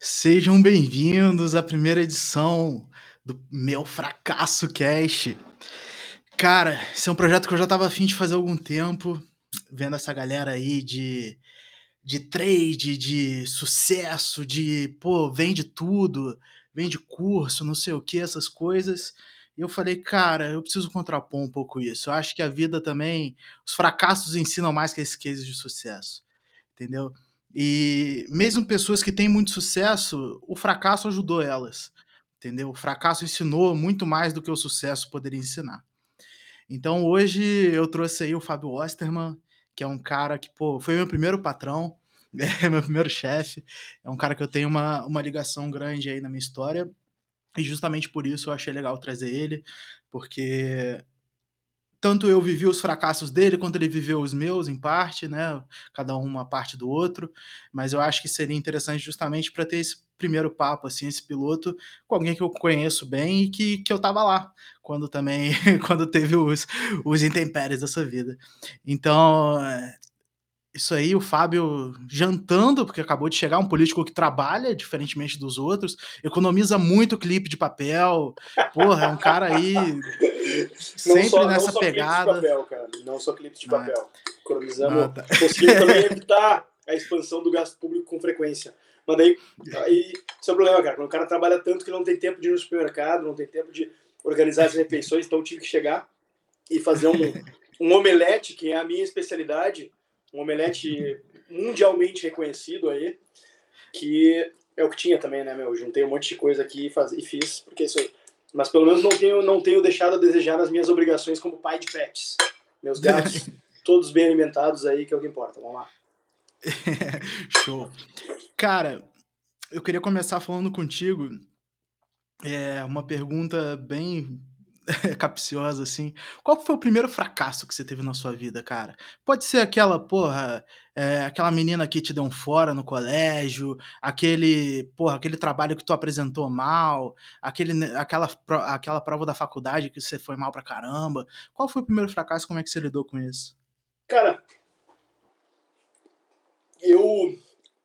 Sejam bem-vindos à primeira edição do meu Fracasso Cast. Cara, esse é um projeto que eu já estava afim de fazer há algum tempo, vendo essa galera aí de, de trade, de sucesso, de pô, vende tudo, vende curso, não sei o que, essas coisas. E eu falei, cara, eu preciso contrapor um pouco isso. Eu acho que a vida também, os fracassos ensinam mais que esses cases de sucesso, entendeu? E mesmo pessoas que têm muito sucesso, o fracasso ajudou elas, entendeu? O fracasso ensinou muito mais do que o sucesso poderia ensinar. Então hoje eu trouxe aí o Fábio Osterman, que é um cara que, pô, foi meu primeiro patrão, é meu primeiro chefe, é um cara que eu tenho uma, uma ligação grande aí na minha história, e justamente por isso eu achei legal trazer ele, porque tanto eu vivi os fracassos dele quanto ele viveu os meus, em parte, né? Cada um uma parte do outro. Mas eu acho que seria interessante justamente para ter esse primeiro papo, assim, esse piloto, com alguém que eu conheço bem e que, que eu estava lá quando também, quando teve os, os intempéries dessa vida. Então, isso aí, o Fábio jantando, porque acabou de chegar, um político que trabalha, diferentemente dos outros, economiza muito clipe de papel. Porra, é um cara aí sempre só, nessa não pegada. Só de papel, cara. Não só clipe de ah, papel. Economizamos. Ah, tá. Conseguimos também evitar a expansão do gasto público com frequência. Mas daí, aí, esse é o problema, cara. Quando o cara trabalha tanto que não tem tempo de ir no supermercado, não tem tempo de organizar as refeições, então tive que chegar e fazer um, um omelete, que é a minha especialidade um omelete mundialmente reconhecido aí, que é o que tinha também, né, meu? Juntei um monte de coisa aqui e, faz, e fiz, porque isso aí. Mas pelo menos não tenho, não tenho deixado a desejar nas minhas obrigações como pai de pets. Meus gatos, todos bem alimentados aí, que é o que importa. Vamos lá. Show. Cara, eu queria começar falando contigo. É uma pergunta bem capciosa, assim. Qual foi o primeiro fracasso que você teve na sua vida, cara? Pode ser aquela, porra, é, aquela menina que te deu um fora no colégio, aquele, porra, aquele trabalho que tu apresentou mal, aquele, aquela, aquela prova da faculdade que você foi mal pra caramba. Qual foi o primeiro fracasso? Como é que você lidou com isso? Cara, eu,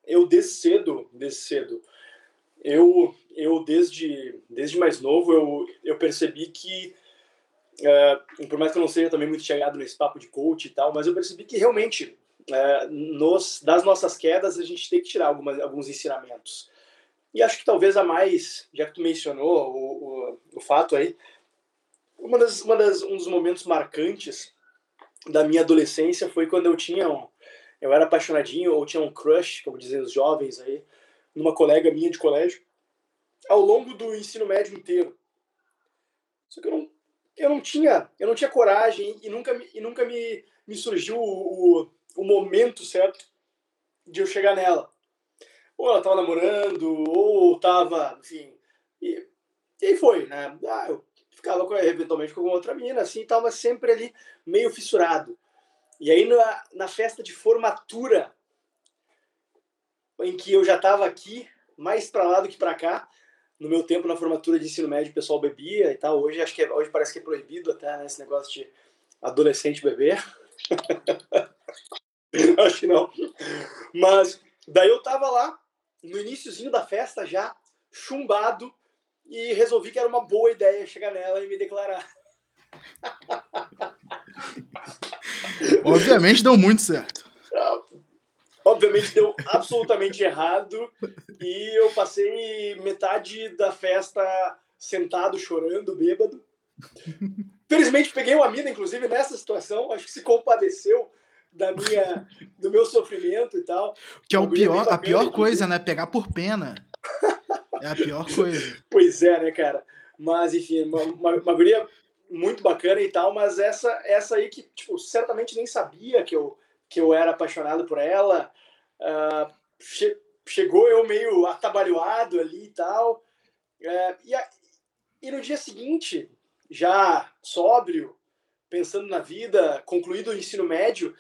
eu desde cedo, desde cedo, eu, eu desde, desde mais novo, eu, eu percebi que, uh, por mais que eu não seja também muito chegado nesse papo de coach e tal, mas eu percebi que realmente, uh, nos, das nossas quedas, a gente tem que tirar algumas, alguns ensinamentos. E acho que talvez a mais, já que tu mencionou o, o, o fato aí, uma das, uma das, um dos momentos marcantes da minha adolescência foi quando eu tinha um, eu era apaixonadinho ou tinha um crush, como dizem os jovens aí, numa colega minha de colégio, ao longo do ensino médio inteiro. Só que eu não, eu não tinha, eu não tinha coragem e nunca, e nunca me, me surgiu o, o, momento certo de eu chegar nela. Ou ela estava namorando, ou estava, enfim. E, e aí foi, né? Ah, eu ficava com, eventualmente com outra menina, assim, estava sempre ali meio fissurado. E aí na, na festa de formatura em que eu já estava aqui, mais para lá do que para cá. No meu tempo, na formatura de ensino médio, o pessoal bebia e tal. Hoje, acho que é, hoje parece que é proibido até, né, esse negócio de adolescente beber. acho que não. Mas daí eu tava lá, no iníciozinho da festa já, chumbado, e resolvi que era uma boa ideia chegar nela e me declarar. Obviamente deu muito certo. Obviamente deu absolutamente errado e eu passei metade da festa sentado, chorando, bêbado. Felizmente peguei uma mina, inclusive, nessa situação, acho que se compadeceu da minha, do meu sofrimento e tal. Que é o pior, a pior coisa, né? Pegar por pena. É a pior coisa. Pois é, né, cara? Mas, enfim, uma, uma, uma guria muito bacana e tal, mas essa, essa aí que, tipo, certamente nem sabia que eu que eu era apaixonado por ela. Uh, che chegou eu meio atabalhoado ali e tal. Uh, e, a, e no dia seguinte, já sóbrio, pensando na vida, concluído o ensino médio,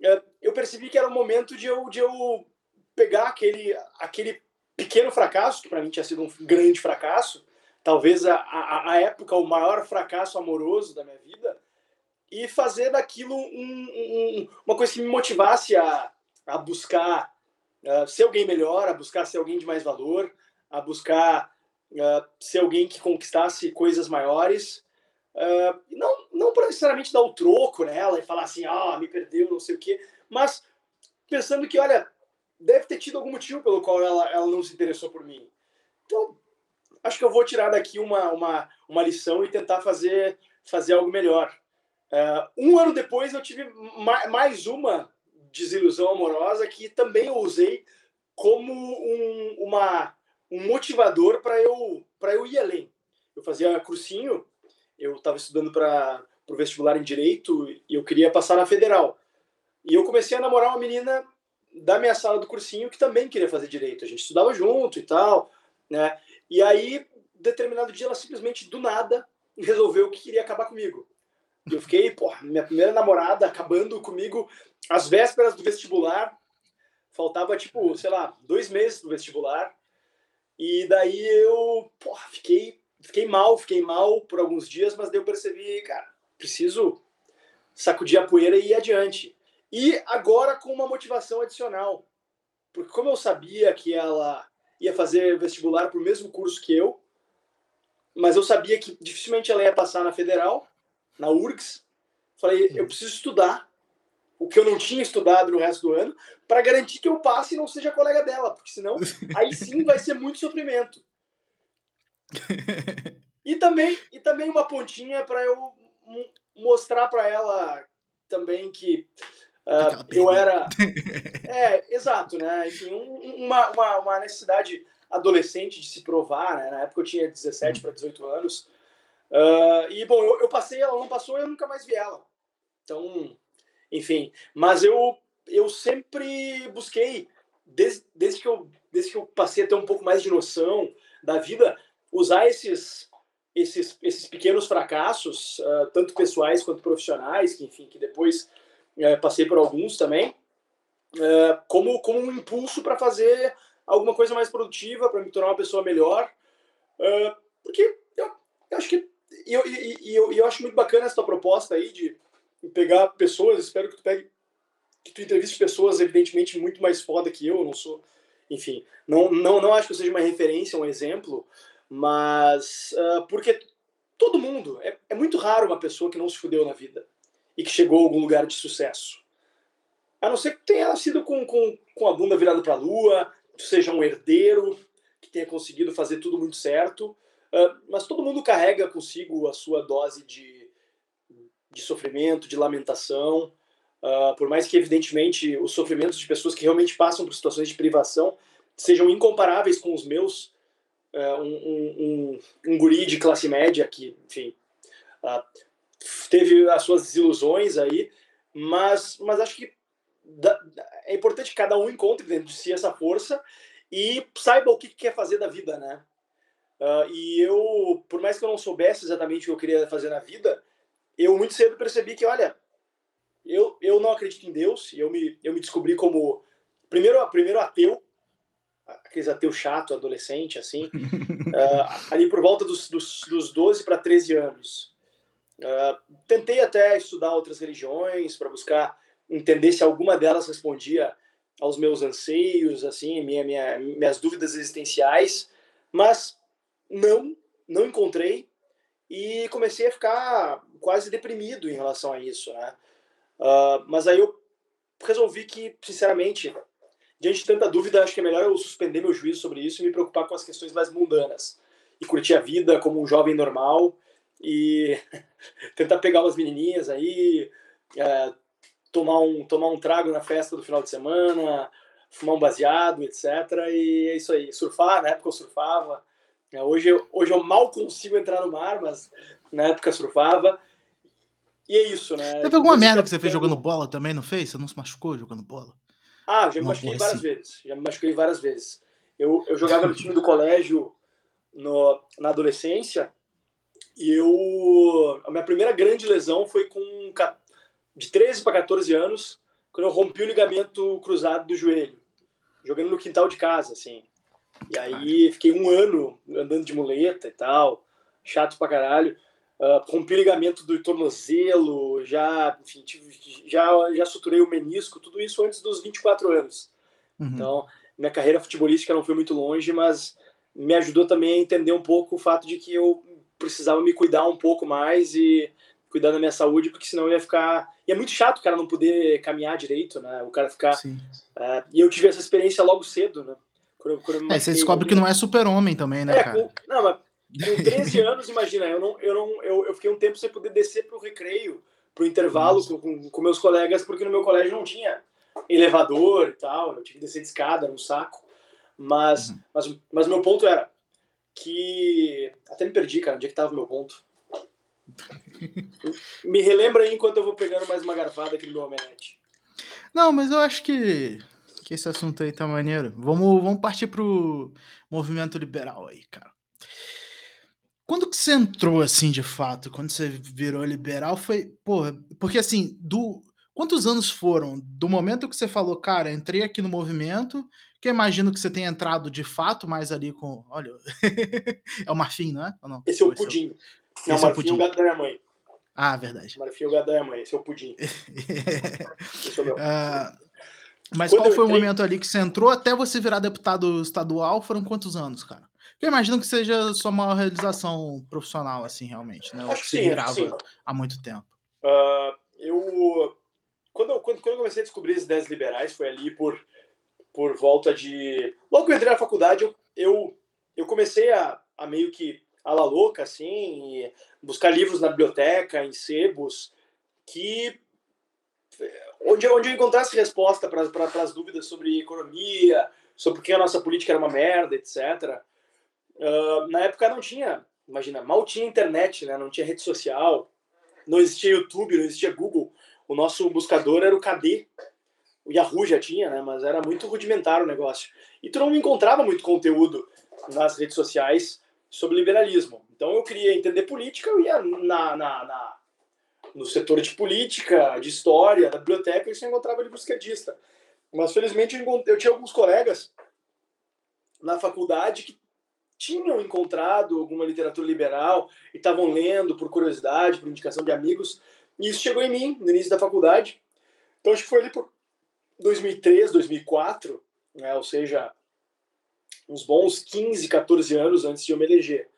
uh, eu percebi que era o momento de eu, de eu pegar aquele, aquele pequeno fracasso, que para mim tinha sido um grande fracasso, talvez a, a, a época o maior fracasso amoroso da minha vida, e fazer daquilo um, um, uma coisa que me motivasse a, a buscar uh, ser alguém melhor, a buscar ser alguém de mais valor, a buscar uh, ser alguém que conquistasse coisas maiores. Uh, não, não necessariamente dar o troco nela e falar assim, ah, me perdeu, não sei o quê, mas pensando que, olha, deve ter tido algum motivo pelo qual ela, ela não se interessou por mim. Então, acho que eu vou tirar daqui uma, uma, uma lição e tentar fazer, fazer algo melhor. Uh, um ano depois, eu tive mais uma desilusão amorosa que também eu usei como um, uma, um motivador para eu, eu ir além. Eu fazia cursinho, eu estava estudando para o vestibular em Direito e eu queria passar na Federal. E eu comecei a namorar uma menina da minha sala do cursinho que também queria fazer Direito. A gente estudava junto e tal, né? E aí, determinado dia, ela simplesmente, do nada, resolveu que queria acabar comigo. Eu fiquei, porra, minha primeira namorada acabando comigo às vésperas do vestibular. Faltava, tipo, sei lá, dois meses do vestibular. E daí eu, porra, fiquei, fiquei mal, fiquei mal por alguns dias, mas daí eu percebi, cara, preciso sacudir a poeira e ir adiante. E agora com uma motivação adicional. Porque como eu sabia que ela ia fazer vestibular para o mesmo curso que eu, mas eu sabia que dificilmente ela ia passar na federal, na URGS. Falei, eu preciso estudar o que eu não tinha estudado no resto do ano para garantir que eu passe e não seja colega dela, porque senão aí sim vai ser muito sofrimento. E também e também uma pontinha para eu mostrar para ela também que uh, eu era é exato, né? Enfim, um, uma, uma, uma necessidade adolescente de se provar, né? Na época eu tinha 17 para 18 anos. Uh, e, bom, eu, eu, passei, ela não passou eu nunca mais vi ela. Então, enfim. Mas eu, eu sempre busquei, desde, desde, que eu, desde que eu passei a ter um pouco mais de noção da vida, usar esses, esses, esses pequenos fracassos, uh, tanto pessoais quanto profissionais, que, enfim, que depois uh, passei por alguns também, uh, como, como um impulso para fazer alguma coisa mais produtiva, para me tornar uma pessoa melhor. Porque eu, eu, acho que. E eu, e, eu, eu acho muito bacana essa tua proposta aí de pegar pessoas, espero que tu pegue. Que tu entreviste pessoas, evidentemente, muito mais foda que eu, eu não sou. Enfim, não, não, não acho que eu seja uma referência, um exemplo, mas. Uh, porque todo mundo. É, é muito raro uma pessoa que não se fudeu na vida e que chegou a algum lugar de sucesso. A não ser que tenha sido com, com, com a bunda virada para a lua, seja um herdeiro, que tenha conseguido fazer tudo muito certo, mas todo mundo carrega consigo a sua dose de, de sofrimento, de lamentação, uh, por mais que, evidentemente, os sofrimentos de pessoas que realmente passam por situações de privação sejam incomparáveis com os meus, uh, um, um, um, um, guri de classe média que, enfim, teve as suas desilusões aí, mas, mas acho que é importante que cada um encontre dentro de si essa força e saiba o que quer fazer da vida, né? Uh, e eu, por mais que eu não soubesse exatamente o que eu queria fazer na vida, eu muito cedo percebi que, olha, eu, eu não acredito em Deus, e eu me, eu me descobri como, primeiro, primeiro ateu, aqueles ateu chato, adolescente, assim, uh, ali por volta dos, dos, dos 12 para 13 anos. Uh, tentei até estudar outras religiões para buscar entender se alguma delas respondia aos meus anseios, assim, minha, minha, minhas dúvidas existenciais, mas não, não encontrei e comecei a ficar quase deprimido em relação a isso, né? Uh, mas aí eu resolvi que, sinceramente, diante de tanta dúvida, acho que é melhor eu suspender meu juízo sobre isso e me preocupar com as questões mais mundanas e curtir a vida como um jovem normal e tentar pegar umas menininhas aí, uh, tomar um, tomar um trago na festa do final de semana, fumar um baseado, etc. E é isso aí. Surfar, na época eu surfava. É, hoje eu, hoje eu mal consigo entrar no mar, mas na época surfava. E é isso, né? Teve alguma merda que você fez jogando bola também, não fez? Você não se machucou jogando bola? Ah, já me machuquei várias assim. vezes. Já me machuquei várias vezes. Eu, eu jogava no time do colégio no, na adolescência e eu... A minha primeira grande lesão foi com de 13 para 14 anos, quando eu rompi o ligamento cruzado do joelho, jogando no quintal de casa, assim. E aí fiquei um ano andando de muleta e tal, chato pra caralho. Uh, rompi o ligamento do tornozelo, já, enfim, tive, já, já suturei o menisco, tudo isso antes dos 24 anos. Uhum. Então, minha carreira futebolística não foi muito longe, mas me ajudou também a entender um pouco o fato de que eu precisava me cuidar um pouco mais e cuidar da minha saúde, porque senão eu ia ficar. E é muito chato o cara não poder caminhar direito, né? O cara ficar. Uh, e eu tive essa experiência logo cedo, né? Quando, quando é, você descobre que não é super-homem também, né, é, cara? Com, não, mas com 13 anos, imagina, eu, não, eu, não, eu, eu fiquei um tempo sem poder descer pro recreio, pro intervalo com, com, com meus colegas, porque no meu colégio não tinha elevador e tal, eu tive que descer de escada, era um saco. Mas, uhum. mas, mas meu ponto era que. Até me perdi, cara, onde é que tava o meu ponto? Me relembra aí enquanto eu vou pegando mais uma garfada aqui no meu omelete. Não, mas eu acho que, que esse assunto aí tá maneiro. Vamos, vamos partir pro movimento liberal aí, cara. Quando que você entrou assim de fato? Quando você virou liberal foi, porra, porque assim, do quantos anos foram do momento que você falou, cara, entrei aqui no movimento, que eu imagino que você tenha entrado de fato mais ali com, olha, é o Marfim, não é? Não? Esse é o pudim. Não, Esse Marfim é o, gato da minha mãe. Ah, verdade. Marfim é o gato da minha mãe, esse é o pudim. esse é o meu. Uh, mas Quando qual foi entrei... o momento ali que você entrou até você virar deputado estadual? Foram quantos anos, cara? Eu imagino que seja a sua maior realização profissional, assim, realmente, né? Acho que você virava sim. há muito tempo. Uh, eu, quando, eu, quando, quando eu comecei a descobrir as ideias liberais, foi ali por, por volta de... Logo que eu entrei na faculdade, eu, eu, eu comecei a, a meio que a la louca, assim, buscar livros na biblioteca, em sebos, que onde, onde eu encontrasse resposta para as dúvidas sobre economia, sobre por que a nossa política era uma merda, etc. Uh, na época não tinha, imagina, mal tinha internet, né? não tinha rede social, não existia YouTube, não existia Google. O nosso buscador era o KD. O Yahoo já tinha, né? mas era muito rudimentar o negócio. E tu não encontrava muito conteúdo nas redes sociais sobre liberalismo. Então eu queria entender política, eu ia na, na, na no setor de política, de história, da biblioteca, e só encontrava livro esquerdista. Mas felizmente eu, eu tinha alguns colegas na faculdade que tinham encontrado alguma literatura liberal e estavam lendo por curiosidade, por indicação de amigos. E isso chegou em mim no início da faculdade. Então acho que foi ali por 2003, 2004, né? ou seja, uns bons 15, 14 anos antes de eu me eleger.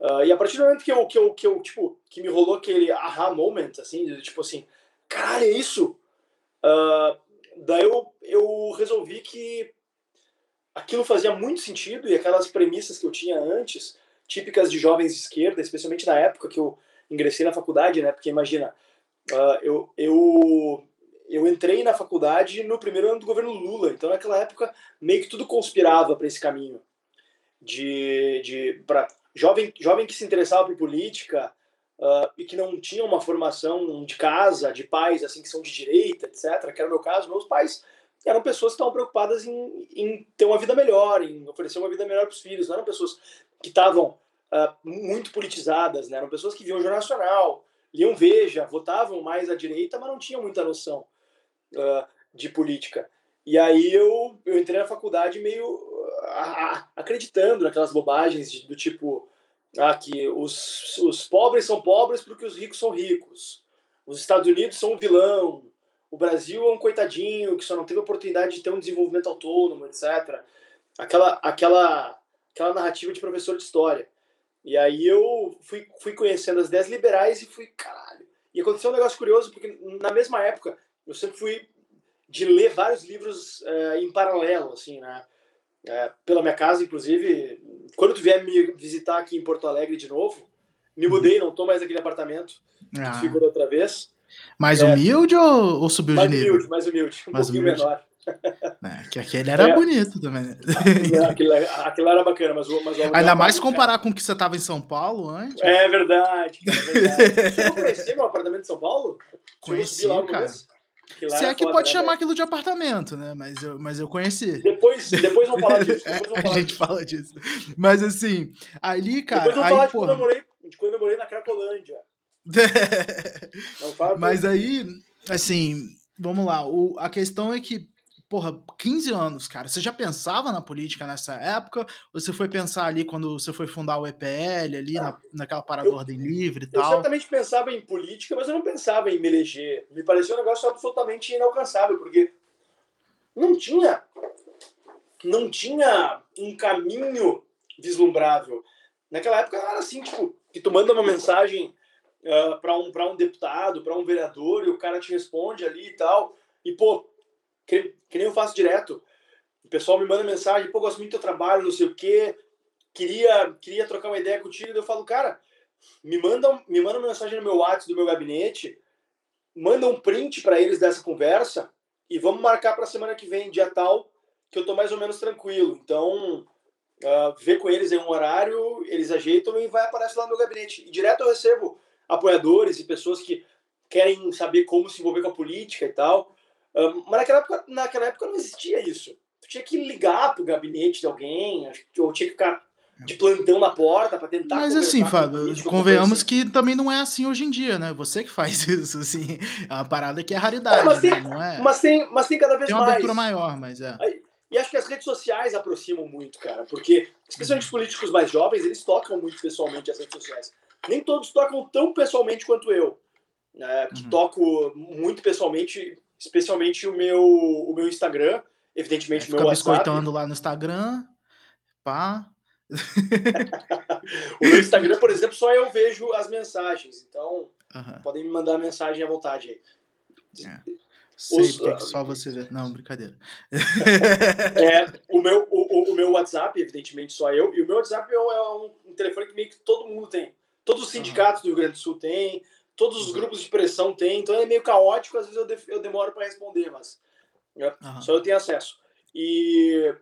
Uh, e a partir do momento que eu, que eu, que eu, tipo, que me rolou aquele aha moment, assim, tipo assim, caralho, é isso? Uh, daí eu, eu resolvi que aquilo fazia muito sentido e aquelas premissas que eu tinha antes, típicas de jovens de esquerda, especialmente na época que eu ingressei na faculdade, né? Porque imagina, uh, eu, eu, eu entrei na faculdade no primeiro ano do governo Lula, então naquela época meio que tudo conspirava para esse caminho de, de para jovem jovem que se interessava por política uh, e que não tinha uma formação de casa, de pais assim que são de direita, etc. Que era o meu caso, meus pais eram pessoas que estavam preocupadas em, em ter uma vida melhor, em oferecer uma vida melhor para os filhos. Não eram pessoas que estavam uh, muito politizadas, né? eram pessoas que viam o Jornal Nacional, liam Veja, votavam mais à direita, mas não tinham muita noção uh, de política. E aí eu, eu entrei na faculdade meio acreditando naquelas bobagens de, do tipo ah, que os, os pobres são pobres porque os ricos são ricos. Os Estados Unidos são um vilão, o Brasil é um coitadinho que só não teve oportunidade de ter um desenvolvimento autônomo, etc. Aquela, aquela, aquela narrativa de professor de história. E aí eu fui, fui conhecendo as ideias liberais e fui, caralho. E aconteceu um negócio curioso, porque na mesma época eu sempre fui de ler vários livros é, em paralelo, assim, né? É, pela minha casa, inclusive. Quando tu vier me visitar aqui em Porto Alegre de novo, me mudei, não tô mais naquele apartamento ah. que ficou da outra vez. Mais é, humilde ou, ou, subiu de nível? Humilde, mais humilde, um mais pouquinho humilde. menor. É, que aquele era é. bonito também. Aquilo, aquilo, era bacana, mas, mas Ainda mais comparar com o que você estava em São Paulo antes. É verdade. É verdade. você não conhecia meu apartamento em São Paulo? Conheci, lá cara. Você é que pode né, chamar aquilo de apartamento, né? Mas eu, mas eu conheci. Depois, depois vamos falar disso. Vamos falar a gente disso. fala disso. Mas assim, ali, cara. Depois vamos aí, falar de quando, eu morei, de quando eu morei na Cracolândia. Mas aí, assim, vamos lá. O, a questão é que, porra, 15 anos, cara. Você já pensava na política nessa época? Ou você foi pensar ali quando você foi fundar o EPL, ali na, naquela parada eu, ordem livre e tal? Eu certamente pensava em política, mas eu não pensava em me eleger. Me parecia um negócio absolutamente inalcançável, porque não tinha não tinha um caminho vislumbrável. Naquela época era assim, tipo, que tu manda uma mensagem uh, ah, para um, um deputado, para um vereador, e o cara te responde ali e tal. E, pô, que, que nem eu faço direto. O pessoal me manda mensagem, pô, gosto muito do teu trabalho, não sei o quê, queria, queria trocar uma ideia contigo. Eu falo, cara, me manda, me manda uma mensagem no meu WhatsApp do meu gabinete, manda um print para eles dessa conversa e vamos marcar para a semana que vem, dia tal, que eu tô mais ou menos tranquilo. Então, uh, vê com eles em um horário, eles ajeitam e vai aparecer lá no meu gabinete. E direto eu recebo apoiadores e pessoas que querem saber como se envolver com a política e tal. Uh, mas naquela época, naquela época não existia isso. Tu tinha que ligar pro gabinete de alguém, ou tinha que ficar de plantão na porta para tentar. Mas assim, Fábio, convenhamos que também não é assim hoje em dia, né? Você que faz isso, assim. É uma parada que é raridade, é, mas, tem, né? não é? Mas tem, mas tem cada vez mais. Tem uma abertura maior, mas é. E acho que as redes sociais aproximam muito, cara, porque, especialmente os políticos mais jovens, eles tocam muito pessoalmente as redes sociais. Nem todos tocam tão pessoalmente quanto eu, né, que uhum. toco muito pessoalmente, especialmente o meu, o meu Instagram, evidentemente é, o meu WhatsApp. biscoitando lá no Instagram, pá. o meu Instagram, por exemplo, só eu vejo as mensagens, então uhum. podem me mandar mensagem à vontade aí. É. Sei, Os, porque só você vê. Não, brincadeira. é, o, meu, o, o, meu WhatsApp, evidentemente, só eu. E o meu WhatsApp é um, um telefone que meio que todo mundo tem. Todos os sindicatos uhum. do Rio Grande do Sul têm, todos os uhum. grupos de pressão têm. Então é meio caótico, às vezes eu, de, eu demoro para responder, mas uhum. só eu tenho acesso. E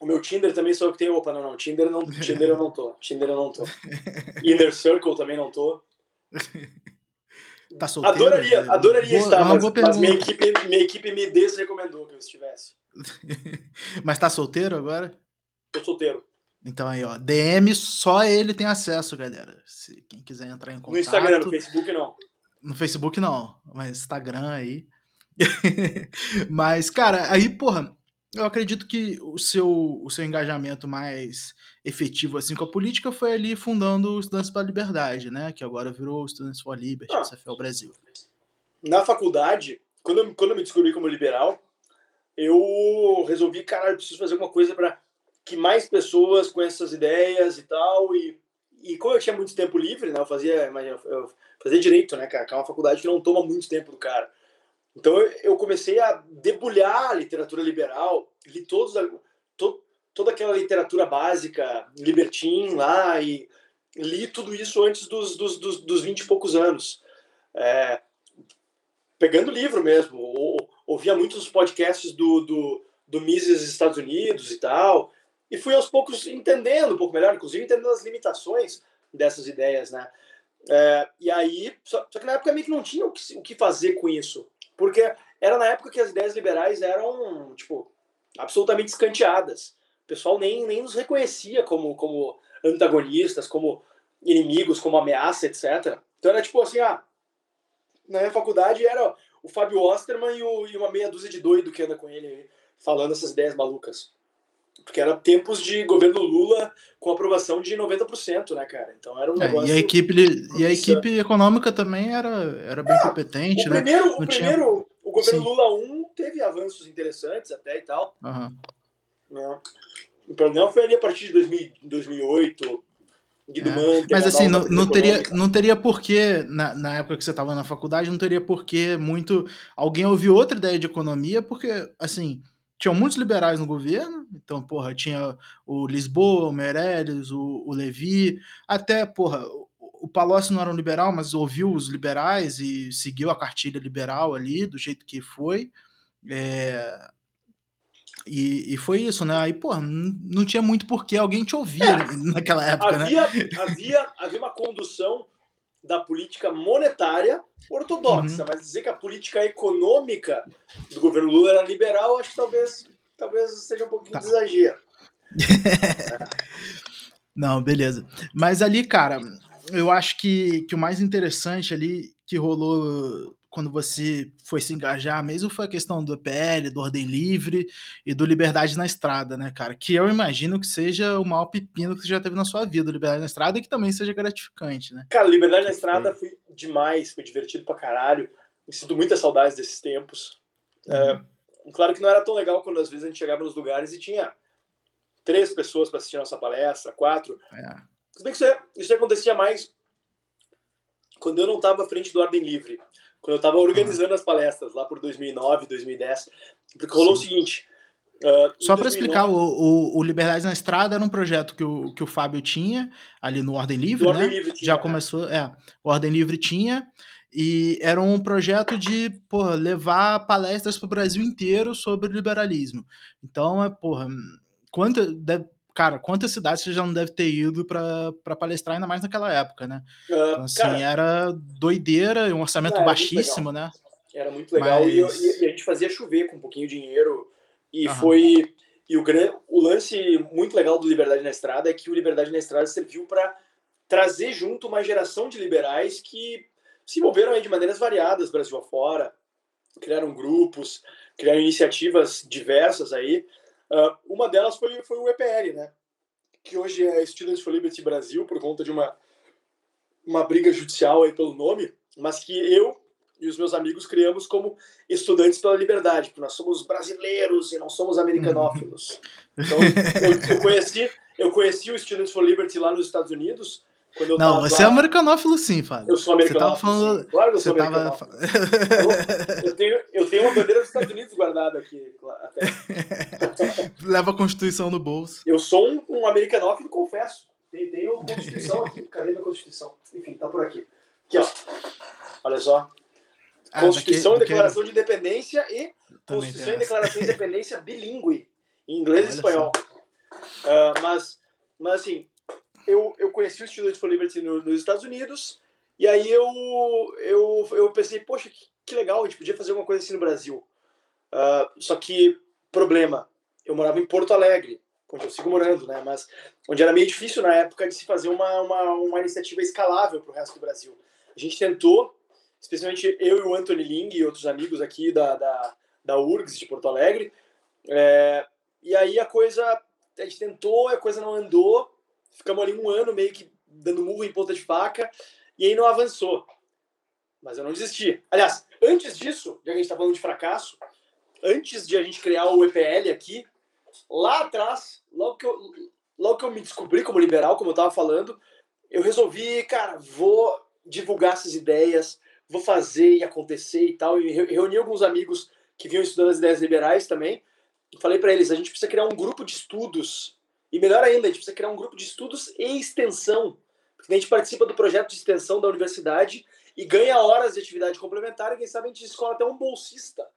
o meu Tinder também só eu que tenho. Opa, não, não. Tinder, não, Tinder eu não tô. Tinder eu não tô. Inner Circle também não tô. Tá solteiro? Adoraria, adoraria boa, estar, mas, mas minha, equipe, minha equipe me desrecomendou que eu estivesse. mas tá solteiro agora? Tô solteiro. Então aí, ó, DM só ele tem acesso, galera. Se quem quiser entrar em contato. No Instagram, no Facebook não. No Facebook não, mas Instagram aí. mas, cara, aí, porra, eu acredito que o seu, o seu engajamento mais efetivo assim com a política foi ali fundando o Estudantes para a Liberdade, né? Que agora virou Estudantes for Liberty, ah, CFL Brasil. Na faculdade, quando eu, quando eu me descobri como liberal, eu resolvi, cara, eu preciso fazer alguma coisa para que mais pessoas com essas ideias e tal. E, e como eu tinha muito tempo livre, né? Eu fazia, imagina, eu fazia direito, né, cara? Que é uma faculdade que não toma muito tempo do cara. Então eu comecei a debulhar a literatura liberal, li todos, to, toda aquela literatura básica, libertin lá, e li tudo isso antes dos, dos, dos, dos 20 e poucos anos. É, pegando livro mesmo, ou, ouvia muitos podcasts do, do, do Mises Estados Unidos e tal, e fui aos poucos entendendo um pouco melhor, inclusive entendendo as limitações dessas ideias, né? É, e aí, só, só, que na época meio que não tinha o que, o que fazer com isso. Porque era na época que as ideias liberais eram, tipo, absolutamente escanteadas. O pessoal nem, nem nos reconhecia como, como antagonistas, como inimigos, como ameaça, etc. Então era tipo assim, ah, na minha faculdade era o Fábio Osterman e, o, e uma meia dúzia de doido que anda com ele falando essas ideias malucas. Porque era tempos de governo Lula com aprovação de 90%, né, cara? Então era um negócio. É, e, a equipe, e a equipe econômica também era, era bem é, competente, o né? Primeiro, o tinha... primeiro, o governo Sim. Lula 1 teve avanços interessantes até e tal. Uhum. Né? O problema foi ali a partir de 2000, 2008. É. Mas assim, não, não teria, não teria porquê, na, na época que você estava na faculdade, não teria porquê muito alguém ouvir outra ideia de economia, porque, assim, tinham muitos liberais no governo, então, porra, tinha o Lisboa, o Meirelles, o, o Levi, até, porra, o Palocci não era um liberal, mas ouviu os liberais e seguiu a cartilha liberal ali, do jeito que foi. É... E, e, foi isso, né? Aí, pô, não, tinha muito porquê alguém te ouvir é, naquela época, né? havia, né? Havia, havia uma condução da política monetária ortodoxa, uhum. mas dizer que a política econômica do governo Lula era liberal, acho que talvez, talvez seja um pouquinho tá. de exagero. Não, beleza. Mas ali, cara, eu acho que, que o mais interessante ali que rolou quando você foi se engajar mesmo foi a questão do PL, do Ordem Livre e do Liberdade na Estrada, né, cara? Que eu imagino que seja o maior pepino que você já teve na sua vida, Liberdade na Estrada, e que também seja gratificante, né? Cara, Liberdade na Estrada foi demais, foi divertido pra caralho. Me sinto muitas saudades desses tempos. Uhum. É, claro que não era tão legal quando às vezes a gente chegava nos lugares e tinha três pessoas para assistir a nossa palestra, quatro. É. Tudo bem que isso, é, isso acontecia mais quando eu não estava à frente do Ordem Livre, quando eu estava organizando as palestras lá por 2009, 2010, porque rolou Sim. o seguinte. Uh, Só para explicar, o, o, o, Liberdade na Estrada era um projeto que o, que o Fábio tinha ali no Ordem Livre, né? Ordem Livre tinha, Já é. começou, é, o Ordem Livre tinha, e era um projeto de porra, levar palestras para o Brasil inteiro sobre liberalismo. Então, é, porra, quanta, deve, cara, quantas cidades você já não deve ter ido para palestrar, ainda mais naquela época, né? Uh, então, assim, cara, era doideira, um orçamento baixíssimo, né? Era muito legal. Mas... E, e, a gente fazia chover com um pouquinho de dinheiro. E uhum. foi. E o, gran, o lance muito legal do Liberdade na Estrada é que o Liberdade na Estrada serviu para trazer junto uma geração de liberais que se envolveram aí de maneiras variadas, Brasil afora, criaram grupos, criaram iniciativas diversas aí. Uh, uma delas foi, foi o EPL, né? Que hoje é Students for Liberty Brasil, por conta de uma, uma briga judicial aí pelo nome, mas que eu e os meus amigos criamos como estudantes pela liberdade, porque nós somos brasileiros e não somos americanófilos. Então, eu, eu, conheci, eu conheci o Students for Liberty lá nos Estados Unidos. Não, você lá... é americanófilo sim, Fábio. Eu sou americanófilo. Falando... Claro que eu sou você americanófilo. Tava... eu, tenho, eu tenho uma bandeira dos Estados Unidos guardada aqui. Até. Leva a Constituição no bolso. Eu sou um, um americanófilo, confesso. Tem, tem a Constituição aqui. Cadê minha Constituição? Enfim, tá por aqui. Aqui, ó. Olha só. Ah, Constituição e Declaração de Independência e Constituição e Declaração de Independência bilíngue, em inglês Olha e espanhol. Uh, mas, mas, assim, eu, eu conheci o Institute for Liberty no, nos Estados Unidos, e aí eu, eu, eu pensei, poxa, que, que legal, a gente podia fazer alguma coisa assim no Brasil. Uh, só que, problema, eu morava em Porto Alegre, onde eu sigo morando, né? Mas onde era meio difícil na época de se fazer uma, uma, uma iniciativa escalável para o resto do Brasil. A gente tentou, especialmente eu e o Anthony Ling e outros amigos aqui da, da, da URGS de Porto Alegre. É, e aí a coisa, a gente tentou, a coisa não andou, ficamos ali um ano meio que dando murro em ponta de faca, e aí não avançou. Mas eu não desisti. Aliás, antes disso, já que a gente está falando de fracasso, antes de a gente criar o EPL aqui, lá atrás, logo que eu, logo que eu me descobri como liberal, como eu estava falando, eu resolvi, cara, vou divulgar essas ideias, vou fazer e acontecer e tal. E reuni alguns amigos que vinham estudando as ideias liberais também. Falei para eles: a gente precisa criar um grupo de estudos. E melhor ainda, a gente precisa criar um grupo de estudos e extensão. Porque a gente participa do projeto de extensão da universidade e ganha horas de atividade complementar. E quem sabe a gente escola até um bolsista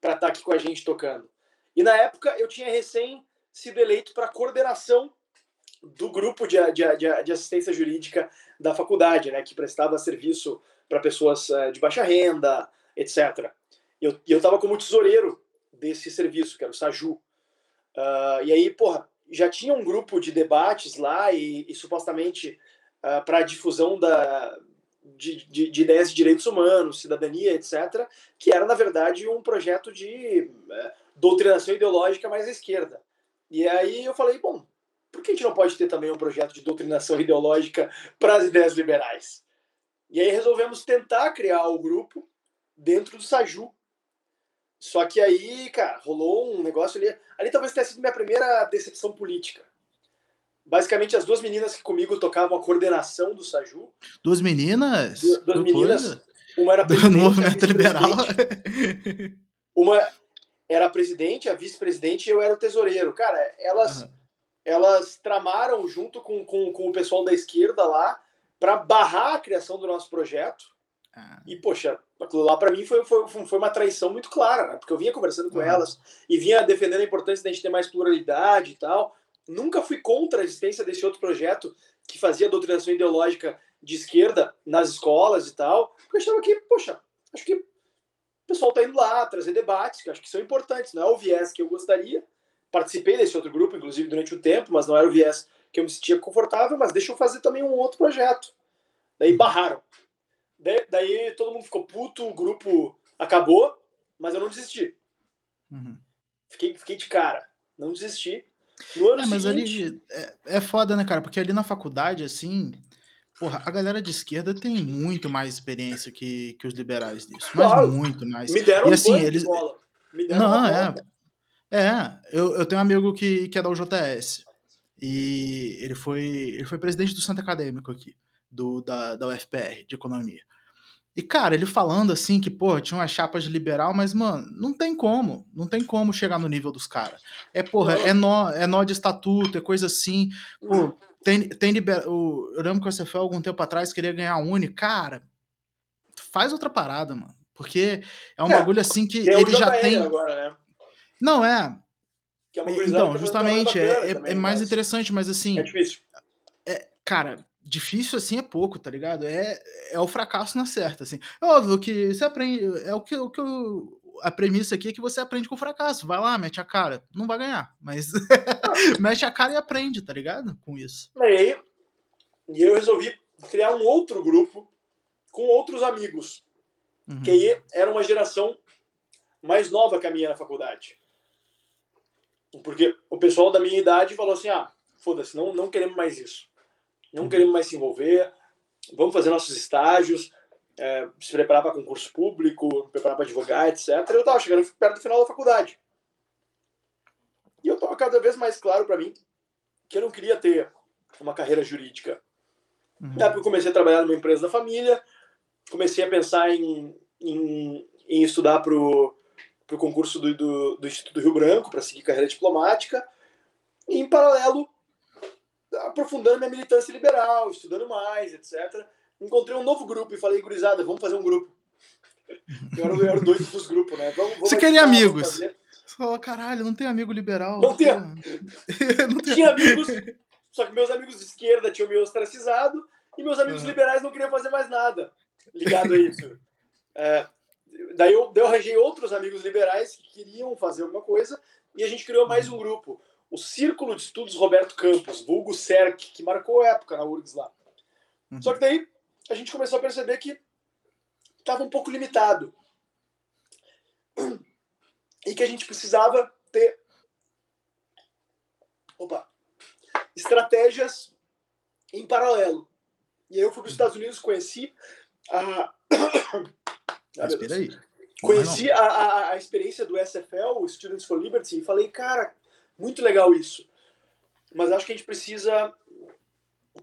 para estar tá aqui com a gente tocando. E na época eu tinha recém sido eleito para coordenação do grupo de, de, de, assistência jurídica da faculdade, né, que prestava serviço para pessoas uh, de baixa renda, etc. E eu estava como tesoureiro desse serviço, que era o SAJU. Uh, e aí, porra, já tinha um grupo de debates lá e, e supostamente uh, ah, para a difusão da, de, de, de, ideias de direitos humanos, cidadania, etc., que era, na verdade, um projeto de uh, doutrinação ideológica mais à esquerda. E aí eu falei, bom, por que a gente não pode ter também um projeto de doutrinação ideológica para as ideias liberais? E aí resolvemos tentar criar o grupo dentro do Saju. Só que aí, cara, rolou um negócio ali. Ali talvez tenha sido minha primeira decepção política. Basicamente, as duas meninas que comigo tocavam a coordenação do Saju. Duas meninas? Duas, duas meninas. Uma era presidente. Do movimento liberal. Uma era a presidente, a vice-presidente e eu era o tesoureiro. Cara, elas, uhum. elas tramaram junto com, com, com o pessoal da esquerda lá para barrar a criação do nosso projeto. Ah. E, poxa, aquilo lá para mim foi, foi, foi uma traição muito clara, né? porque eu vinha conversando com uhum. elas e vinha defendendo a importância da gente ter mais pluralidade e tal. Nunca fui contra a existência desse outro projeto que fazia doutrinação ideológica de esquerda nas escolas e tal, porque eu achava que, poxa, acho que o pessoal está indo lá trazer debates, que acho que são importantes, não é o viés que eu gostaria. Participei desse outro grupo, inclusive, durante um tempo, mas não era o viés que eu me sentia confortável, mas deixa eu fazer também um outro projeto. Daí barraram. Daí, daí todo mundo ficou puto, o grupo acabou, mas eu não desisti. Uhum. Fiquei, fiquei de cara, não desisti. No ano é, mas seguinte... ali é, é foda, né, cara? Porque ali na faculdade, assim, porra, a galera de esquerda tem muito mais experiência que, que os liberais disso. Mas claro. muito mais. Me deram e, assim, um eles... de bola. Me deram não, é. É, eu, eu tenho um amigo que, que é da UJS. e ele foi, ele foi presidente do Centro Acadêmico aqui, do, da, da UFPR, de Economia. E, cara, ele falando assim que, pô, tinha umas chapas de liberal, mas, mano, não tem como. Não tem como chegar no nível dos caras. É, porra, é nó, é nó de estatuto, é coisa assim. Pô, tem, tem liber... o, eu lembro que algum tempo atrás, queria ganhar a Uni. Cara, faz outra parada, mano. Porque é um é, bagulho assim que ele já tem. Agora, né? Não, é. é então, justamente, é, é, é, mais mas... interessante, mas assim. É difícil. É, cara, difícil assim é pouco, tá ligado? É, é o fracasso na certa, assim. É óbvio que você aprende, é o que, o que eu, a premissa aqui é que você aprende com o fracasso. Vai lá, mete a cara. Não vai ganhar, mas mete a cara e aprende, tá ligado? Com isso. E aí, e eu resolvi criar um outro grupo com outros amigos, uhum. que aí era uma geração mais nova que a minha na faculdade. Porque o pessoal da minha idade falou assim: ah, foda-se, não, não queremos mais isso não queremos mais se envolver, vamos fazer nossos estágios, é, se preparar para concurso público, preparar para advogar, etc. Eu estava chegando perto do final da faculdade. E eu estava cada vez mais claro para mim que eu não queria ter uma carreira jurídica. Uhum. Na época eu comecei a trabalhar numa empresa da família, comecei a pensar em, em, em estudar para o concurso do, do, do Instituto do Rio Branco, para seguir carreira diplomática. E, em paralelo, aprofundando minha militância liberal, estudando mais, etc. Encontrei um novo grupo e falei, gurizada, vamos fazer um grupo. Eu era, eu era doido dos grupos, né? Vamos, vamos Você queria amigos? Você falou, caralho, não tem amigo liberal. Não tinha. não tinha amigos, só que meus amigos de esquerda tinham me ostracizado e meus amigos uhum. liberais não queriam fazer mais nada ligado a isso. É, daí, eu, daí eu arranjei outros amigos liberais que queriam fazer alguma coisa e a gente criou mais um grupo o Círculo de Estudos Roberto Campos, vulgo CERC, que marcou época na URGS lá. Uhum. Só que daí a gente começou a perceber que estava um pouco limitado. E que a gente precisava ter opa, estratégias em paralelo. E aí eu fui para os Estados Unidos, conheci a. Ah, aí. Conheci a, a, a, experiência do SFL, o Students for Liberty, e falei, cara, muito legal isso. Mas acho que a gente precisa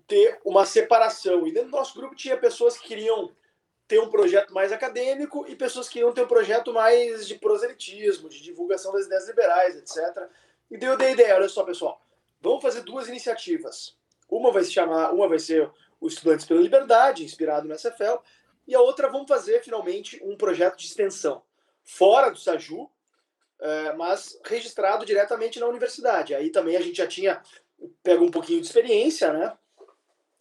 ter uma separação. E dentro do nosso grupo tinha pessoas que queriam ter um projeto mais acadêmico e pessoas que queriam ter um projeto mais de proselitismo, de divulgação das ideias liberais, etc. E deu a ideia, olha só, pessoal, vamos fazer duas iniciativas. Uma vai se chamar, uma vai ser o Estudantes pela Liberdade, inspirado no SFL, e a outra vamos fazer finalmente um projeto de extensão fora do Saju, mas registrado diretamente na universidade. Aí também a gente já tinha pego um pouquinho de experiência, né?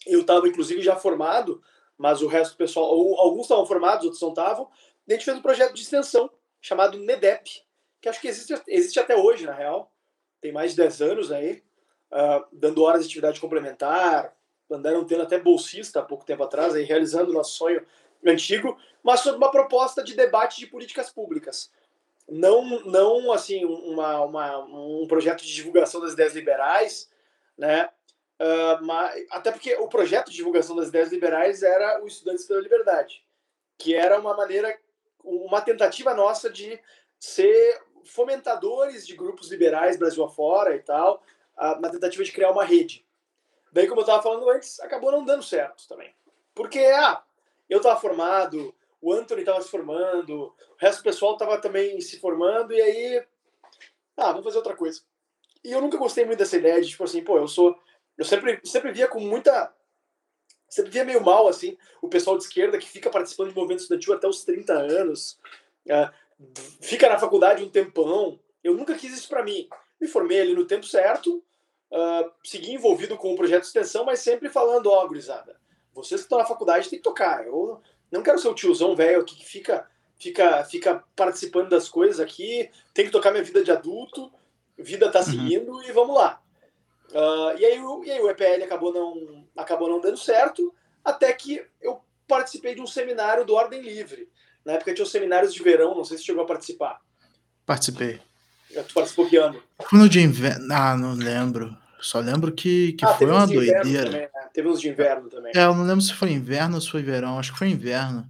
Eu estava, inclusive, já formado, mas o resto do pessoal, alguns estavam formados, outros não estavam. A gente fez um projeto de extensão chamado NEDEP, que acho que existe, existe até hoje, na real. Tem mais de 10 anos aí, uh, dando horas de atividade complementar, andaram tendo até bolsista há pouco tempo atrás, aí, realizando o nosso sonho antigo, mas sobre uma proposta de debate de políticas públicas não, não assim, uma, uma, um projeto de divulgação das ideias liberais, né? Uh, mas, até porque o projeto de divulgação das ideias liberais era o Estudantes pela Liberdade, que era uma maneira, uma tentativa nossa de ser fomentadores de grupos liberais Brasil afora e tal, uh, uma tentativa de criar uma rede. Daí, como eu estava falando antes, acabou não dando certo também. Porque, ah, eu estava formado, o Anthony estava se formando, o resto do pessoal estava também se formando, e aí, ah, vamos fazer outra coisa. E eu nunca gostei muito dessa ideia de, tipo assim, pô, eu sou. Eu sempre, sempre via com muita. Sempre via meio mal, assim, o pessoal de esquerda que fica participando de movimento estudantil até os 30 anos, uh, fica na faculdade um tempão. Eu nunca quis isso para mim. Me formei ali no tempo certo, uh, segui envolvido com o projeto de extensão, mas sempre falando, ó, oh, gurizada, vocês que estão na faculdade têm que tocar. Eu não quero ser o tiozão velho que fica, fica, fica participando das coisas aqui, tem que tocar minha vida de adulto, vida tá uhum. seguindo uhum. e vamos lá. Uh, e, aí, o, e aí o EPL acabou não, acabou não dando certo, até que eu participei de um seminário do Ordem Livre. Na época tinha os seminários de verão, não sei se chegou a participar. Participei. Tu participou que ano? No de inverno. Ah, não lembro. Só lembro que, que ah, foi uma doideira. Também, né? Teve uns de inverno também. É, eu não lembro se foi inverno ou se foi verão. Acho que foi inverno.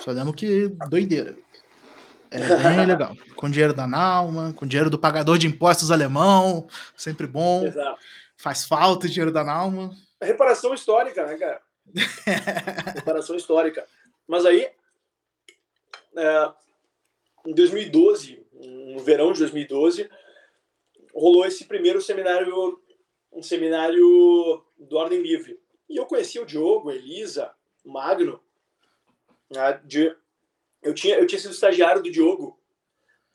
Só lembro que doideira. É bem legal. Com dinheiro da Nauma, com dinheiro do pagador de impostos alemão, sempre bom. Exato. Faz falta o dinheiro da Nalma. Reparação histórica, né, cara? Reparação histórica. Mas aí, é, em 2012, no verão de 2012, rolou esse primeiro seminário, um seminário do Ordem Livre. E eu conheci o Diogo, Elisa, Magno. Né, de, eu, tinha, eu tinha sido estagiário do Diogo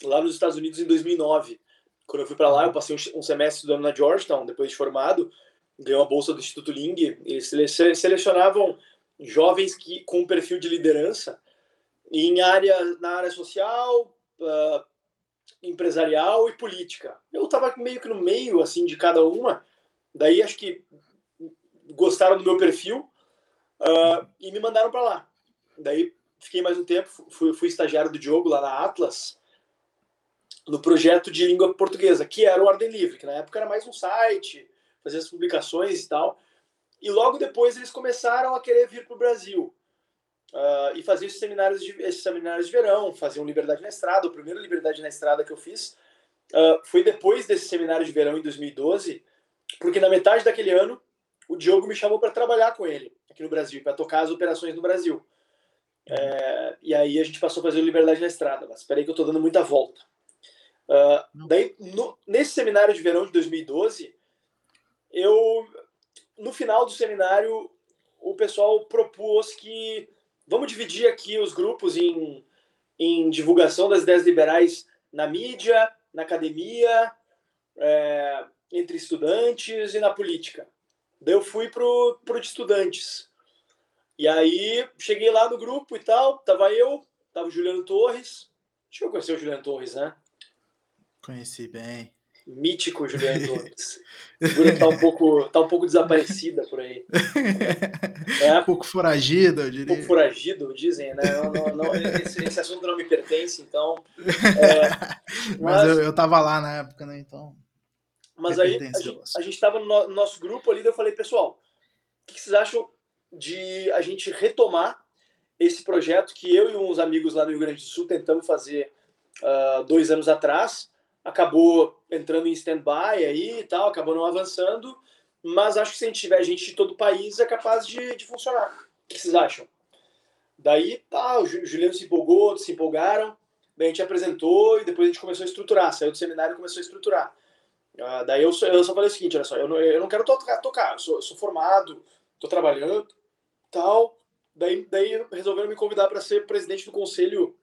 lá nos Estados Unidos em 2009. Quando eu fui para lá, eu passei um, um semestre estudando na Georgetown, depois de formado, ganhei uma bolsa do Instituto Ling. Eles selecionavam jovens que com perfil de liderança em área na área social, uh, empresarial e política. Eu estava meio que no meio assim de cada uma. Daí acho que gostaram do meu perfil uh, e me mandaram para lá. Daí fiquei mais um tempo, fui, fui estagiário do Diogo lá na Atlas no projeto de língua portuguesa, que era o Ordem Livre, que na época era mais um site, fazia as publicações e tal. E logo depois eles começaram a querer vir para o Brasil uh, e fazer esses seminários, de, esses seminários de verão, fazer um Liberdade na Estrada. O primeiro Liberdade na Estrada que eu fiz uh, foi depois desse seminário de verão em 2012, porque na metade daquele ano o Diogo me chamou para trabalhar com ele aqui no Brasil, para tocar as operações no Brasil. É, e aí a gente passou a fazer o Liberdade na Estrada. Mas espera aí que eu estou dando muita volta. Uh, daí, no, nesse seminário de verão de 2012, eu, no final do seminário, o pessoal propôs que vamos dividir aqui os grupos em, em divulgação das ideias liberais na mídia, na academia, é, entre estudantes e na política. Daí eu fui pro, pro de estudantes. E aí cheguei lá no grupo e tal, tava eu, tava o Juliano Torres. Que eu conheci o Juliano Torres, né? Conheci bem. Mítico Juliano Torres. Figura tá um pouco, tá um pouco desaparecida por aí. É. Um pouco foragido, eu diria. Um pouco foragido, dizem, né? Não, não, não, esse, esse, assunto não me pertence, então. É, mas, mas eu, eu tava lá na época, né? Então. Mas aí a gente, a gente tava no, no nosso grupo ali, eu falei, pessoal, o que vocês acham de a gente retomar esse projeto que eu e uns amigos lá no Rio Grande do Sul tentamos fazer uh, dois anos atrás? Acabou entrando em stand-by aí e tal, acabou não avançando, mas acho que se a gente tiver gente de todo o país é capaz de, de funcionar. O que vocês acham? Daí, tá, o Juliano se empolgou, se empolgaram, daí a gente apresentou e depois a gente começou a estruturar, saiu do seminário e começou a estruturar. Uh, daí eu só, eu só falei o seguinte, olha só, eu não, eu não quero tocar, tocar eu, sou, eu sou formado, estou trabalhando, tal, daí, daí resolveram me convidar para ser presidente do conselho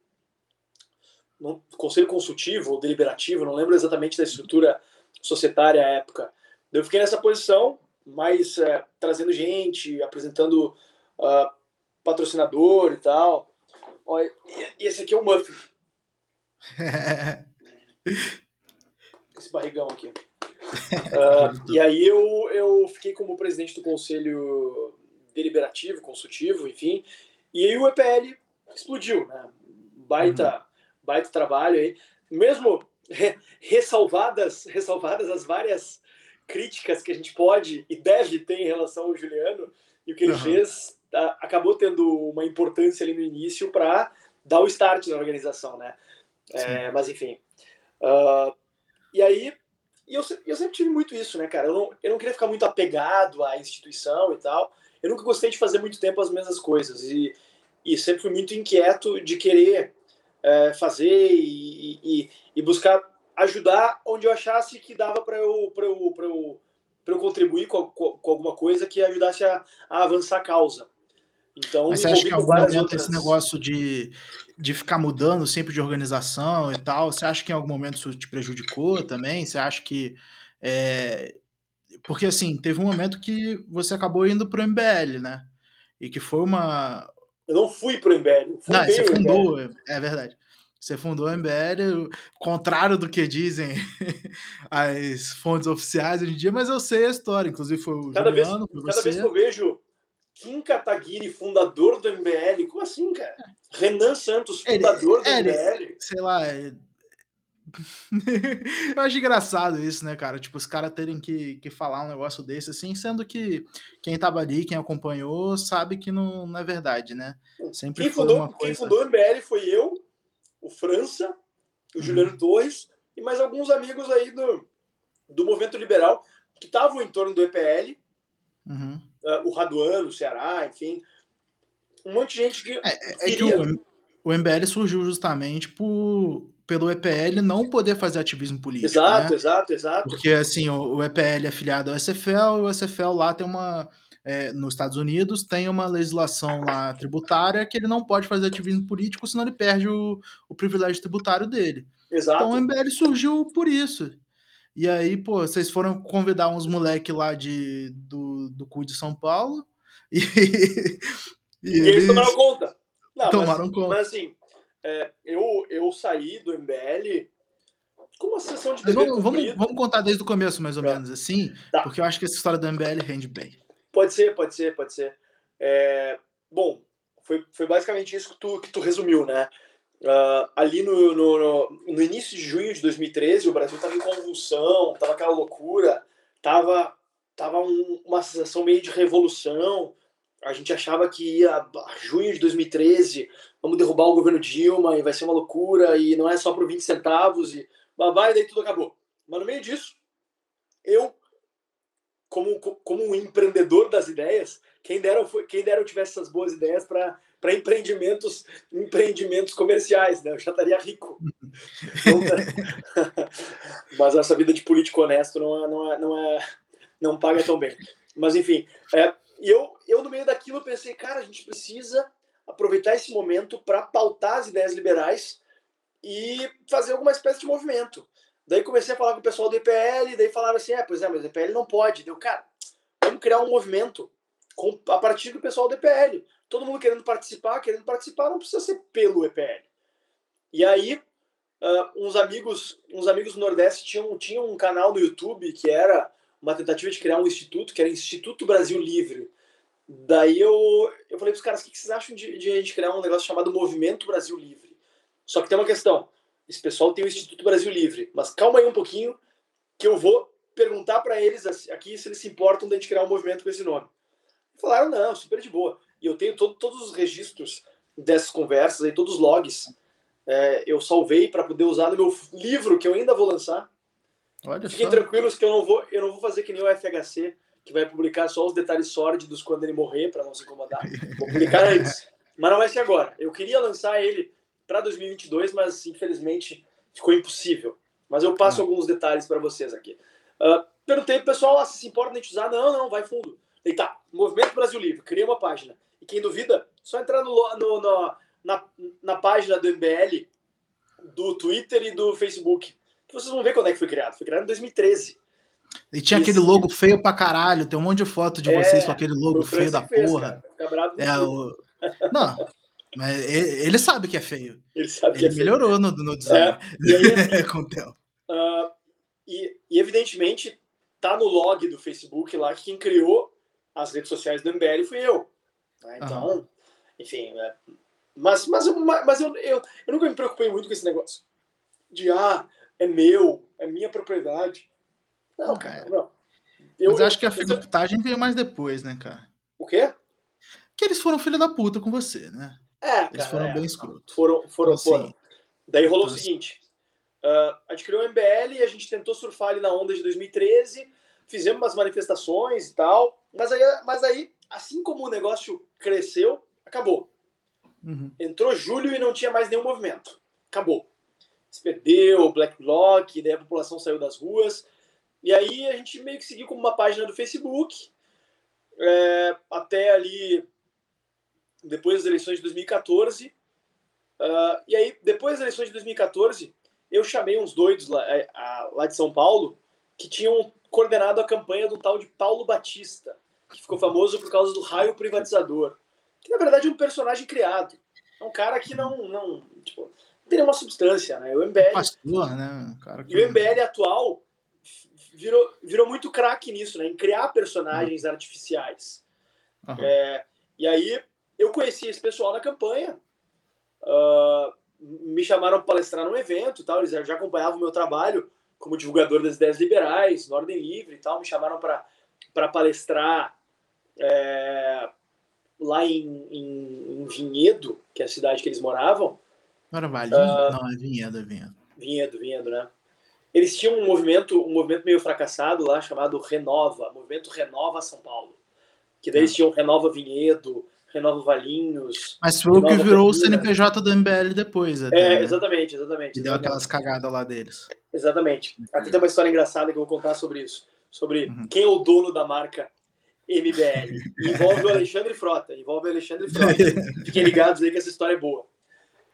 no conselho consultivo ou deliberativo, não lembro exatamente da estrutura societária à época. Eu fiquei nessa posição, mais é, trazendo gente, apresentando uh, patrocinador e tal. E esse aqui é o Muffin. esse barrigão aqui. Uh, e aí eu, eu fiquei como presidente do conselho deliberativo, consultivo, enfim. E aí o EPL explodiu, né? Baita, uhum baita trabalho aí. Mesmo ressalvadas, ressalvadas as várias críticas que a gente pode e deve ter em relação ao Juliano e o que ele uhum. fez, a, acabou tendo uma importância ali no início para dar o start na organização, né? É, mas enfim. Uh, e aí, e eu, eu sempre tive muito isso, né, cara? Eu não, eu não queria ficar muito apegado à instituição e tal. Eu nunca gostei de fazer muito tempo as mesmas coisas. E, e sempre fui muito inquieto de querer é, fazer e, e, e, buscar ajudar onde eu achasse que dava para eu, eu, eu, eu contribuir com, com, com, alguma coisa que ajudasse a, a avançar a causa. Então, Mas você acha que em algum momento outras... esse negócio de, de ficar mudando sempre de organização e tal, você acha que em algum momento isso te prejudicou também? Você acha que. É... Porque assim, teve um momento que você acabou indo para o MBL, né? E que foi uma, eu não fui para o MBL. Não, você fundou, é verdade. Você fundou o MBL, contrário do que dizem as fontes oficiais hoje em dia, mas eu sei a história. Inclusive foi o cada Juliano, vez, Cada vez que eu vejo Kim Kataguiri, fundador do MBL, como assim, cara? Renan Santos, fundador ele, do MBL. Ele, sei lá, é eu acho engraçado isso, né, cara? Tipo, os caras terem que, que falar um negócio desse, assim, sendo que quem tava ali, quem acompanhou, sabe que não, não é verdade, né? Sempre quem, fundou, coisa... quem fundou o MBL foi eu, o França, o uhum. Juliano Torres e mais alguns amigos aí do, do movimento liberal que estavam em torno do EPL, Uhum. uh, o Raduano, o Ceará, enfim. Um monte de gente que. É, é que o, o MBL surgiu justamente por, pelo EPL não poder fazer ativismo político. Exato, né? exato, exato. Porque assim, o, o EPL é afiliado ao SFL, e o SFL lá tem uma. É, nos Estados Unidos tem uma legislação lá tributária que ele não pode fazer ativismo político, senão ele perde o, o privilégio tributário dele. Exato. Então o MBL surgiu por isso. E aí, pô, vocês foram convidar uns moleques lá de, do, do CU de São Paulo e, e, e eles tomaram conta. Não, tomaram mas, conta. Mas assim, é, eu, eu saí do MBL com uma sessão de vamos, vamos, vamos, contar desde o começo, mais ou tá. menos, assim, tá. porque eu acho que essa história do MBL rende bem. Pode ser, pode ser, pode ser. É, bom, foi, foi basicamente isso que tu, que tu resumiu, né? Uh, ali no, no, no, no, início de junho de 2013, o Brasil estava em convulsão, estava aquela loucura, estava tava um, uma sensação meio de revolução. A gente achava que ia junho de 2013, vamos derrubar o governo Dilma e vai ser uma loucura e não é só por 20 centavos e babá, e daí tudo acabou. Mas no meio disso, eu, como, como um empreendedor das ideias, quem dera, quem dera eu tivesse essas boas ideias para para empreendimentos empreendimentos comerciais, né? Eu já estaria rico. Mas essa vida de político honesto não é, não é, não é não paga tão bem. Mas enfim, é, eu eu no meio daquilo pensei, cara, a gente precisa aproveitar esse momento para pautar as ideias liberais e fazer alguma espécie de movimento. Daí comecei a falar com o pessoal do EPL, daí falaram assim, é, pois é, mas o EPL não pode. Deu, cara, vamos criar um movimento com, a partir do pessoal do EPL todo mundo querendo participar, querendo participar, não precisa ser pelo EPL. E aí, uh, uns amigos uns amigos do Nordeste tinham, tinham um canal no YouTube que era uma tentativa de criar um instituto, que era Instituto Brasil Livre. Daí eu, eu falei para os caras, o que vocês acham de, de a gente criar um negócio chamado Movimento Brasil Livre? Só que tem uma questão, esse pessoal tem o Instituto Brasil Livre, mas calma aí um pouquinho, que eu vou perguntar para eles aqui se eles se importam de a gente criar um movimento com esse nome. Falaram, não, super de boa e eu tenho todo, todos os registros dessas conversas, e todos os logs. É, eu salvei para poder usar no meu livro que eu ainda vou lançar. Olha Fiquem só. tranquilos que eu não vou, eu não vou fazer que nem o FHC, que vai publicar só os detalhes sórdidos quando ele morrer para não se incomodar. Vou publicar antes, mas não vai ser agora. Eu queria lançar ele para 2022, mas infelizmente ficou impossível. Mas eu passo Ah. alguns detalhes para vocês aqui. Uh, perguntei pro pessoal ah, se se importa de usar. Não, não, vai fundo. E tá, Movimento Brasil Livre, criei uma página. E quem duvida, só entrar no, no, no, na, na página do MBL, do Twitter e do Facebook. Que vocês vão ver quando é que foi criado. Foi criado em 2013. E tinha aquele logo feio pra caralho. Tem um monte de foto de É, vocês com aquele logo feio da fez, porra. É o. Não, mas ele, ele sabe que é feio. Ele sabe que Ele é feio. melhorou no, no design. E aí, com o tempo. Ah, e, e, evidentemente tá no log do Facebook lá que quem criou as redes sociais do MBL fui eu. né? Então, enfim, né? mas, mas, eu, mas eu, eu, eu nunca me preocupei muito com esse negócio de ah, é meu, é minha propriedade. Não, cara, não. Mas eu acho que a eu- filiputagem veio mais depois, né, cara? O quê? Que eles foram filha da puta com você, né? É, Eles cara, foram é. bem escrotos. Foram, foram, Então, foram. assim, Daí rolou Então, o seguinte: ah, a gente criou o MBL e a gente tentou surfar ali na onda de 2013, fizemos umas manifestações e tal, mas aí, mas aí assim como o negócio cresceu, acabou. uhum. Entrou julho e não tinha mais nenhum movimento. Acabou. Se perdeu, Black Bloc, daí a população saiu das ruas. E aí a gente meio que seguiu como uma página do Facebook, é, até ali depois das eleições de 2014. Ah, e aí, depois das eleições de 2014, eu chamei uns doidos lá, é, a- lá de São Paulo que tinham coordenado a campanha do tal de Paulo Batista, que ficou famoso por causa do raio privatizador, que na verdade é um personagem criado. É um cara que não, não, tipo, não tem nenhuma substância, né? O MBL, Pastor, né? Cara que... e o MBL atual virou, virou muito craque nisso, né? Em criar personagens artificiais. Aham. É, e aí eu conheci esse pessoal na campanha, ah, me chamaram para palestrar num evento, tal. Eles já acompanhavam o meu trabalho como divulgador das ideias liberais, na Ordem Livre e tal. Me chamaram para palestrar é, lá em, em, em Vinhedo, que é a cidade que eles moravam. Ah. Não, é Vinhedo, é Vinhedo. Vinhedo, Vinhedo, né? Eles tinham um movimento, um movimento meio fracassado lá chamado Renova, movimento Renova São Paulo. Que daí eles tinham Renova Vinhedo, Renova Valinhos. Mas foi o que virou o CNPJ do MBL depois. Até, é, exatamente, exatamente. E deu aquelas cagadas lá deles. Exatamente. Aqui tem uma história engraçada que eu vou contar sobre isso. Sobre uhum. quem é o dono da marca MBL. Envolve o Alexandre Frota. Envolve o Alexandre Frota. Fiquem ligados aí que essa história é boa.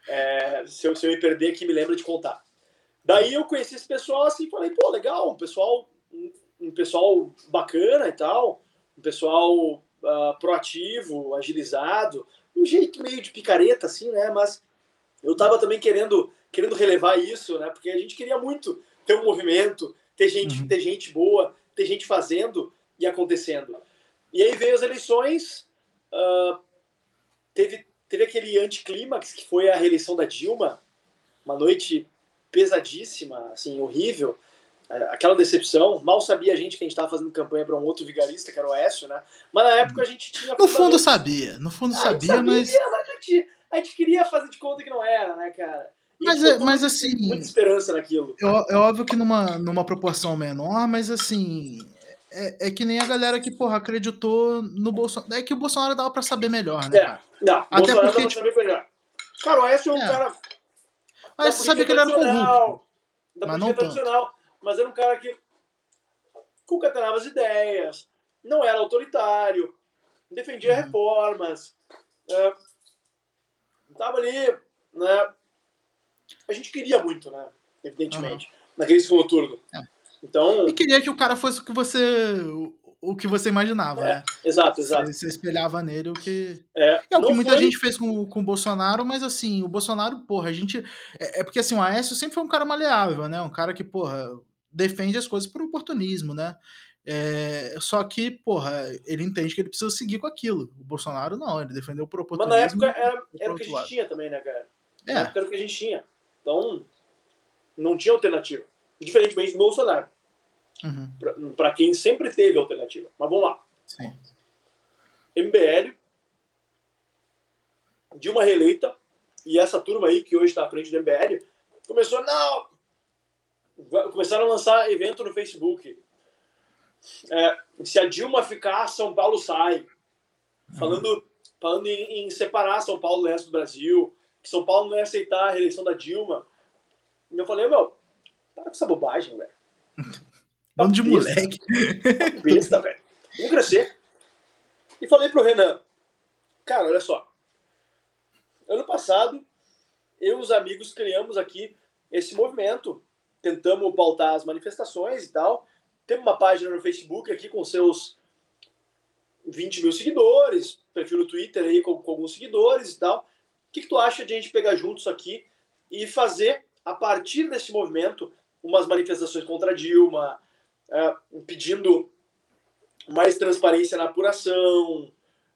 É, se, eu, se eu me perder aqui, me lembra de contar. Daí eu conheci esse pessoal assim, falei, pô, legal, um pessoal, um, um pessoal bacana e tal, um pessoal uh, proativo, agilizado, um jeito meio de picareta, assim, né? Mas eu tava também querendo, querendo relevar isso, né? Porque a gente queria muito ter um movimento, ter gente, uhum. ter gente boa, ter gente fazendo e acontecendo. E aí veio as eleições, uh, teve, teve aquele anticlímax que foi a reeleição da Dilma, uma noite pesadíssima, assim, horrível. Aquela decepção, mal sabia a gente que a gente estava fazendo campanha para um outro vigarista, que era o Écio, né? Mas na época a gente tinha. No fundo sabia, no fundo sabia, sabia, mas. A gente, a gente queria fazer de conta que não era, né, cara? Mas, é, mas assim. Muita esperança naquilo. É, é óbvio que numa, numa proporção menor, mas assim. É, é, que nem a galera que, porra, acreditou no Bolsonaro. É que o Bolsonaro dava pra saber melhor, né? É, não, Até Bolsonaro porque, dava pra saber melhor. Cara, o Écio é um é. cara mas você sabia que ele era corrupto. Da mas não tradicional. Tanto. Mas era um cara que concatenava as ideias, não era autoritário, defendia uhum. reformas, estava é, ali, né? A gente queria muito, né? Evidentemente, uhum. naquele segundo turno. É. Então, e queria que o cara fosse o que você o que você imaginava, é, né? Exato, exato. Você, você, espelhava nele o que. É, é o que muita foi... gente fez com, com o Bolsonaro, mas assim, o Bolsonaro, porra, a gente. É, é, porque assim, o Aécio sempre foi um cara maleável, né? Um cara que, porra, defende as coisas por oportunismo, né? É, só que, porra, ele entende que ele precisa seguir com aquilo. O Bolsonaro não, ele defendeu por oportunismo. Mas na época era, era o que a gente lado. tinha também, né, cara? Na é. época era o que a gente tinha. Então, não tinha alternativa. Diferentemente do Bolsonaro. Uhum. Para quem sempre teve alternativa. Mas vamos lá. Sim. MBL, Dilma reeleita, e essa turma aí que hoje está à frente do MBL começou, não! Começaram a lançar evento no Facebook. É, se a Dilma ficar, São Paulo sai. Falando, falando em, em, separar São Paulo do resto do Brasil, que São Paulo não ia aceitar a reeleição da Dilma. E eu falei, meu, para com essa bobagem, velho. Bando de moleque. Besta, velho. Vamos crescer. E falei pro Renan, cara, olha só. Ano passado, eu e os amigos criamos aqui esse movimento. Tentamos pautar as manifestações e tal. Temos uma página no Facebook aqui com seus 20 mil seguidores, perfil no Twitter aí com, com alguns seguidores e tal. O que, que tu acha de a gente pegar juntos aqui e fazer, a partir desse movimento, umas manifestações contra a Dilma, é, pedindo mais transparência na apuração.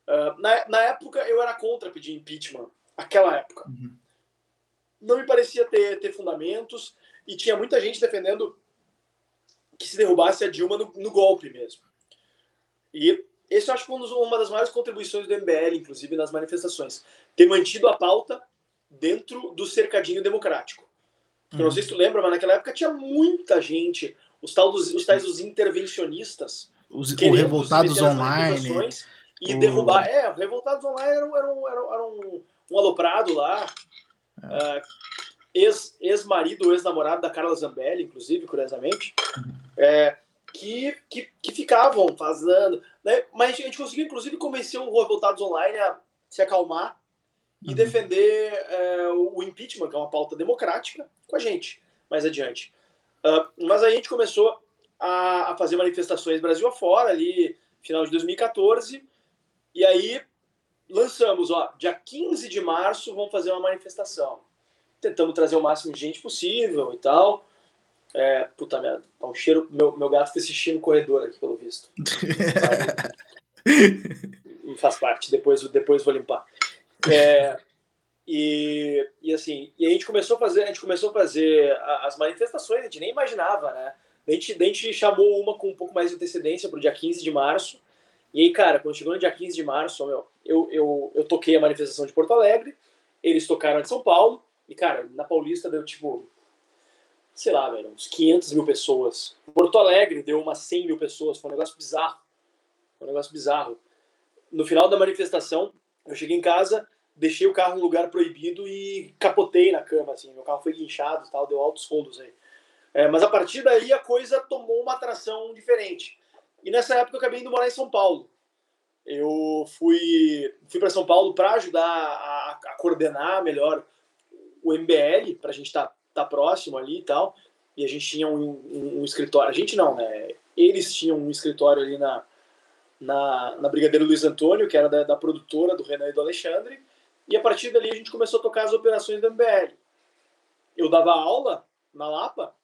É, na, na época, eu era contra pedir impeachment, aquela época. Uhum. Não me parecia ter, ter fundamentos e tinha muita gente defendendo que se derrubasse a Dilma no, no golpe mesmo. E esse eu acho que foi uma das maiores contribuições do MBL, inclusive nas manifestações, ter mantido a pauta dentro do cercadinho democrático. Uhum. Eu não sei se tu lembra, mas naquela época tinha muita gente os, tal dos, os tais dos intervencionistas. Os, o Revoltados Online. E o... derrubar. É, o Revoltados Online era, um, era, um, era um, um aloprado lá. É. Uh, ex-marido, ex ex-namorado da Carla Zambelli, inclusive, curiosamente. É, que, que, que, ficavam fazendo. Né? Mas a gente conseguiu, inclusive, convencer o Revoltados Online a se acalmar e uhum. defender é, o impeachment, que é uma pauta democrática, com a gente mais adiante. Uh, mas aí a gente começou a, a, fazer manifestações Brasil afora, ali, final de 2014, e aí lançamos, ó, dia 15 de março vamos fazer uma manifestação. Tentamos trazer o máximo de gente possível e tal. É, puta merda, tá um cheiro. Meu, meu gato fez xixi no corredor aqui, pelo visto. faz parte, depois, depois vou limpar. É, e, e assim, e a gente começou a fazer, a gente começou a fazer as manifestações, a gente nem imaginava, né? A gente, a gente chamou uma com um pouco mais de antecedência para o dia 15 de março. E aí, cara, quando chegou no dia 15 de março, meu, eu, eu, eu toquei a manifestação de Porto Alegre, eles tocaram de São Paulo, e, cara, na Paulista deu tipo sei lá, velho, uns 500 mil pessoas. Porto Alegre deu umas 100 mil pessoas, foi um negócio bizarro. Foi um negócio bizarro. No final da manifestação, eu cheguei em casa, deixei o carro no lugar proibido e capotei na cama, assim. Meu carro foi guinchado tal, deu altos fundos aí. É, mas a partir daí a coisa tomou uma atração diferente. E nessa época eu acabei indo morar em São Paulo. Eu fui, fui para São Paulo para ajudar a, a, coordenar melhor o MBL, para a gente estar tá, tá próximo ali e tal. E a gente tinha um, um, um, escritório. A gente não, né? Eles tinham um escritório ali na, na, na Brigadeiro Luiz Antônio, que era da, da produtora do Renan e do Alexandre. E a partir dali a gente começou a tocar as operações do MBL. Eu dava aula na Lapa,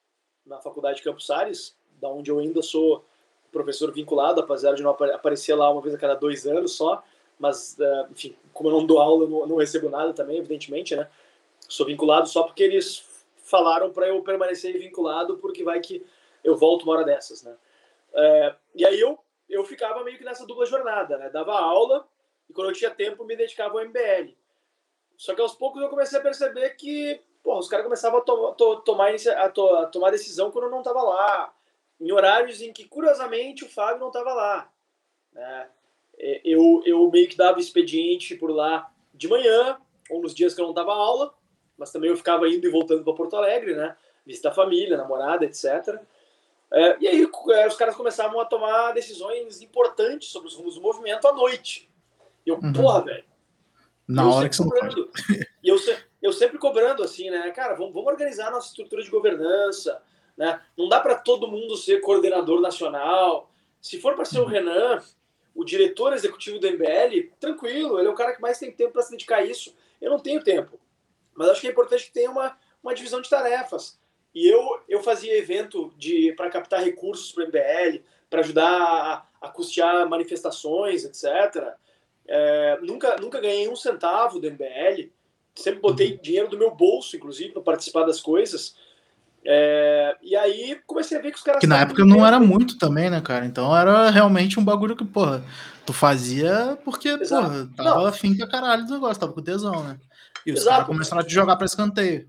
na Faculdade Campos Ares, da onde eu ainda sou professor vinculado, apesar de não aparecer lá uma vez a cada dois anos só, mas, uh, enfim, como eu não dou aula, eu não, recebo nada também, evidentemente, né? Sou vinculado só porque eles falaram para eu permanecer vinculado, porque vai que eu volto uma hora dessas, né? Uh, e aí eu, eu ficava meio que nessa dupla jornada, né? Dava aula e quando eu tinha tempo me dedicava ao MBL. Só que aos poucos eu comecei a perceber que pô, os caras começavam a, to to tomar, a, to a tomar decisão quando eu não estava lá em horários em que, curiosamente, o Fábio não estava lá. Né? Eu, eu meio que dava expediente por lá de manhã, ou nos dias que eu não dava aula, mas também eu ficava indo e voltando para Porto Alegre, né? Visitar a família, namorada, etc. É, e aí é, os caras começavam a tomar decisões importantes sobre os rumos do movimento à noite. E eu, uhum. porra, velho. Na hora que você cobrando. E eu, eu sempre cobrando assim, né? Cara, vamos, vamos organizar nossa estrutura de governança, né? Não dá para todo mundo ser coordenador nacional. Se for para ser o uhum. Renan, o diretor executivo do MBL, tranquilo, ele é o cara que mais tem tempo para se dedicar a isso. Eu não tenho tempo. Mas acho que é importante que tenha uma, uma divisão de tarefas. E eu, eu fazia evento de para captar recursos para o MBL, para ajudar a, a, custear manifestações, etc. É, nunca, nunca ganhei um centavo do MBL. Sempre botei uhum. dinheiro do meu bolso, inclusive, para participar das coisas. É, e aí comecei a ver que os caras. Que na época não era muito também, né, cara? Então era realmente um bagulho que, porra, tu fazia porque, Exato. porra, tava não. afim pra caralho do negócio, tava com tesão, né? E os caras começaram a te jogar pra escanteio.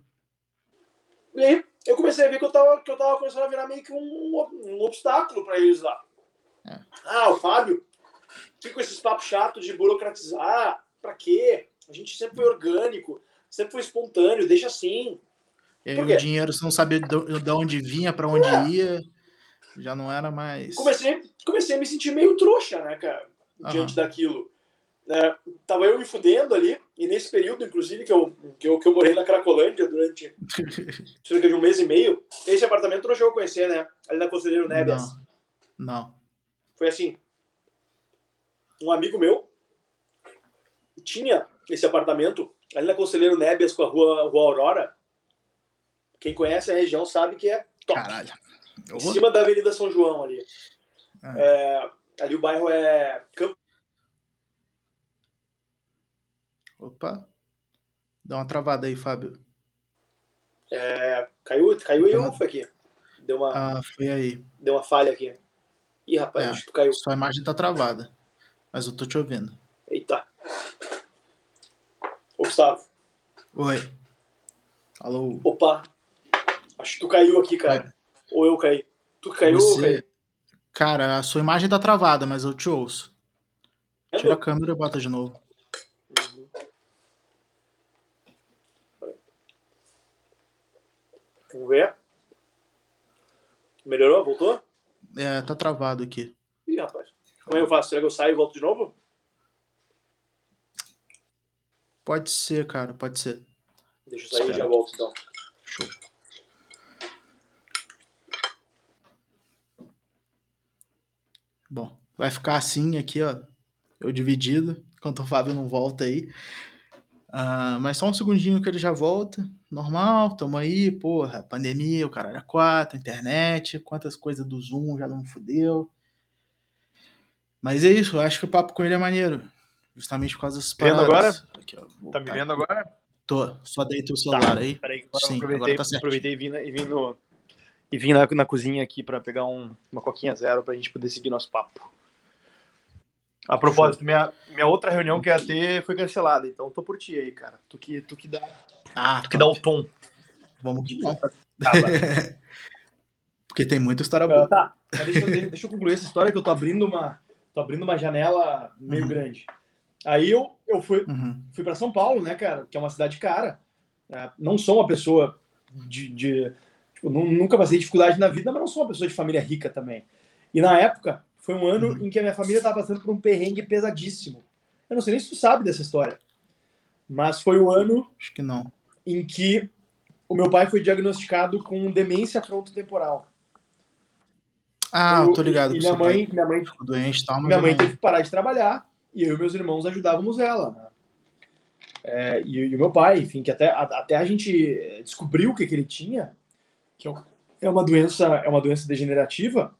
E aí eu comecei a ver que eu tava, que eu tava começando a virar meio que um, um obstáculo para eles lá. É. Ah, o Fábio, fica com esses papos chatos de burocratizar, pra quê? A gente sempre foi orgânico, sempre foi espontâneo, deixa assim. E aí o dinheiro, você não sabia de onde vinha, para onde é. ia, já não era mais. Comecei, comecei a me sentir meio trouxa, né, cara, diante uhum. daquilo. É, tava eu me fudendo ali, e nesse período, inclusive, que eu, que eu, que eu morei na Cracolândia durante cerca de um mês e meio, esse apartamento não chegou a conhecer, né? Ali na Conselheiro Neves. Não. não. Foi assim. Um amigo meu tinha esse apartamento ali na Conselheiro Nebias com a rua, rua Aurora. Quem conhece a região sabe que é top. Caralho. Em cima da Avenida São João ali. É. É, ali o bairro é Campo. Opa. Dá uma travada aí, Fábio. É, caiu, caiu aí ou foi aqui? Deu uma. Ah, foi aí. Deu uma falha aqui. Ih, rapaz, é, acho que tu caiu. Sua imagem tá travada. Mas eu tô te ouvindo. Eita. Ô, Gustavo. Oi. Alô. Opa. Acho que tu caiu aqui, cara. Ou eu caí. Tu caiu Você... ou caiu? Cara, a sua imagem tá travada, mas eu te ouço. É Tira a câmera e bota de novo. Uhum. Vamos ver. Melhorou? Voltou? É, tá travado aqui. Ih, rapaz. Como é que eu faço? Será que eu saio e volto de novo? Pode ser, cara, pode ser. Deixa eu sair e já volto então. Show. Bom, vai ficar assim aqui, ó. Eu dividido, enquanto o Fábio não volta aí. Uh, mas só um segundinho que ele já volta. Normal, tamo aí, porra, pandemia, o caralho é quatro, internet, quantas coisas do Zoom já não fudeu. Mas é isso, eu acho que o papo com ele é maneiro. Justamente por causa das paradas. Vendo agora? Aqui, ó, tá me vendo agora? Tô, só dei teu celular tá, aí. Peraí, agora Sim, aproveitei, agora tá aproveitei e vim, e vim no, e vim na, na cozinha aqui para pegar um, uma coquinha zero para a gente poder seguir nosso papo. A propósito, minha, minha outra reunião que ia ter foi cancelada, então tô por ti aí, cara. Tu que, tu que dá, ah, tu que dá o tom. Vamos que vamos. Porque tem muita história boa. Uh, tá, deixa, eu, deixa eu concluir essa história que eu tô abrindo uma, tô abrindo uma janela meio uhum. grande. Aí eu, eu fui, uhum. fui para São Paulo, né, cara, que é uma cidade cara. É, não sou uma pessoa de. de tipo, nunca passei dificuldade na vida, mas não sou uma pessoa de família rica também. E na época, foi um ano uhum. em que a minha família estava passando por um perrengue pesadíssimo. Eu não sei nem se tu sabe dessa história. Mas foi o ano. Acho que não. Em que o meu pai foi diagnosticado com demência frontotemporal. Ah, eu, tô ligado. E minha mãe, minha mãe, doente, tal, minha mãe teve que parar de trabalhar e eu e meus irmãos ajudávamos ela. Né? É, e, e, o meu pai, enfim, que até, até a gente descobriu o que, que ele tinha, que é, é uma doença, é uma doença degenerativa,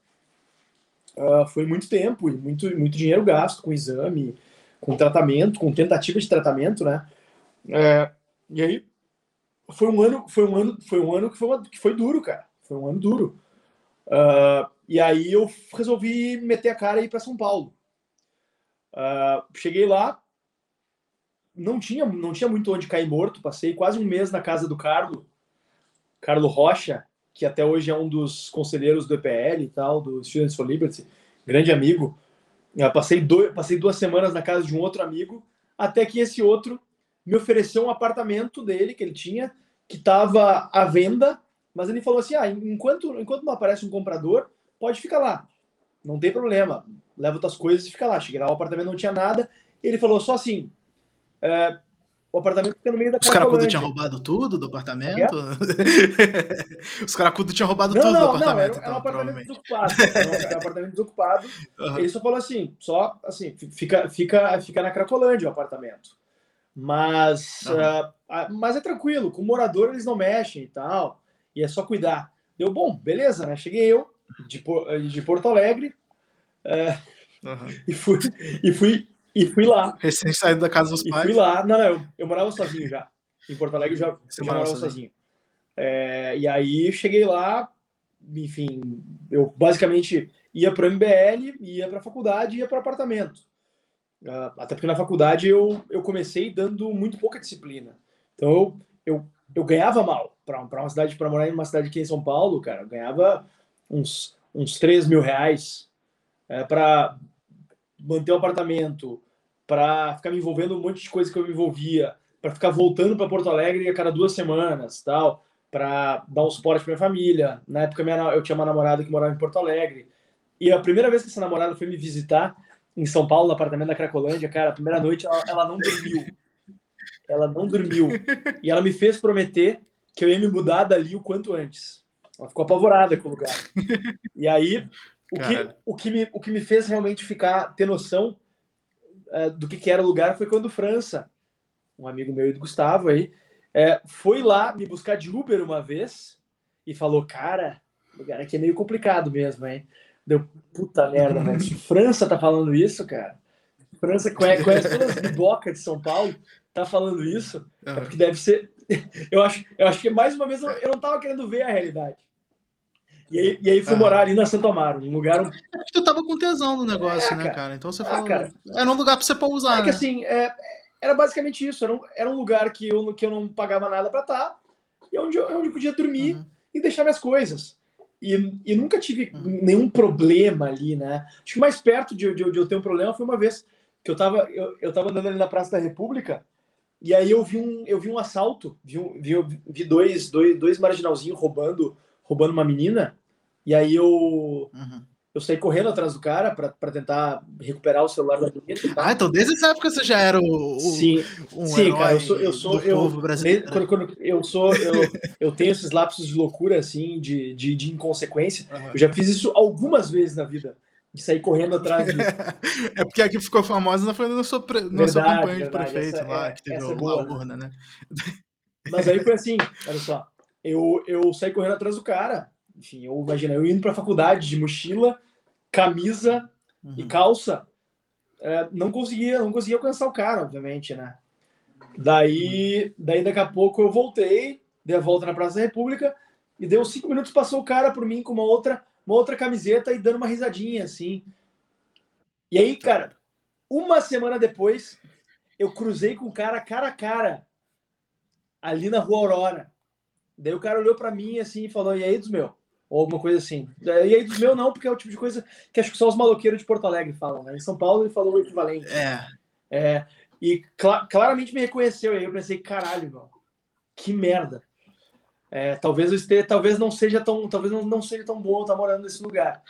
uh, foi muito tempo e muito, muito dinheiro gasto com exame, com tratamento, com tentativa de tratamento, né? É, e aí foi um ano, foi um ano, foi um ano que foi, uma, que foi duro, cara. Foi um ano duro. Uh, e aí eu resolvi meter a cara e ir para São Paulo. Uh, cheguei lá, não tinha, não tinha muito onde cair morto. Passei quase um mês na casa do Carlo, Carlo Rocha, que até hoje é um dos conselheiros do EPL e tal, do Students for Liberty, grande amigo. Eu passei, passei duas semanas na casa de um outro amigo, até que esse outro me ofereceu um apartamento dele que ele tinha, que estava à venda, mas ele falou assim: ah, enquanto, enquanto não aparece um comprador, pode ficar lá. Não tem problema. Leva outras coisas e fica lá. Cheguei lá, o apartamento não tinha nada. Ele falou só assim: é, o apartamento fica no meio da Os caracudos tinham roubado tudo do apartamento? É? Os caracudos tinham roubado não, tudo não, do apartamento. Não, era, então, era um apartamento desocupado. Era um apartamento desocupado. Uhum. Ele só falou assim: só assim, fica, fica, fica na Cracolândia o apartamento. Mas, uhum. uh, mas é tranquilo, com o morador eles não mexem e tal. E é só cuidar. Deu bom, beleza, né? Cheguei eu de, de Porto Alegre. uhum. e, fui, e fui e fui lá. Recém saído da casa dos e pais. Fui lá. Não, não, eu, eu morava sozinho já. Em Porto Alegre eu já, Você eu morava sozinho. sozinho. É, e aí cheguei lá, enfim, eu basicamente ia para o MBL, ia para a faculdade, ia para o apartamento. Uh, até porque na faculdade eu, eu comecei dando muito pouca disciplina. Então eu, eu, eu ganhava mal. Para uma cidade, para morar em uma cidade aqui em São Paulo, cara, eu ganhava uns, uns 3 mil reais é, para manter o apartamento, para ficar me envolvendo um monte de coisa que eu me envolvia, para ficar voltando para Porto Alegre a cada duas semanas, tal, para dar um suporte para minha família. Na época minha, eu tinha uma namorada que morava em Porto Alegre. E a primeira vez que essa namorada foi me visitar em São Paulo, no apartamento da Cracolândia, cara, a primeira noite ela, ela não dormiu. Ela não dormiu. E ela me fez prometer que eu ia me mudar dali o quanto antes. Ela ficou apavorada com o lugar. E aí, o que, o, que me, o que me fez realmente ficar, ter noção uh, do que, que era o lugar foi quando França, um amigo meu e do Gustavo aí, é, foi lá me buscar de Uber uma vez e falou: Cara, o lugar aqui é meio complicado mesmo, hein? Deu puta merda, velho. França tá falando isso, cara. França conhece, conhece todas as bibocas de São Paulo, tá falando isso, é porque deve ser. Eu acho, eu acho que mais uma vez eu, eu não tava querendo ver a realidade. E aí, e aí fui ah. morar ali na Santo Amaro, um lugar. Acho que tu tava com tesão no negócio, é, né, cara? Então você ah, falou. Cara, era um lugar pra você pousar. É né? que assim, é, era basicamente isso. Era um, era um lugar que eu, que eu não pagava nada pra estar, e onde eu, onde eu podia dormir uhum. e deixar minhas coisas. E, e nunca tive uhum. nenhum problema ali, né? Acho que mais perto de, de, de, eu ter um problema foi uma vez que eu tava, eu, eu tava andando ali na Praça da República. E aí eu vi um, eu vi um assalto, vi, um, vi, vi dois, dois, dois marginalzinhos roubando, roubando uma menina. E aí eu, uhum. eu saí correndo atrás do cara para tentar recuperar o celular da menina. Ah, então desde essa época você já era o. o sim, um sim, cara, eu sou. Eu, sou, eu, brasileiro. Quando, quando, eu sou. Eu, eu tenho esses lapsos de loucura, assim, de, de, de inconsequência. Uhum. Eu já fiz isso algumas vezes na vida de sair correndo atrás de... É porque aqui ficou famosa foi no seu, pre... verdade, seu campanha de prefeito essa, lá, é, que teve uma é urna, né? Mas aí foi assim, olha só, eu, eu saí correndo atrás do cara, enfim, eu imagino, eu indo para a faculdade de mochila, camisa uhum. e calça, é, não conseguia, não conseguia alcançar o cara, obviamente, né? Daí, daí daqui a pouco eu voltei, dei a volta na Praça da República e deu cinco minutos passou o cara por mim com uma outra, uma outra camiseta e dando uma risadinha assim. E aí, cara, uma semana depois eu cruzei com o cara cara a cara ali na Rua Aurora Daí o cara olhou para mim assim e falou: E aí dos meu? Ou alguma coisa assim. E aí dos meu não, porque é o tipo de coisa que acho que só os maloqueiros de Porto Alegre falam. Né? Em São Paulo ele falou o equivalente. É. é e cl claramente me reconheceu. E aí eu pensei: Caralho, meu, que merda. É, talvez eu esteja, talvez não seja tão, talvez não, não seja tão bom estar morando nesse lugar.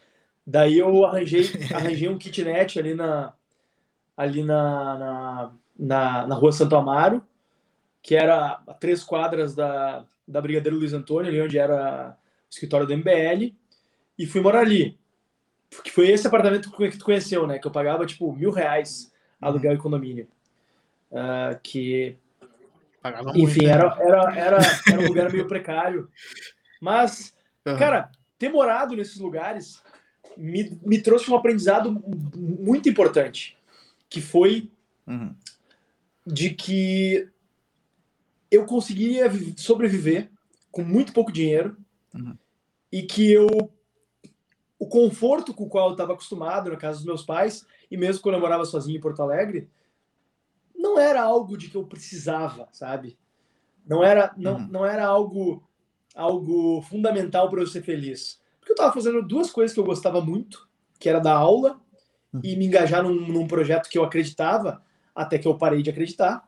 Daí eu arranjei, arranjei um kitnet ali na, ali na, na, na, na rua Santo Amaro, que era a três quadras da, da Brigadeiro Luiz Antônio, ali onde era o escritório do MBL, e fui morar ali. Que foi esse apartamento que tu conheceu, né? Que eu pagava tipo mil reais aluguel e condomínio. Uh, que Pagava Enfim, muito, era, era, era, era um lugar meio precário. Mas, uhum. cara, ter morado nesses lugares me, me trouxe um aprendizado muito importante, que foi uhum. de que eu conseguiria sobreviver com muito pouco dinheiro uhum. e que eu o conforto com o qual eu estava acostumado na casa dos meus pais e mesmo quando eu morava sozinho em Porto Alegre não era algo de que eu precisava, sabe? Não era, não, uhum. não era algo, algo fundamental para eu ser feliz. Porque eu estava fazendo duas coisas que eu gostava muito, que era dar aula uhum. e me engajar num, num, projeto que eu acreditava, até que eu parei de acreditar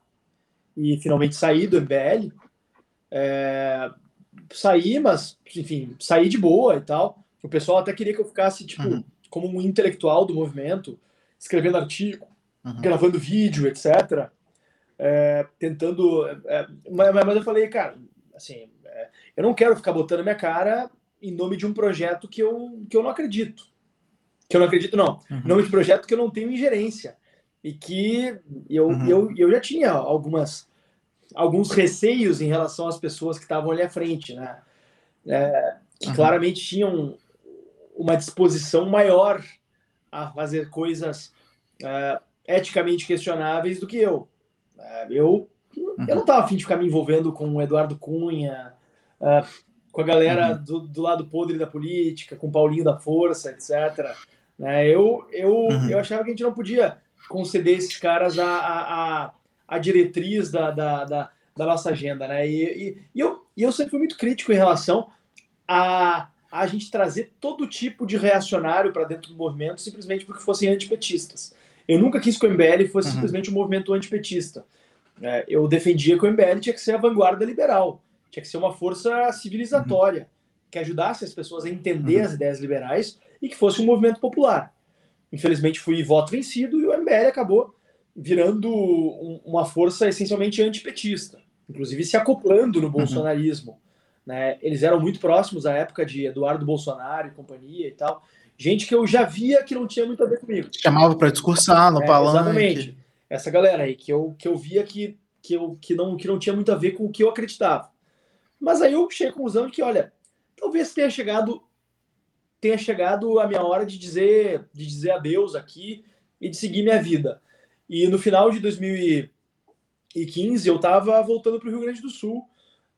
e finalmente saí do MBL. É, saí, mas, enfim, saí de boa e tal. O pessoal até queria que eu ficasse, tipo, uhum. como um intelectual do movimento, escrevendo artigo, uhum. gravando vídeo, etc. É, tentando. É, mas, mas, eu falei, cara, assim, é, eu não quero ficar botando minha cara em nome de um projeto que eu, que eu não acredito. Que eu não acredito, não. Uhum. Em nome de projeto que eu não tenho ingerência. E que eu, uhum. eu, eu já tinha algumas alguns receios em relação às pessoas que estavam ali à frente, né? É, que uhum. claramente tinham uma disposição maior a fazer coisas é, eticamente questionáveis do que eu. É, eu, eu não estava afim de ficar me envolvendo com o Eduardo Cunha, uh, com a galera uhum. do, do, lado podre da política, com o Paulinho da Força, etc. Né? Eu, eu, uhum. eu achava que a gente não podia conceder esses caras a, a, a, a diretriz da, da, da, da, nossa agenda. Né? E, e, e, eu, e eu sempre fui muito crítico em relação a, a gente trazer todo tipo de reacionário para dentro do movimento simplesmente porque fossem antipetistas. Eu nunca quis que o MBL fosse uhum. simplesmente um movimento antipetista. É, eu defendia que o MBL tinha que ser a vanguarda liberal, tinha que ser uma força civilizatória, uhum. que ajudasse as pessoas a entender uhum. as ideias liberais e que fosse um movimento popular. Infelizmente fui voto vencido e o MBL acabou virando um, uma força essencialmente antipetista, inclusive se acoplando no uhum. bolsonarismo. Né? Eles eram muito próximos à época de Eduardo Bolsonaro e companhia e tal gente que eu já via que não tinha muito a ver comigo. Chamava para discursar no é, palanque. Exatamente. Essa galera aí, que eu, que eu via que, que, eu, que, não, que não tinha muito a ver com o que eu acreditava. Mas aí eu cheguei à conclusão de que, olha, talvez tenha chegado tenha chegado a minha hora de dizer de dizer adeus aqui e de seguir minha vida. E no final de 2015 eu estava voltando para o Rio Grande do Sul.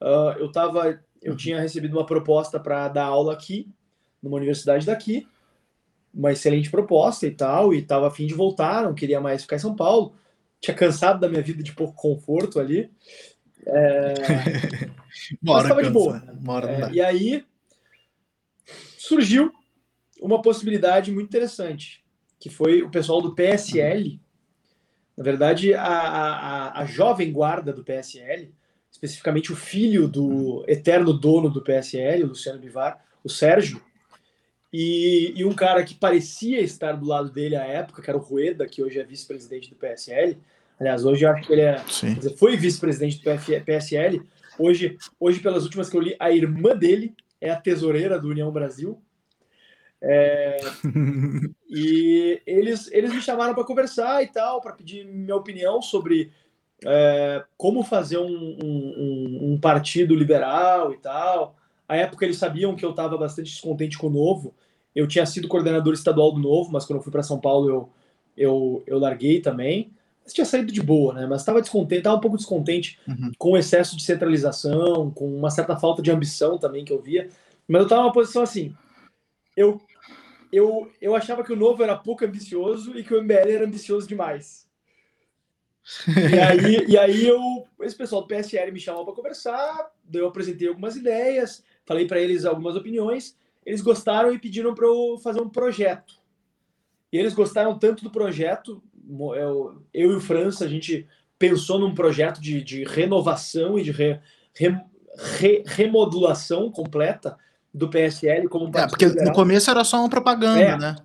Uh, eu tava, eu uhum. tinha recebido uma proposta para dar aula aqui numa universidade daqui uma excelente proposta e tal, e estava afim de voltar, não queria mais ficar em São Paulo, tinha cansado da minha vida de pouco conforto ali. É... mas estava de boa. É, e aí surgiu uma possibilidade muito interessante, que foi o pessoal do PSL. Na verdade, a, a, a jovem guarda do PSL, especificamente o filho do eterno dono do PSL, o Luciano Bivar, o Sérgio, e, e, um cara que parecia estar do lado dele à época, que era o Rueda, que hoje é vice-presidente do PSL. Aliás, hoje eu acho que ele é, dizer, foi vice-presidente do PSL. Hoje, hoje, pelas últimas que eu li, a irmã dele é a tesoureira do União Brasil. É, e eles, eles me chamaram para conversar e tal, para pedir minha opinião sobre é, como fazer um, um, um, partido liberal e tal. A época eles sabiam que eu estava bastante descontente com o Novo, eu tinha sido coordenador estadual do Novo, mas quando eu fui para São Paulo eu, eu, eu larguei também. Mas tinha saído de boa, né? Mas estava descontente, estava um pouco descontente uhum. com o excesso de centralização, com uma certa falta de ambição também que eu via. Mas eu estava numa posição assim. Eu, eu, eu achava que o Novo era pouco ambicioso e que o MBL era ambicioso demais. E aí, e aí eu, esse pessoal do PSL me chamou para conversar, eu apresentei algumas ideias, falei para eles algumas opiniões, eles gostaram e pediram para eu fazer um projeto. E eles gostaram tanto do projeto, eu, eu e o França, a gente pensou num projeto de, de renovação e de re, re, re, remodulação completa do PSL como um é, porque liberal. no começo era só uma propaganda, é. né?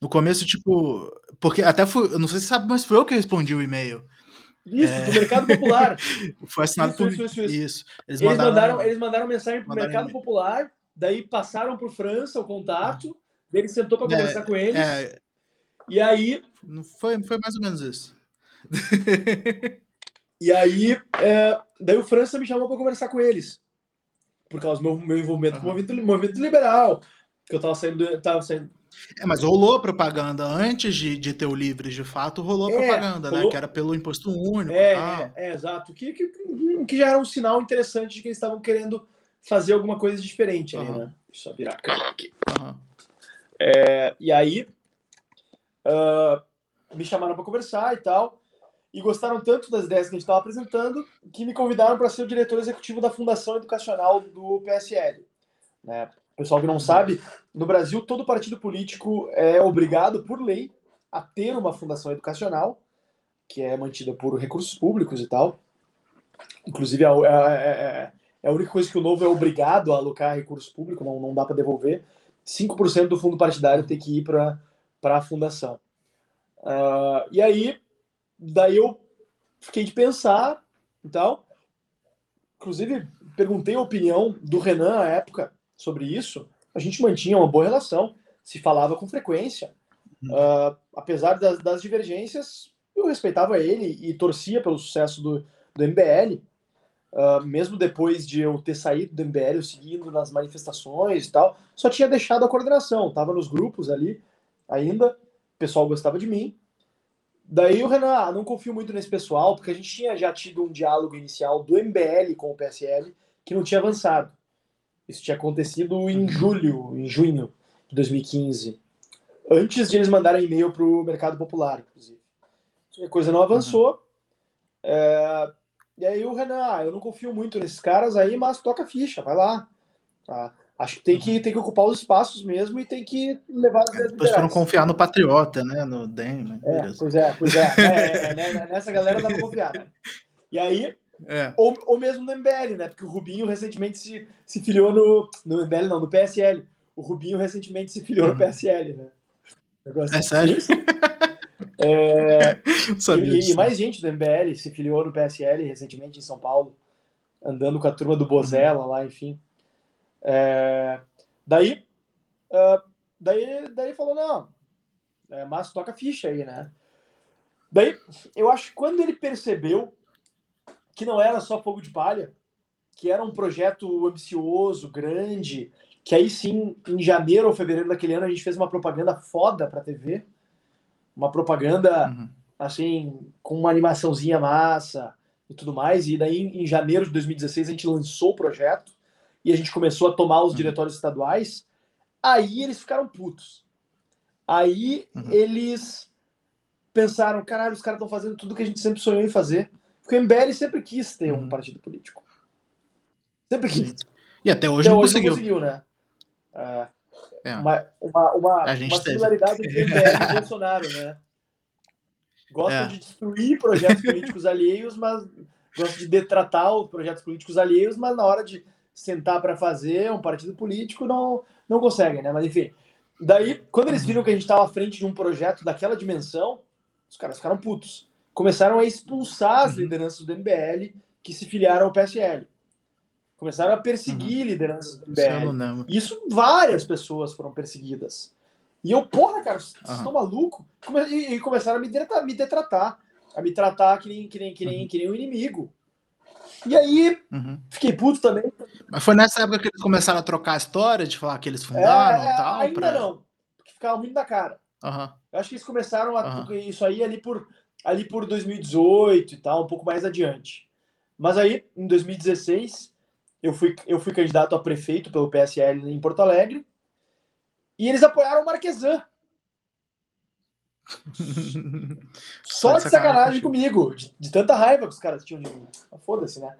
No começo, tipo, porque até foi, eu não sei se você sabe, mas foi eu que respondi o e-mail. Isso, é... do Mercado Popular. foi assinado isso, por isso, isso, isso. Eles, eles mandaram, mandaram, eles mandaram mensagem para o Mercado Popular, daí passaram por França o contato, ele sentou para é, conversar com eles. É... E aí. Foi, foi mais ou menos isso. e aí, é, daí o França me chamou para conversar com eles. Por causa do meu, meu envolvimento uhum. com o movimento, movimento liberal. Que eu tava saindo, tava saindo. É, mas rolou propaganda antes de, de ter o Livres, de fato, rolou é, propaganda, né? rolou... né? Que era pelo imposto único. É, é, é, exato. Que, que, que já era um sinal interessante de que eles estavam querendo fazer alguma coisa diferente uhum. ali, né? Deixa eu virar a câmera aqui. Uhum. É, e aí, uh, me chamaram para conversar e tal, e gostaram tanto das ideias que a gente estava apresentando que me convidaram para ser o diretor executivo da Fundação Educacional do PSL. Né? Pessoal que não sabe, no Brasil todo partido político é obrigado por lei a ter uma fundação educacional que é mantida por recursos públicos e tal. Inclusive é, é, é, a única coisa que o novo é obrigado a alocar recurso público, não, não dá para devolver. 5% do fundo partidário tem que ir para a fundação. Uh, e aí, daí eu fiquei de pensar e tal. Inclusive, perguntei a opinião do Renan à época sobre isso. A gente mantinha uma boa relação, se falava com frequência. Uh, apesar das, das, divergências, eu respeitava ele e torcia pelo sucesso do, do MBL. Uh, ah, mesmo depois de eu ter saído do MBL, eu seguindo nas manifestações e tal, só tinha deixado a coordenação, estava nos grupos ali ainda o pessoal gostava de mim. Daí o Renan, ah, não confio muito nesse pessoal, porque a gente tinha já tido um diálogo inicial do MBL com o PSL que não tinha avançado. Isso tinha acontecido em julho, em junho de 2015. Antes de eles mandarem e-mail para o Mercado Popular, inclusive. A coisa não avançou. Uhum. É... E aí o Renan, ah, eu não confio muito nesses caras aí, mas toca ficha, vai lá. Tá? Acho que tem que, tem que ocupar os espaços mesmo e tem que levar as ideias Depois foram confiar no Patriota, né? No DEM. Né? É, pois é, pois é. é, é, é nessa galera dá pra confiar, né? E aí, é. ou, ou mesmo no MBL, né? Porque o Rubinho recentemente se, se filiou no. No MBL, não, no PSL. O Rubinho recentemente se filiou uhum. no PSL, né? Negócio é sério? É, e, e, mais gente do MBL se filiou no PSL recentemente em São Paulo, andando com a turma do Bozella lá, enfim. É, daí, uh, daí, daí falou, não, é, Márcio toca ficha aí, né? Daí, eu acho que quando ele percebeu que não era só fogo de palha, que era um projeto ambicioso, grande, que aí sim, em janeiro ou fevereiro daquele ano, a gente fez uma propaganda foda pra TV, uma propaganda, uhum. assim, com uma animaçãozinha massa e tudo mais, e daí em janeiro de 2016 a gente lançou o projeto, e a gente começou a tomar os uhum. diretórios estaduais, aí eles ficaram putos. Aí uhum. eles pensaram, caralho, os caras estão fazendo tudo que a gente sempre sonhou em fazer. Porque o MBL sempre quis ter uhum. um partido político. Sempre quis. E até hoje, até não, hoje conseguiu. não conseguiu. né? É, é. Uma, uma, uma, uma similaridade entre o MBL e Bolsonaro, né? Gostam é. de destruir projetos políticos alheios, mas gostam de detratar os projetos políticos alheios, mas na hora de sentar para fazer um partido político, não, não conseguem, né? Mas enfim. Daí, quando eles viram que a gente estava à frente de um projeto daquela dimensão, os caras ficaram putos. Começaram a expulsar as uhum. lideranças do MBL que se filiaram ao PSL. Começaram a perseguir uhum. lideranças do MBL. Isso, várias pessoas foram perseguidas. E eu, porra, cara, vocês uhum. estão malucos? E, começaram a me detratar, me detratar, a me tratar que nem, que nem, que nem, uhum. que nem um inimigo. E aí, uhum. fiquei puto também. Mas foi nessa época que eles começaram a trocar a história, de falar que eles fundaram é, e tal? Ainda pra... não, porque ficava muito na cara. Uhum. Eu acho que eles começaram a, uhum. isso aí ali por, ali por 2018 e tal, um pouco mais adiante. Mas aí, em 2016, eu fui, eu fui candidato a prefeito pelo PSL em Porto Alegre, e eles apoiaram o Marquesan. Só de sacanagem comigo, de, de, tanta raiva que os caras tinham de mim. Foda-se, né?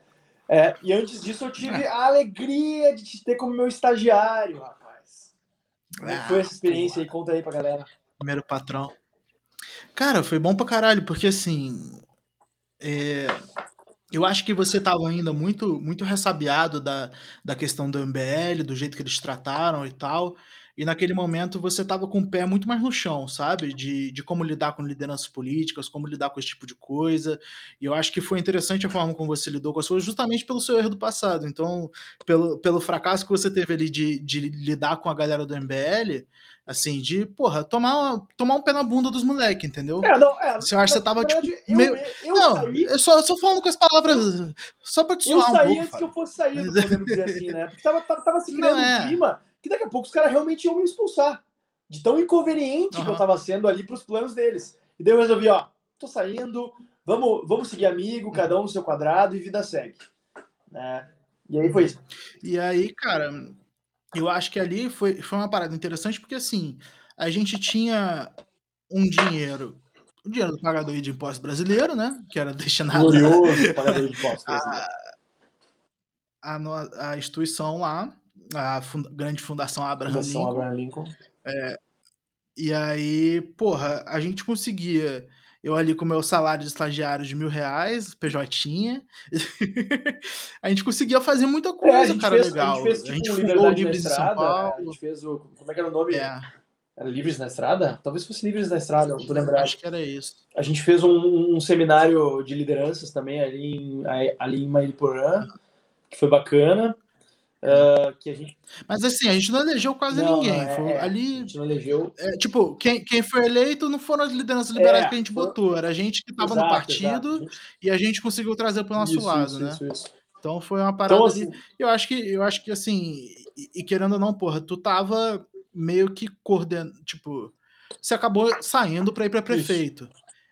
É, e antes disso eu tive a alegria de te ter como meu estagiário, rapaz. Como que foi essa experiência aí? Conta aí pra galera. Primeiro patrão. Cara, foi bom pra caralho, porque assim. é, eu acho que você estava ainda muito, muito ressabiado da, da questão do MBL, do jeito que eles trataram e tal. E naquele momento você estava com o pé muito mais no chão, sabe? De, de como lidar com lideranças políticas, como lidar com esse tipo de coisa. E eu acho que foi interessante a forma como você lidou com as coisas, justamente pelo seu erro do passado. Então, pelo, pelo fracasso que você teve ali de, de lidar com a galera do MBL, assim, de, porra, tomar, tomar um pé na bunda dos moleques, entendeu? É, não, é, Você acha que você tava, tipo, verdade, eu, meio- eu, não, saí, eu só, só falando com as palavras, só pra te eu um saí pouco. antes que eu fosse sair, podemos dizer assim, né? Porque tava, tava, tava se criando Não, é. um clima que daqui a pouco os caras realmente iam me expulsar. De tão inconveniente que eu tava sendo ali pros planos deles. E daí eu resolvi, ó, tô saindo, vamos, vamos seguir amigo, cada um no seu quadrado e vida segue. Né? E aí foi isso. E aí, cara, eu acho que ali foi, foi uma parada interessante, porque assim, a gente tinha um dinheiro, o dinheiro do pagador de imposto brasileiro, né? Que era destinado Glorioso pagador de impostos. a, a, no- a instituição lá, a funda- grande fundação Abraham Fundação Lincoln. Abraham Lincoln. E aí, porra, a gente conseguia. Eu ali com meu salário de estagiário de mil reais, PJ. a gente conseguia fazer muita É, a coisa, gente cara, fez, legal. a gente fez a tipo gente fundou o na Livres de São Estrada, a Paulo. gente fez o... Como é que era o nome? É, Era Livres na Estrada? Talvez fosse Livres na Estrada, não tô lembrado. acho que era isso. A gente fez um, um seminário de lideranças também ali em, ali em Mairiporã, que foi bacana. Ah, que a gente, Mas assim, a gente não elegeu quase Não, ninguém. não, é- foi é, a ali. gente não elegeu. é, tipo, quem, quem foi eleito não foram as lideranças liberais É, que a gente foram- botou, era a gente que estava no partido exato. e a gente conseguiu trazer para o nosso Isso, lado, isso, né? isso, isso. Então foi uma parada Então, ali. assim, Eu acho que, eu acho que assim, e, e querendo ou não, porra, tu tava meio que coordenando, tipo, você acabou saindo para ir para prefeito.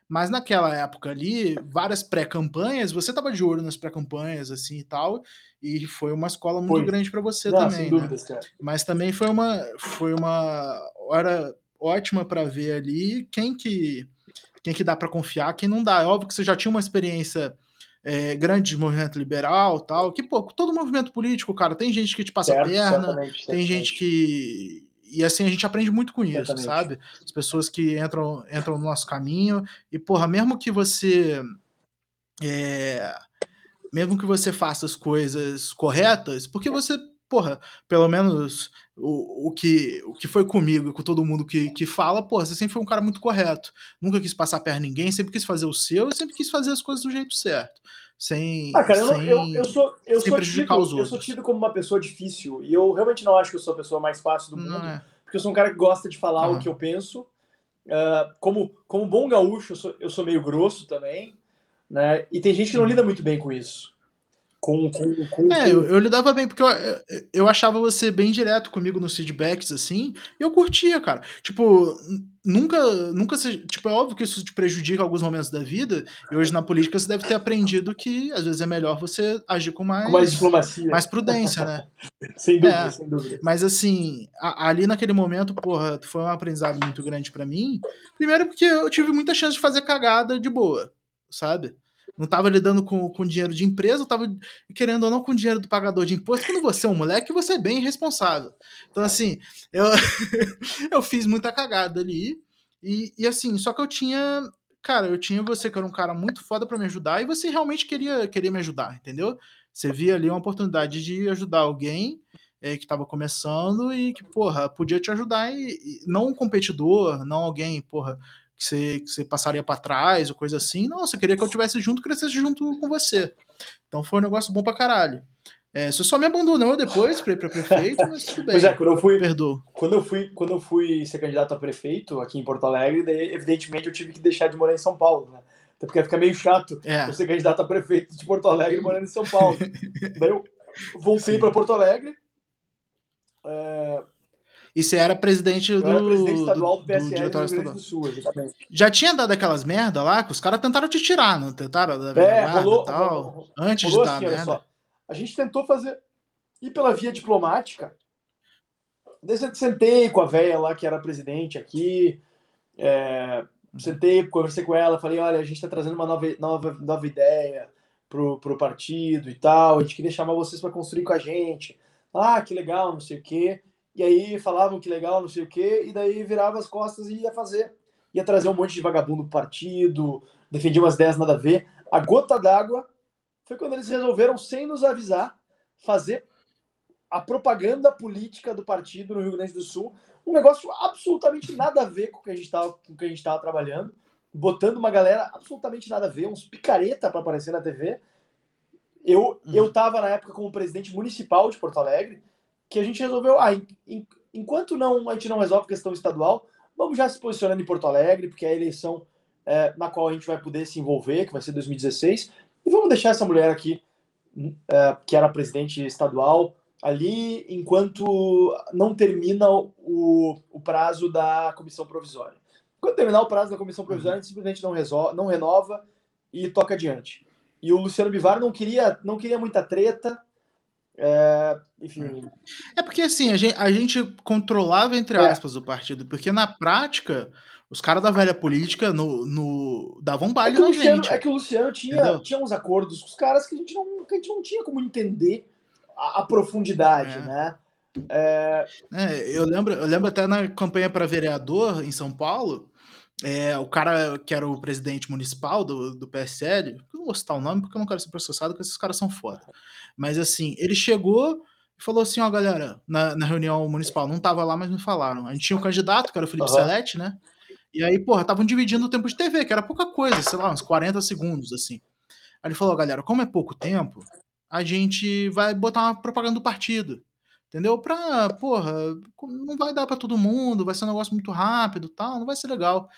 Mas naquela época ali, várias pré-campanhas, você tava de olho nas pré-campanhas, assim e tal, e foi uma escola muito Foi. grande para você não, também, sem né? dúvidas, cara. Mas também foi uma, foi uma hora ótima para ver ali quem que, quem que dá para confiar, quem não dá. É óbvio que você já tinha uma experiência é, grande de movimento liberal tal, que, pô, todo movimento político, cara, tem gente que te passa a Certo, perna, certamente, tem gente que. E assim, a gente aprende muito com isso, Certamente. sabe? As pessoas que entram, entram no nosso caminho, e, porra, mesmo que você. é, mesmo que você faça as coisas corretas, porque você, porra, pelo menos o, o, que, o que foi comigo e com todo mundo que, que fala, porra, você sempre foi um cara muito correto. Nunca quis passar a perna em ninguém, sempre quis fazer o seu sempre quis fazer as coisas do jeito certo. Sem. Ah, cara, sem... eu, eu sou, eu, sou tido, eu sou tido como uma pessoa difícil. E eu realmente não acho que eu sou a pessoa mais fácil do mundo. É. porque eu sou um cara que gosta de falar Aham. o que eu penso. Ah, como, como bom gaúcho, eu sou, eu sou meio grosso também. Né? E tem gente que não lida muito bem com isso. Com, com, com, É, eu, eu lidava bem, porque eu, eu, achava você bem direto comigo nos feedbacks, assim, e eu curtia, cara. Tipo, nunca, nunca se, Tipo, é óbvio que isso te prejudica em alguns momentos da vida, e hoje na política você deve ter aprendido que às vezes é melhor você agir com mais, com mais diplomacia. mais prudência, né? Sem dúvida, É. sem dúvida. Mas assim, a- ali naquele momento, porra, foi um aprendizado muito grande pra mim. Primeiro porque eu tive muita chance de fazer cagada de boa, sabe? Não tava lidando com, com dinheiro de empresa, eu tava querendo ou não com dinheiro do pagador de imposto. Quando você é um moleque, você é bem irresponsável. Então, assim, eu, eu fiz muita cagada ali. E, e assim, só que eu tinha. Cara, eu tinha você que era um cara muito foda pra me ajudar e você realmente queria, queria me ajudar, entendeu? Você via ali uma oportunidade de ajudar alguém é, que estava começando e que, porra, podia te ajudar e, e não um competidor, não alguém, porra, que você, que você passaria para trás ou coisa assim. Não, você queria que eu tivesse junto, crescesse junto com você. Então foi um negócio bom pra caralho. É, você só me abandonou depois para ir para prefeito, mas tudo bem. Pois é, quando eu fui, Perdoa. quando eu fui, quando eu fui ser candidato a prefeito aqui em Porto Alegre, daí, evidentemente eu tive que deixar de morar em São Paulo, né? Até porque fica meio chato É, eu ser candidato a prefeito de Porto Alegre morando em São Paulo. daí eu voltei para Porto Alegre. é, e você era presidente do, era presidente estadual do, do PSL do Rio diretório Grande estadual. do Sul, exatamente. Já tinha dado aquelas merda lá que os caras tentaram te tirar, não tentaram? Da É, rolou- e tal, rolou- antes Rolou de dar assim, merda. só. A gente tentou fazer ir pela via diplomática. Daí eu sentei com a velha lá que era presidente aqui. é, sentei, conversei com ela, falei, olha, a gente está trazendo uma nova, nova, nova ideia. pro, pro partido e tal, a gente queria chamar vocês para construir com a gente. Ah, que legal, não sei o quê. E aí falavam que legal, não sei o quê, e daí virava as costas e ia fazer. Ia trazer um monte de vagabundo pro partido, defendia umas ideias nada a ver. A gota d'água foi quando eles resolveram, sem nos avisar, fazer a propaganda política do partido no Rio Grande do Sul, um negócio absolutamente nada a ver com o que a gente estava com o que a gente estava trabalhando, botando uma galera absolutamente nada a ver, uns picareta para aparecer na TV. Eu uhum. eu estava na época como presidente municipal de Porto Alegre, que a gente resolveu, ah, em, em, enquanto não a gente não resolve a questão estadual, vamos já se posicionando em Porto Alegre, porque é a eleição é, na qual a gente vai poder se envolver, que vai ser 2016, e vamos deixar essa mulher aqui, é, que era presidente estadual, ali enquanto não termina o, o prazo da comissão provisória. Quando terminar o prazo da comissão provisória, a gente simplesmente não, resolve, não renova e toca adiante. E o Luciano Bivar não queria, não queria muita treta. É, enfim. É porque assim, a gente, a gente controlava, entre é. aspas, é. o partido, porque na prática, os caras da velha política no, no, davam baile é na Luciano, gente. É que o Luciano tinha, tinha uns acordos com os caras que a gente não, que a gente não tinha como entender a, a profundidade, é. né? É... É, eu, lembro, eu lembro até na campanha para vereador em São Paulo, é, o cara que era o presidente municipal do, do PSL, eu não vou citar o nome porque eu não quero ser processado, porque esses caras são foda. Mas assim, ele chegou e falou assim: ó, galera, na, na reunião municipal, não tava lá, mas me falaram. A gente tinha um candidato, que era o Felipe uhum. Né? E aí, porra, estavam dividindo o tempo de TV, que era pouca coisa, sei lá, uns 40 segundos, assim. Aí ele falou, galera, como é pouco tempo, a gente vai botar uma propaganda do partido. Entendeu? Pra, porra, não vai dar para todo mundo, vai ser um negócio muito rápido tal, não vai ser legal.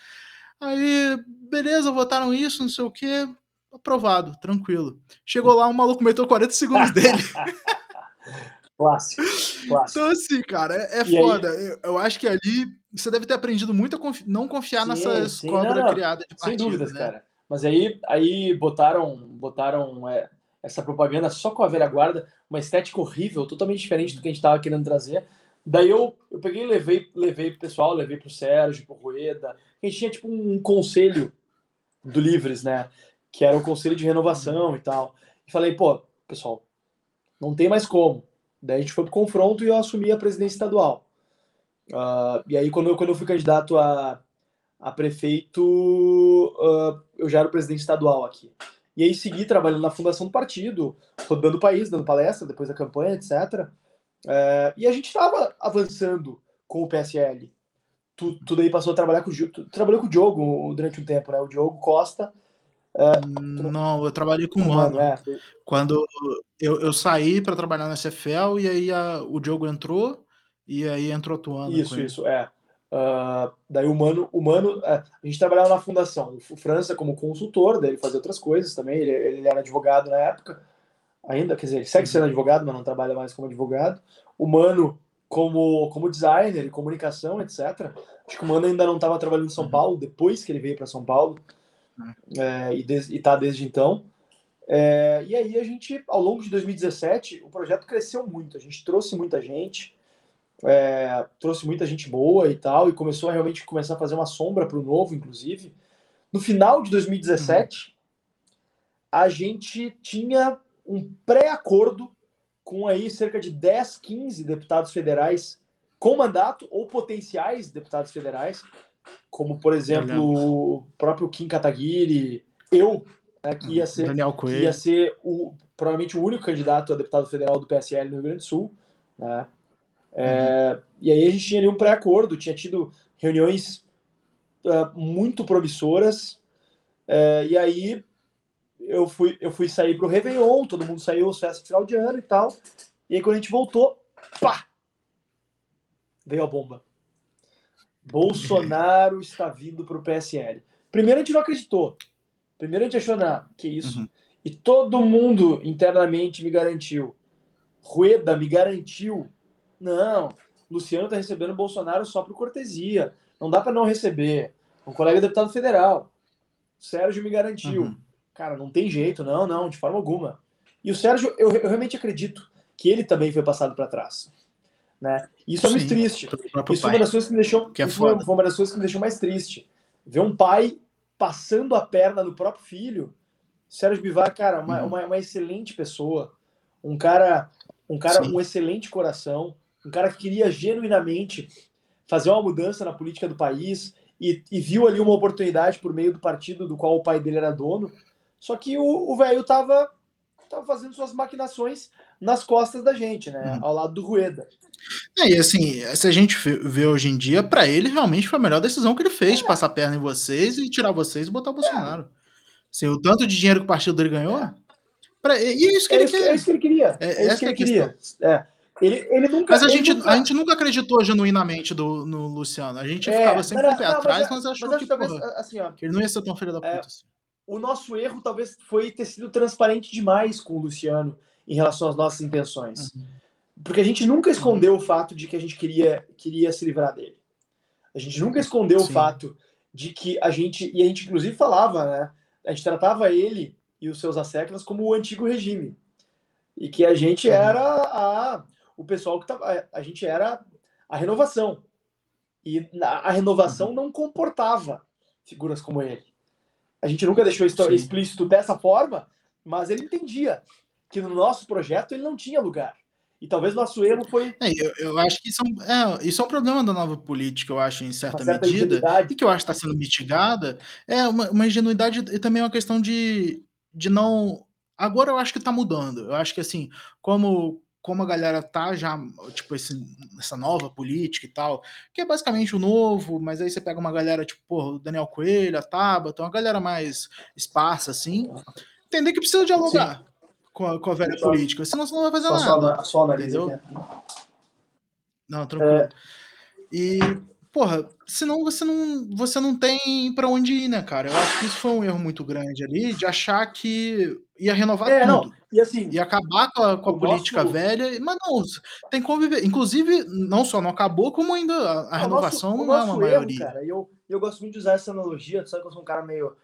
Aí, beleza, votaram isso, não sei o que, aprovado, tranquilo. Chegou lá, o maluco meteu 40 segundos dele. clássico, clássico. Então, assim, cara, é, é foda. Eu, eu, acho que ali você deve ter aprendido muito a confi não confiar sim, nessa sim, cobra criada de partido, Sem dúvidas, né? cara. Mas aí, aí botaram, botaram é, essa propaganda só com a velha guarda, uma estética horrível, totalmente diferente do que a gente estava querendo trazer. Daí eu, eu peguei e levei, levei pro pessoal, levei pro Sérgio, pro Rueda. A gente tinha tipo um conselho do Livres, né? Que era o conselho de renovação e tal. E falei, pô, pessoal, não tem mais como. Daí a gente foi pro confronto e eu assumi a presidência estadual. Uh, e aí, quando eu, quando eu fui candidato a, a prefeito, uh, eu já era o presidente estadual aqui. E aí segui trabalhando na fundação do partido, rodando o país, dando palestra depois da campanha, etc. É, e a gente estava avançando com o PSL. Tu, tu daí passou a trabalhar com o tu trabalhou com o Diogo durante um tempo, né? O Diogo Costa. É, não, eu trabalhei com o Mano. É. Quando eu, eu saí para trabalhar na CFL e aí a, o Diogo entrou e aí entrou atuando. Isso, isso, é. Uh, daí o Mano, o Mano é, a gente trabalhava na fundação, o França como consultor, daí ele fazia outras coisas também, ele, ele era advogado na época, ainda, quer dizer, ele segue sendo advogado, mas não trabalha mais como advogado. O Mano como, como designer e comunicação, etc. Acho que o Mano ainda não estava trabalhando em São uhum. Paulo, depois que ele veio para São Paulo, uhum. é, e, está desde então. É, e aí a gente, ao longo de 2017, o projeto cresceu muito, a gente trouxe muita gente, é, trouxe muita gente boa e tal, e começou a realmente começar a fazer uma sombra para o novo, inclusive. No final de 2017, uhum. a gente tinha um pré-acordo com aí cerca de 10, 15 deputados federais com mandato ou potenciais deputados federais, como por exemplo o próprio Kim Kataguiri, eu, né, que ia ser, que ia ser o, provavelmente o único candidato a deputado federal do PSL no Rio Grande do Sul, né? É, uhum. E aí a gente tinha ali um pré-acordo, tinha tido reuniões uh, muito promissoras, é, e aí eu fui, eu fui sair para o Réveillon, todo mundo saiu, festa de final de ano e tal, e aí quando a gente voltou, pá! Veio a bomba. Bolsonaro está vindo para o PSL. Primeiro a gente não acreditou. Primeiro a gente achou, não, que isso. Uhum. E todo mundo internamente me garantiu. Rueda me garantiu não, Luciano está recebendo Bolsonaro só por cortesia. Não dá para não receber. Um colega deputado federal, Sérgio me garantiu. Uhum. Cara, não tem jeito, não, não, de forma alguma. E o Sérgio, eu, eu realmente acredito que ele também foi passado para trás. Né? Isso é muito triste. Isso foi uma das coisas que me deixou, que é foi uma das coisas que me deixou mais triste. Ver um pai passando a perna no próprio filho Sérgio Bivar, cara, uma, Uhum. uma, uma excelente pessoa, um cara, um cara, Sim. um excelente coração, um cara que queria genuinamente fazer uma mudança na política do país e, e viu ali uma oportunidade por meio do partido do qual o pai dele era dono. Só que o velho tava, tava fazendo suas maquinações nas costas da gente, né? Uhum. Ao lado do Rueda. É, e assim, se a gente vê- hoje em dia, pra ele realmente foi a melhor decisão que ele fez, passar a perna em vocês e tirar vocês e botar o Bolsonaro. Assim, o tanto de dinheiro que o partido dele ganhou, pra, e é isso que É ele isso, que- quer. é isso que ele queria. É, É, que é ele queria. É. Ele, ele nunca. Mas a gente, nunca- a gente nunca acreditou genuinamente do, no Luciano. A gente É, ficava sempre com o pé não, atrás, mas, mas, achou mas que, talvez, porra, assim, ó, que ele não ia ser tão filho da puta. É, assim. o nosso erro talvez foi ter sido transparente demais com o Luciano em relação às nossas intenções. Uhum. Porque a gente nunca escondeu o fato de que a gente queria, queria se livrar dele. A gente nunca escondeu Sim. o fato de que a gente, e a gente inclusive falava, né? A gente tratava ele e os seus asseclas como o antigo regime. E que a gente Uhum. era a, o pessoal que tava. A gente era a renovação. E a Uhum. renovação não comportava figuras como ele. A gente nunca deixou isso Sim. explícito dessa forma, mas ele entendia que no nosso projeto ele não tinha lugar. E talvez nosso erro foi É, eu, eu acho que isso é, um, é, isso é um problema da nova política, eu acho, em certa, certa medida, ingenuidade. e que eu acho que está sendo mitigada, é uma, uma ingenuidade e também uma questão de, de não. Agora eu acho que está mudando. Eu acho que assim, como, como a galera tá já, tipo, esse, essa nova política e tal, que é basicamente o novo, mas aí você pega uma galera, tipo, porra, o Daniel Coelho, a Tabata, uma galera mais esparsa, assim, entender que precisa dialogar com a, com a velha Só- política, senão você não vai fazer Só, só, nada. na- só análise entendeu? aqui. Não, tranquilo. E, porra, senão você não, você não tem pra onde ir, né, cara? Eu acho que isso foi um erro muito grande ali, de achar que ia renovar É, tudo. não. E assim, Ia acabar com a, com a política nosso- velha, mas não, tem que conviver. Inclusive, não só não acabou, como ainda a, a renovação nosso- não é uma erro, maioria. Cara, eu, eu gosto muito de usar essa analogia, sabe que eu sou um cara meio.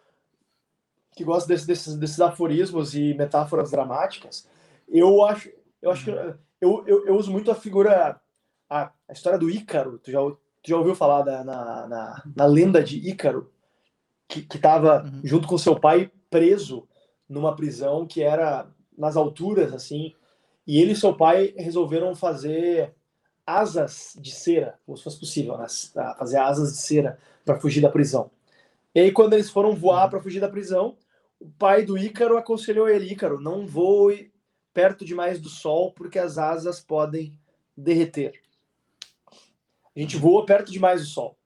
que gosta desse- desses, desses aforismos e metáforas dramáticas. Eu acho, eu acho que Uhum. eu, eu, eu uso muito a figura. A, a história do Ícaro. Tu já, tu já ouviu falar da, na, na, na lenda de Ícaro? Que, que tava Uhum. junto com seu pai preso numa prisão que era nas alturas, assim. E ele e seu pai resolveram fazer asas de cera, como se fosse possível, né? Ah, fazer asas de cera para fugir da prisão. E aí, quando eles foram voar Uhum. para fugir da prisão, o pai do Ícaro aconselhou ele: Ícaro, não voe perto demais do sol, porque as asas podem derreter. A gente voou perto demais do sol.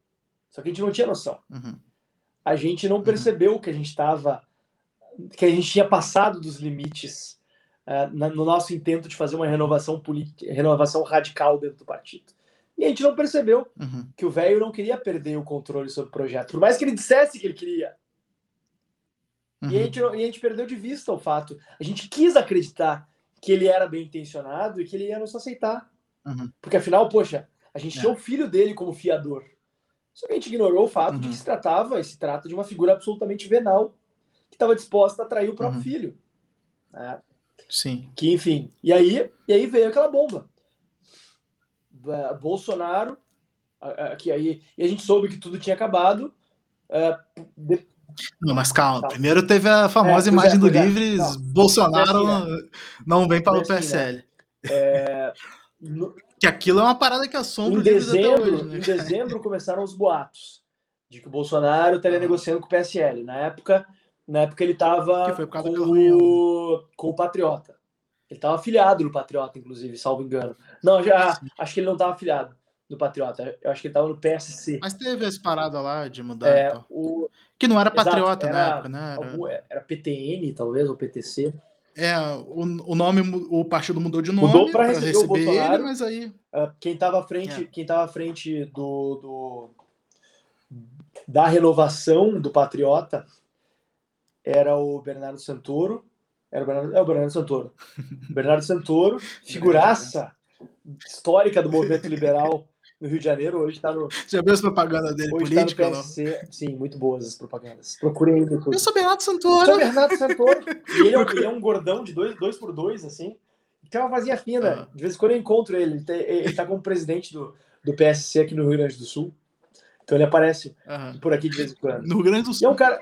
Só que a gente não tinha noção. Uhum. A gente não percebeu que a gente estava. que a gente tinha passado dos limites na- no nosso intento de fazer uma renovação política, renovação radical dentro do partido. E a gente não percebeu Uhum. que o velho não queria perder o controle sobre o projeto, por mais que ele dissesse que ele queria. E, a Uhum. gente, e a gente perdeu de vista o fato. A gente quis acreditar que ele era bem intencionado e que ele ia nos aceitar. Uhum. Porque afinal, poxa, a gente É. tinha o filho dele como fiador. Só que a gente ignorou o fato de Uhum. que se tratava, e se trata de uma figura absolutamente venal que estava disposta a trair o próprio Uhum. filho. né? Sim. Que, enfim. E aí, e aí veio aquela bomba. Ba- Bolsonaro, que aí, e a gente soube que tudo tinha acabado. é, de- Não, mas calma. Tá. Primeiro teve a famosa É, imagem é, do é. Livres. Bolsonaro não vem para o? PSL. no- Que aquilo é uma parada que assombra em dezembro, hoje, né? em dezembro começaram os boatos de que o Bolsonaro estaria Ah. negociando com o PSL. Na época, na época ele estava com, o- com o Patriota. Ele estava afiliado no Patriota, inclusive, salvo engano. Não, já acho que ele não estava afiliado no Patriota. Eu acho que ele estava no PSC. Mas teve essa parada lá de mudar É, tal. o, Que não era Exato, patriota na era época, né? Era, algum- era PTN, talvez, ou PTC. É, o, o nome, o partido mudou de nome Mudou para receber receber, Bolsonaro. ele, mas aí. Ah, quem estava à frente, É. quem tava à frente do, do- da renovação do Patriota era o Bernardo Santoro. Era o Bernardo, é o Bernardo Santoro. Bernardo Santoro, figuraça histórica do movimento liberal no Rio de Janeiro, hoje está no, Já viu as propagandas dele hoje tá no política? não? PSC. Sim, muito boas as propagandas. Procurem YouTube. Eu sou Bernardo Sou Santoro. Bernardo Santoro. E ele é, um, ele é um gordão de dois, dois por dois, assim. Tem uma vazinha fina. Ah. De vez em quando eu encontro ele. Ele, ele tá como presidente do, do PSC aqui no Rio Grande do Sul. Então ele aparece Aham. por aqui de vez em quando. No Rio Grande do E é Sul. um cara.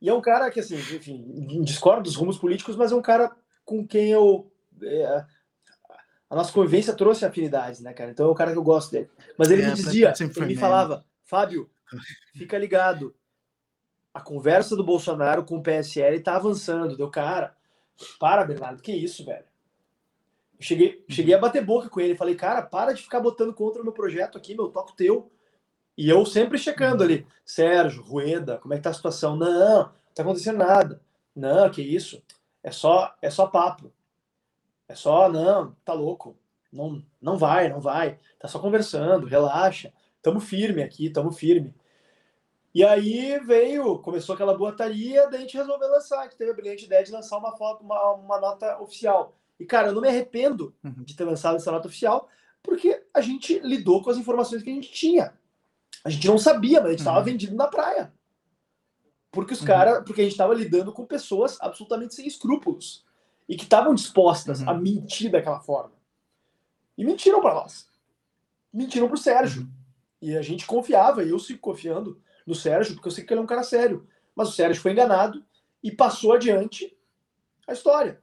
E é um cara que, assim, enfim, discorda dos rumos políticos, mas é um cara com quem eu. É, a nossa convivência trouxe afinidades, né, cara? Então é um cara que eu gosto dele. Mas ele é, me dizia, ele me falava, Fábio, fica ligado. A conversa do Bolsonaro com o PSL tá avançando. Deu, cara, para, Bernardo, que isso, velho? Eu cheguei, cheguei a bater boca com ele. Falei, cara, para de ficar botando contra o meu projeto aqui, meu toco teu. E eu sempre checando ali, Sérgio, Rueda, como é que tá a situação? Não, não tá acontecendo nada. Não, que isso? É só, é só papo. É só, não, tá louco. Não, não vai, não vai. Tá só conversando, relaxa. Tamo firme aqui, tamo firme. E aí veio, começou aquela boataria, daí a gente resolveu lançar, que teve a brilhante ideia de lançar uma foto, uma, uma nota oficial. E, cara, eu não me arrependo uhum. de ter lançado essa nota oficial, porque a gente lidou com as informações que a gente tinha. A gente não sabia, mas a gente estava uhum. vendido na praia. Porque os uhum. caras, porque a gente estava lidando com pessoas absolutamente sem escrúpulos e que estavam dispostas uhum. a mentir daquela forma. E mentiram para nós. Mentiram para o Sérgio. Uhum. E a gente confiava, e eu sigo confiando no Sérgio, porque eu sei que ele é um cara sério. Mas o Sérgio foi enganado e passou adiante a história.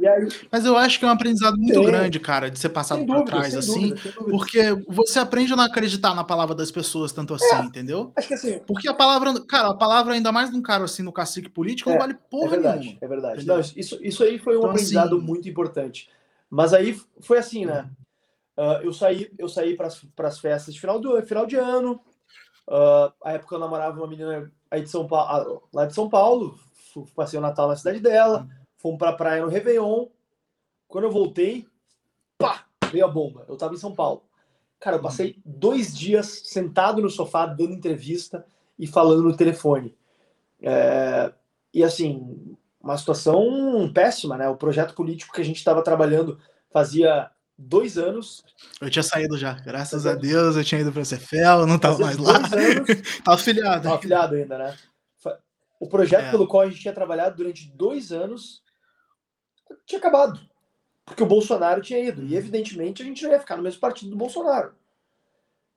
Aí... Mas eu acho que é um aprendizado muito Tem. grande, cara, de ser passado para trás, assim, dúvida, porque você aprende a não acreditar na palavra das pessoas tanto assim, é, entendeu? Acho que assim. Porque a palavra, cara, a palavra, ainda mais de um cara assim no cacique político, é, não vale porra é verdade, nenhuma. É verdade. Não, isso, isso aí foi um então, aprendizado assim... muito importante. Mas aí foi assim, né? Uh, eu saí, eu saí para as festas de final, do, final de ano. Uh, a época eu namorava uma menina aí de São Paulo, lá de São Paulo, passei o Natal na cidade dela. Fomos pra praia no Réveillon. Quando eu voltei, pá, veio a bomba. Eu tava em São Paulo. Cara, eu passei dois dias sentado no sofá, dando entrevista e falando no telefone. É... E assim, uma situação péssima, né? O projeto político que a gente estava trabalhando fazia dois anos. Eu tinha saído já, graças a Deus, eu tinha ido para a Cefel, não estava mais lá. Anos, tava afiliado. Tava afiliado ainda, né? O projeto é. pelo qual a gente tinha trabalhado durante dois anos tinha acabado. Porque o Bolsonaro tinha ido. E, evidentemente, a gente não ia ficar no mesmo partido do Bolsonaro.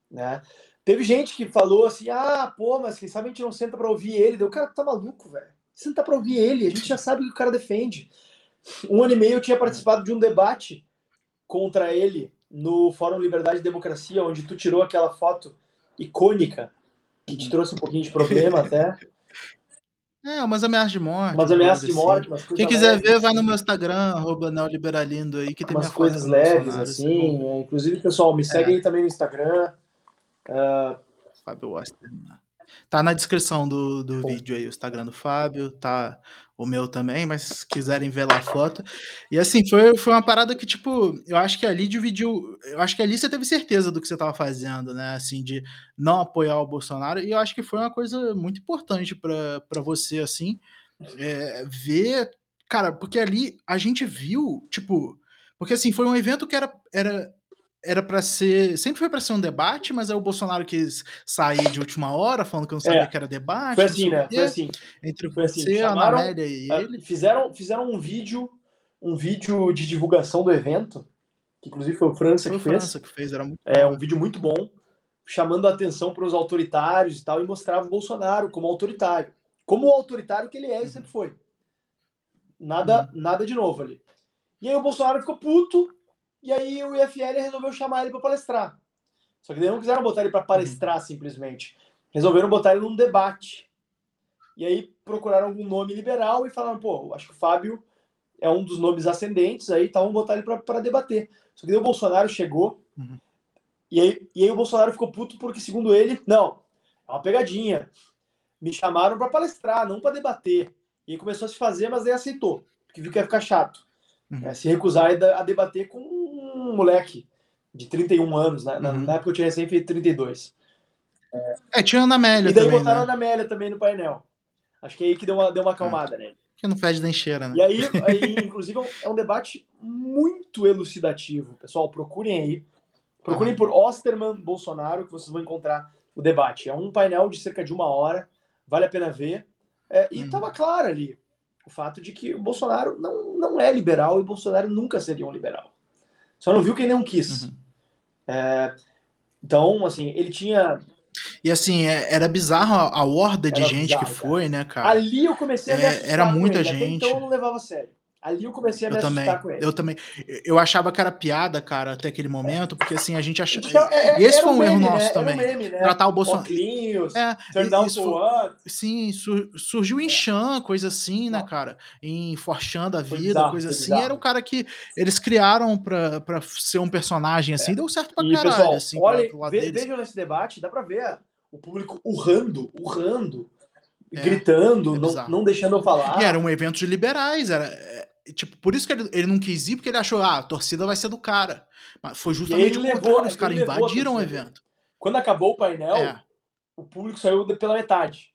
Né? Teve gente que falou assim: ah, pô, mas quem sabe a gente não senta para ouvir ele. O cara tá maluco, velho. Senta para ouvir ele. A gente já sabe o que o cara defende. Um ano e meio eu tinha participado de um debate contra ele no Fórum Liberdade e Democracia, onde tu tirou aquela foto icônica que te trouxe um pouquinho de problema até. É, umas ameaças de morte. Umas ameaças de morte. Umas Quem quiser leves, ver, vai no meu Instagram, arroba neoliberalindo aí, que tem umas coisas leves, assim. É, inclusive, pessoal, me segue é. aí também no Instagram. Uh... Fábio Osterman. Tá na descrição do, do vídeo aí, o Instagram do Fábio, tá o meu também, mas se quiserem ver lá a foto. E assim, foi, foi uma parada que, tipo, eu acho que ali dividiu. Eu acho que ali você teve certeza do que você estava fazendo, né? Assim, de não apoiar o Bolsonaro. E eu acho que foi uma coisa muito importante para você, assim, é, ver. Cara, porque ali a gente viu, tipo. Porque assim, foi um evento que era, era era para ser. Sempre foi para ser um debate, mas aí o Bolsonaro quis sair de última hora, falando que não sabia é, que era debate. Foi assim, né? Foi assim. Entre foi assim, você, chamaram, a Amélia e é, ele. Fizeram, fizeram um vídeo, um vídeo de divulgação do evento, que inclusive foi o França foi que fez. França que fez, era muito É, bom. um vídeo muito bom, chamando a atenção para os autoritários e tal, e mostrava o Bolsonaro como autoritário. Como o autoritário que ele é e sempre foi. Nada, uhum. nada de novo ali. E aí o Bolsonaro ficou puto e aí o IFL resolveu chamar ele para palestrar. Só que daí não quiseram botar ele para palestrar uhum. simplesmente. Resolveram botar ele num debate. E aí procuraram algum nome liberal e falaram, pô, acho que o Fábio é um dos nomes ascendentes aí, então vamos botar ele para debater. Só que daí o Bolsonaro chegou uhum. e, aí, e aí o Bolsonaro ficou puto porque, segundo ele, não, é uma pegadinha. Me chamaram para palestrar, não para debater. E aí começou a se fazer, mas aí aceitou, porque viu que ia ficar chato. Uhum. É, se recusar a debater com moleque de 31 anos, né? Na, uhum. na época eu tinha recém feito 32. É, é tinha Ana Amélia E daí também, botaram né? a Ana Amélia também no painel. Acho que é aí que deu uma, deu uma acalmada é. nele. Que não fede nem cheira, né? E aí, aí inclusive, é um debate muito elucidativo. Pessoal, procurem aí. Procurem por Osterman Bolsonaro, que vocês vão encontrar o debate. É um painel de cerca de uma hora, vale a pena ver. É, e estava uhum. claro ali o fato de que o Bolsonaro não, não é liberal e o Bolsonaro nunca seria um liberal. Só não viu quem não quis. Uhum. É, então, assim, ele tinha. E assim, é, era bizarro a, a horda de Era gente bizarro, que foi, né, cara? Ali eu comecei a É, era com muita. Até gente. então eu não levava a sério. Ali eu comecei a me Eu também, assustar com ele. eu também. Eu achava que era piada, cara, até aquele momento, porque assim, a gente achava. Então, é- E esse foi um erro meme, nosso né? também. Um meme, né? Tratar o Bolsonaro. Óculos, É, turn down isso for? Sim, sur- surgiu em Chan, coisa assim, né, cara? Em Forchan da vida, bizarro, coisa assim. Era o cara que eles criaram pra, pra ser um personagem assim, deu certo pra E, caralho, pessoal, assim, lado ve- deles. vejam nesse debate, dá pra ver o público urrando, urrando, É, gritando, é não, não deixando eu falar. E era um evento de liberais, era. Tipo, por isso que ele, ele não quis ir, porque ele achou, ah, a torcida vai ser do cara. Mas foi justamente o contrário, os ele caras invadiram o evento. Quando acabou o painel, É, o público saiu pela metade.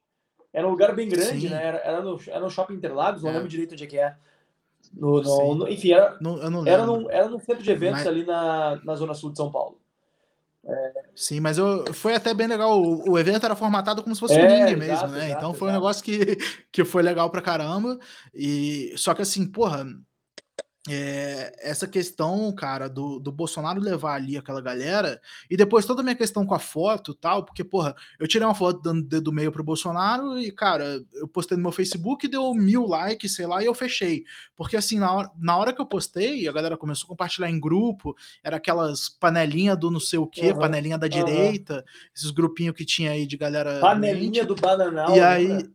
Era um lugar bem grande, Sim. né? Era, era, no, era no Shopping Interlagos, não É. lembro direito onde é que é. No, no- no- enfim, era, não, eu não era, num, era num centro de eventos Mas- ali na, na Zona Sul de São Paulo. Sim, mas eu, foi até bem legal. O, o evento era formatado como se fosse um É, ringue exato, mesmo, né? exato, então foi um exato. negócio que, que foi legal pra caramba. E só que assim, porra, é, essa questão, cara, do, do Bolsonaro levar ali aquela galera, e depois toda a minha questão com a foto tal, porque, porra, eu tirei uma foto dando dedo meio pro Bolsonaro e, cara, eu postei no meu Facebook, deu mil likes, sei lá, e eu fechei. Porque, assim, na hora, na hora que eu postei, a galera começou a compartilhar em grupo, era aquelas panelinha do não sei o quê, Aham, panelinha da aham. direita, esses grupinhos que tinha aí de galera. Panelinha doente. do Bananal. E lembra? aí,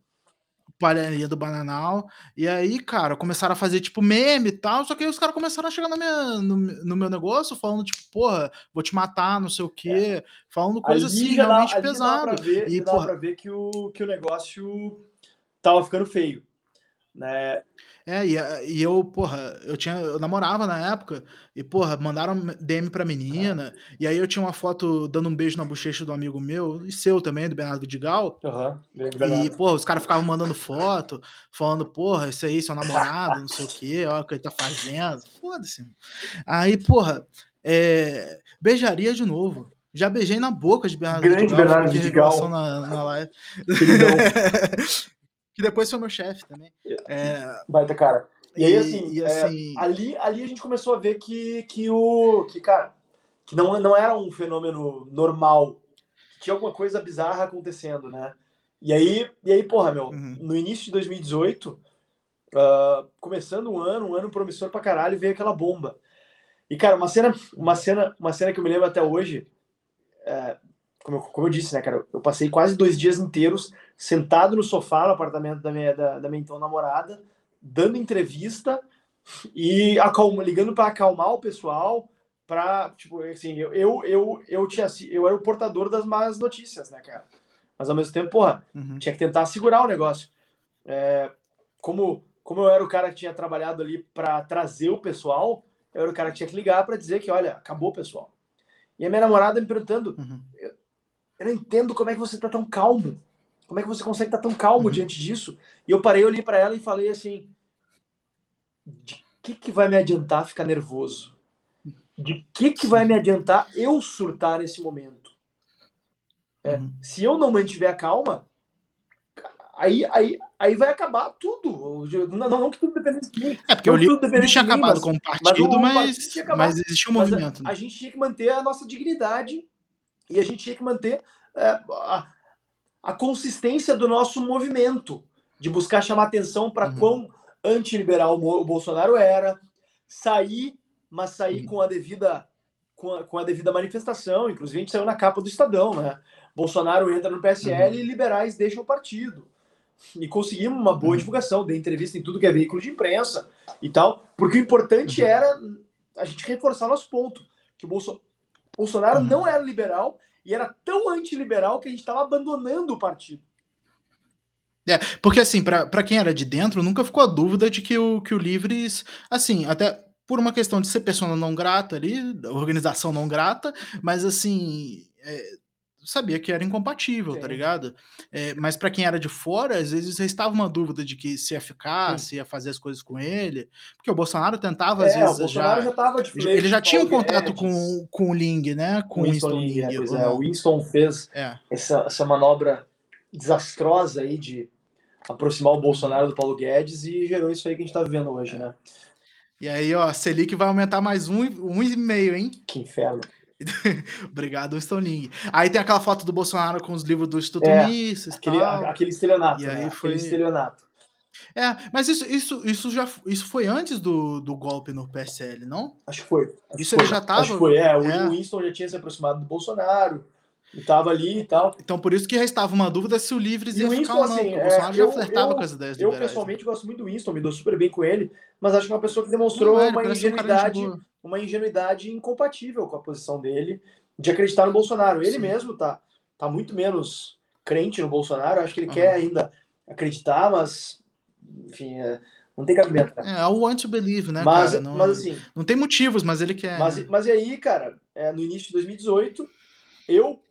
panelinha do Bananal. E aí, cara, começaram a fazer tipo meme e tal. Só que aí os caras começaram a chegar na minha, no, no meu negócio, falando, tipo, porra, vou te matar, não sei o quê. Falando coisa assim, dá- realmente ver, E, dava porra, pra ver que o, que o negócio tava ficando feio. Né? É, e, e eu, porra, eu tinha, eu namorava na época, e, porra, mandaram DM pra menina, e aí eu tinha uma foto dando um beijo na bochecha do amigo meu, e seu também, do Bernardo Aham, grande E, porra, os caras ficavam mandando foto, falando, porra, esse aí, seu namorado, não sei o quê, ó, o que ele tá fazendo. Foda-se. Aí, porra, é, beijaria de novo. Já beijei na boca de Bernardo Grande Vidigal, Bernardo revelação Na, na live. Que depois foi meu chefe também. É, baita cara. E aí, assim, e, é, assim, ali, ali a gente começou a ver que, que o. Que, cara, que não, não era um fenômeno normal. Que tinha alguma coisa bizarra acontecendo, né? E aí, e aí porra, meu, Uhum. no início de 2018, ah, começando um ano, um ano promissor pra caralho, veio aquela bomba. E, cara, uma cena, uma cena, uma cena que eu me lembro até hoje, é, como, eu, como eu disse, né, cara, eu passei quase dois dias inteiros sentado no sofá no apartamento da minha, da, da minha então namorada, dando entrevista e acalma, ligando para acalmar o pessoal, para tipo assim, eu, eu, eu, eu, tinha, eu era o portador das más notícias, né, cara? Mas ao mesmo tempo, porra, uhum, tinha que tentar segurar o negócio. É, como, como eu era o cara que tinha trabalhado ali para trazer o pessoal, eu era o cara que tinha que ligar para dizer que, olha, acabou, pessoal. E a minha namorada me perguntando, uhum. eu não entendo como é que você tá tão calmo. Como é que você consegue estar tão calmo Uhum. diante disso? E eu parei, olhei para ela e falei assim: de que que vai me adiantar ficar nervoso? De que que vai me adiantar eu surtar nesse momento? É, Uhum. Se eu não mantiver a calma, aí, aí, aí vai acabar tudo. Não, não, não que tudo dependesse de mim. É, porque Não o tudo livro tinha acabado mas- mas partido, o mas, partido acabado. mas existia um Mas movimento. a, né? a gente tinha que manter a nossa dignidade e a gente tinha que manter é, a, a consistência do nosso movimento, de buscar chamar atenção para Uhum. quão antiliberal o Bolsonaro era, sair, mas sair Uhum. com a devida com a, com a devida manifestação, inclusive a gente saiu na capa do Estadão, né? Bolsonaro entra no PSL Uhum. e liberais deixam o partido. E conseguimos uma boa Uhum. divulgação, dei entrevista em tudo que é veículo de imprensa e tal, porque o importante Uhum. era a gente reforçar nosso ponto, que o Bolso- Bolsonaro Uhum. não era liberal e era tão antiliberal que a gente estava abandonando o partido. Porque, assim, pra quem era de dentro, nunca ficou a dúvida de que o, que o Livres, assim, até por uma questão de ser persona não grata ali, organização não grata, mas, assim, é, sabia que era incompatível, tá Sim. ligado? É, mas pra quem era de fora, às vezes restava uma dúvida de que se ia ficar, Sim. se ia fazer as coisas com ele, porque o Bolsonaro tentava, às É, o vezes, Bolsonaro já estava de flerte ele já tinha um contrato Guedes, com, com o Ling, né? Com o Winston Winston Ling, Ling. é, é, o Winston fez É. essa, essa manobra desastrosa aí de aproximar o Bolsonaro do Paulo Guedes e gerou isso aí que a gente está vivendo hoje, né? E aí, ó, a Selic vai aumentar mais um, um e meio, hein? Que inferno. Obrigado, Winston Ling. Aí tem aquela foto do Bolsonaro com os livros do Instituto É, Mises Aquele, tal. aquele estelionato. E né? aí Aquele foi- estelionato. É, mas isso, isso, isso já isso foi antes do, do golpe no PSL, não? Acho que foi. Acho Isso que ele foi. já tava? Acho que foi, é. O É. Winston já tinha se aproximado do Bolsonaro. E tava ali e tal. Então por isso que restava uma dúvida se o Livres E ia o ficar Winston, ou não. assim, o é, Bolsonaro já eu- flertava eu- com as ideias Eu, liberais. né? pessoalmente, gosto muito do Winston, me dou super bem com ele, mas acho que é uma pessoa que demonstrou Não, ele uma um ingenuidade, boa. uma ingenuidade incompatível com a posição dele de acreditar no Bolsonaro. Ele Sim. mesmo tá, tá muito menos crente no Bolsonaro, acho que ele Aham. quer ainda acreditar, mas, enfim, é, não tem cabimento. né? É, é o anti-believe, né, mas, cara? Não, mas assim, não tem motivos, mas ele quer. mas, né? mas e aí, cara, é, no início de 2018, eu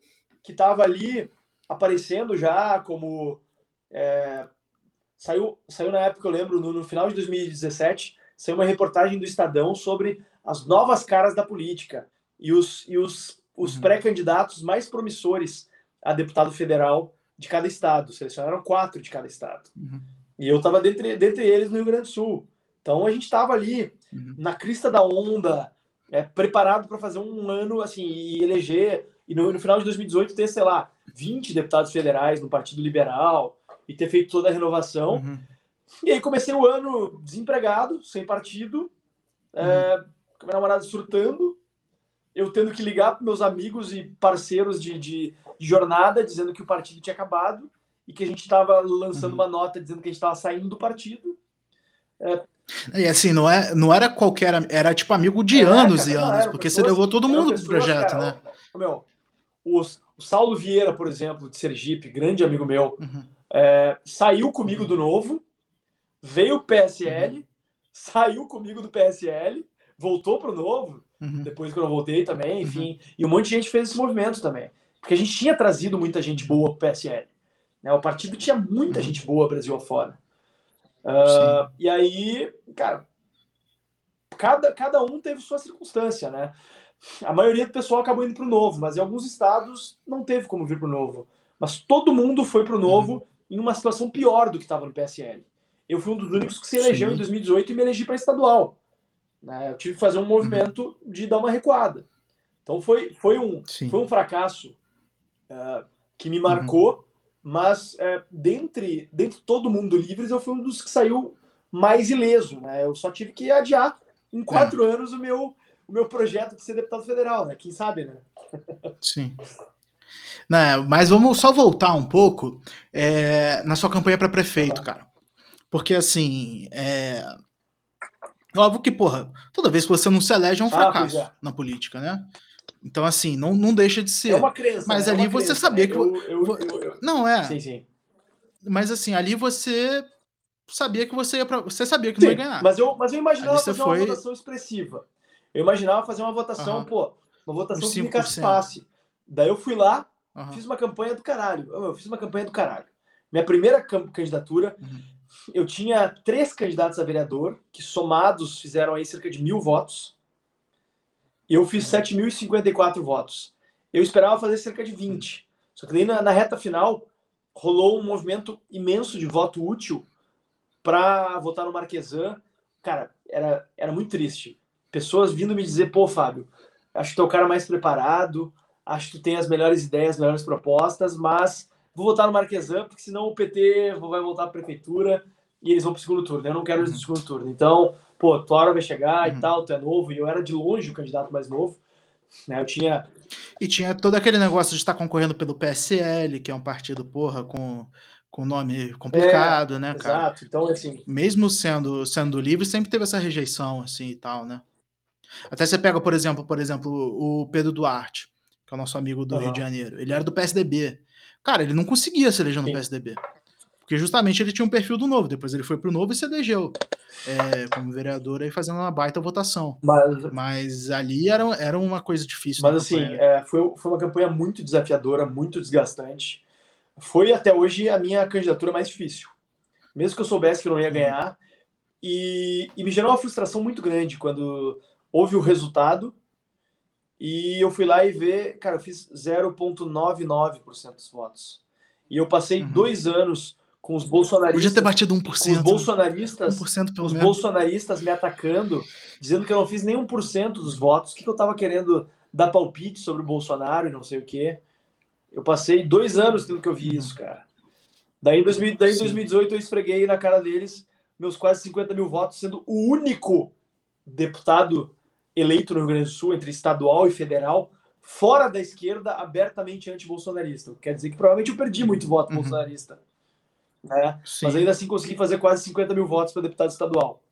que estava ali aparecendo já como. é, saiu, saiu na época, eu lembro, no, no final de 2017, saiu uma reportagem do Estadão sobre as novas caras da política e os, e os, os Uhum. pré-candidatos mais promissores a deputado federal de cada estado. Selecionaram quatro de cada estado. Uhum, E eu estava dentre, dentre eles no Rio Grande do Sul. Então a gente estava ali uhum. na crista da onda, é, preparado para fazer um ano assim e eleger e no, no final de 2018 ter, sei lá, 20 deputados federais no Partido Liberal e ter feito toda a renovação. Uhum. E aí comecei o ano desempregado, sem partido, é, com minha namorada surtando, eu tendo que ligar para meus amigos e parceiros de, de, de jornada dizendo que o partido tinha acabado e que a gente estava lançando Uhum. uma nota dizendo que a gente estava saindo do partido. E assim, não, é, não era qualquer. Era tipo amigo de É, anos cara, e anos, eram porque você levou todo mundo pro projeto, cara, né? meu, os- o Saulo Vieira, por exemplo, de Sergipe, grande amigo meu, Uhum. é, saiu comigo do novo, veio o PSL, Uhum. saiu comigo do PSL, voltou pro novo, Uhum. depois que eu voltei também, enfim, e um monte de gente fez esse movimento também. Porque a gente tinha trazido muita gente boa pro PSL. né? O partido tinha muita Uhum. gente boa Brasil afora. Ah, e aí, cara, cada, cada um teve sua circunstância, né? A maioria do pessoal acabou indo para o novo, mas em alguns estados não teve como vir para o novo. Mas todo mundo foi para o novo Uhum. em uma situação pior do que estava no PSL. Eu fui um dos únicos que se elegeu Sim. em 2018 e me elegi para estadual. né? Eu tive que fazer um movimento de dar uma recuada. Então foi, foi, um, Sim. foi um fracasso ah, que me marcou, mas é, dentre, dentre todo mundo do Livres, eu fui um dos que saiu mais ileso. Né? Eu só tive que adiar em quatro anos o meu, o meu projeto de ser deputado federal, né? Quem sabe, né? Sim. Né, mas vamos só voltar um pouco é, na sua campanha para prefeito, cara. Porque assim, é... óbvio que, porra, toda vez que você não se elege é um Ah, fracasso é. na política, né? Então, assim, não, não deixa de ser. É uma crença. Mas né? É ali você crença, sabia né? que- Eu, eu, eu, Não, é. Sim, sim. Mas assim, ali você sabia que você ia pra... Você sabia que não ia Sim, ganhar. mas eu, mas eu imaginava fazer foi- uma votação expressiva. Eu imaginava fazer uma votação, Aham. pô, uma votação que me 5%. caspasse. Daí eu fui lá, Aham. fiz uma campanha do caralho. Eu, eu fiz uma campanha do caralho. Minha primeira candidatura, Uhum. eu tinha três candidatos a vereador, que somados fizeram aí cerca de mil votos. E eu fiz 7.054 votos. Eu esperava fazer cerca de 20. Só que daí na, na reta final rolou um movimento imenso de voto útil para votar no Marquesan. Cara, era, era muito triste. Pessoas vindo me dizer, pô, Fábio, acho que tu é o cara mais preparado, acho que tu tem as melhores ideias, as melhores propostas, mas vou votar no Marquesan, porque senão o PT vai voltar para a prefeitura e eles vão para o segundo turno. Eu não quero eles no segundo turno. Então, pô, tua hora vai chegar Uhum. e tal, tu é novo, e eu era de longe o candidato mais novo. Né? Eu tinha. E tinha todo aquele negócio de estar concorrendo pelo PSL, que é um partido, porra, com, com nome complicado, né, cara? Exato. Então, assim, Mesmo sendo, sendo livre, sempre teve essa rejeição, assim, e tal, né? Até você pega, por exemplo, por exemplo, o Pedro Duarte, que é o nosso amigo do Rio Aham. de Janeiro. Ele era do PSDB. Cara, ele não conseguia se eleger no Sim. PSDB. Porque justamente ele tinha um perfil do Novo. Depois ele foi pro Novo e se elegeu é, como vereador aí fazendo uma baita votação. mas, Mas ali era, era uma coisa difícil. mas assim, é, foi, foi uma campanha muito desafiadora, muito desgastante. Foi até hoje a minha candidatura mais difícil. Mesmo que eu soubesse que eu não ia ganhar. E, e me gerou uma frustração muito grande quando houve o resultado e eu fui lá e ver, cara, eu fiz 0,99% dos votos. E eu passei Uhum. dois anos com os Podia bolsonaristas, ter batido com 1%. os bolsonaristas 1% pelo os menos. bolsonaristas me atacando, dizendo que eu não fiz nem 1% dos votos. Que, que eu estava querendo dar palpite sobre o Bolsonaro e não sei o quê. Eu passei dois anos tendo que ouvir isso, cara. Daí em, 2000, daí, em 2018 eu esfreguei na cara deles meus quase 50 mil votos, sendo o único deputado eleito no Rio Grande do Sul, entre estadual e federal, fora da esquerda, abertamente anti-bolsonarista. Quer dizer que provavelmente eu perdi muito voto uhum. bolsonarista. Né? Mas ainda assim consegui fazer quase 50 mil votos para deputado estadual.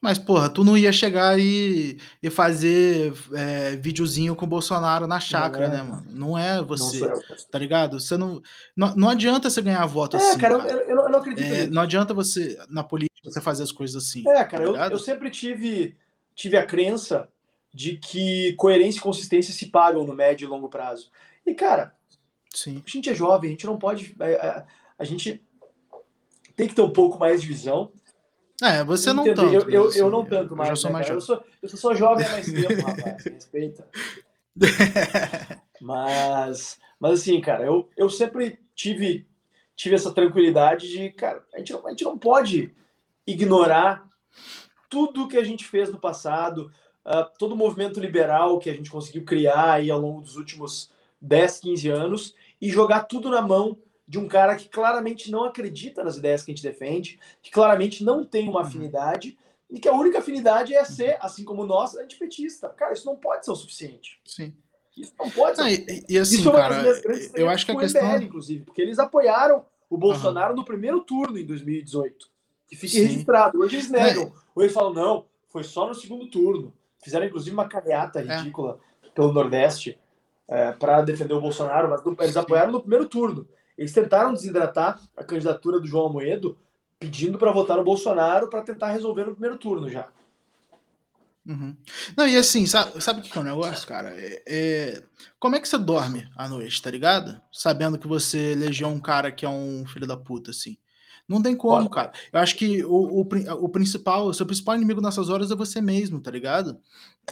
Mas, porra, tu não ia chegar e, e fazer é, videozinho com o Bolsonaro na chácara, é. né, mano? Não é você, não tá ligado? Você não, não. Não adianta você ganhar voto é, assim. Cara, cara. Eu, eu, eu, não acredito é, Não adianta você, na política, você fazer as coisas assim. É, cara, tá eu, eu sempre tive, tive a crença de que coerência e consistência se pagam no médio e longo prazo. E, cara, Sim. a gente é jovem, a gente não pode. A, a, a gente tem que ter um pouco mais de visão. É, você não tanto. Eu, eu, eu não tanto mais. Eu, sou, né, mais eu, sou, eu sou só jovem há mais tempo, rapaz. Respeita. mas, mas assim, cara, eu, eu sempre tive, tive essa tranquilidade de, cara, a gente, não, a gente não pode ignorar tudo que a gente fez no passado, uh, todo o movimento liberal que a gente conseguiu criar aí ao longo dos últimos 10, 15 anos e jogar tudo na mão de um cara que claramente não acredita nas ideias que a gente defende, que claramente não tem uma uhum. afinidade e que a única afinidade é ser, assim como nós, antipetista. Cara, isso não pode ser o suficiente. Sim. Isso não pode ser. Não, e, e, assim, isso cara, eu acho que a questão... MBL, inclusive, porque eles apoiaram o Bolsonaro uhum. no primeiro turno em 2018. Que fique Sim. registrado. Hoje eles negam. É. Ou eles falam, não, foi só no segundo turno. Fizeram, inclusive, uma carreata é. ridícula é. pelo Nordeste é, para defender o Bolsonaro, mas eles apoiaram no primeiro turno. Eles tentaram desidratar a candidatura do João Amoedo, pedindo para votar no Bolsonaro para tentar resolver no primeiro turno já. Uhum. Não, e assim, sabe, sabe o que é o negócio, cara? É, é, como é que você dorme à noite, tá ligado? Sabendo que você elegeu um cara que é um filho da puta, assim. Não tem como, Pode. cara. Eu acho que o, o, o, principal, o seu principal inimigo nessas horas é você mesmo, tá ligado?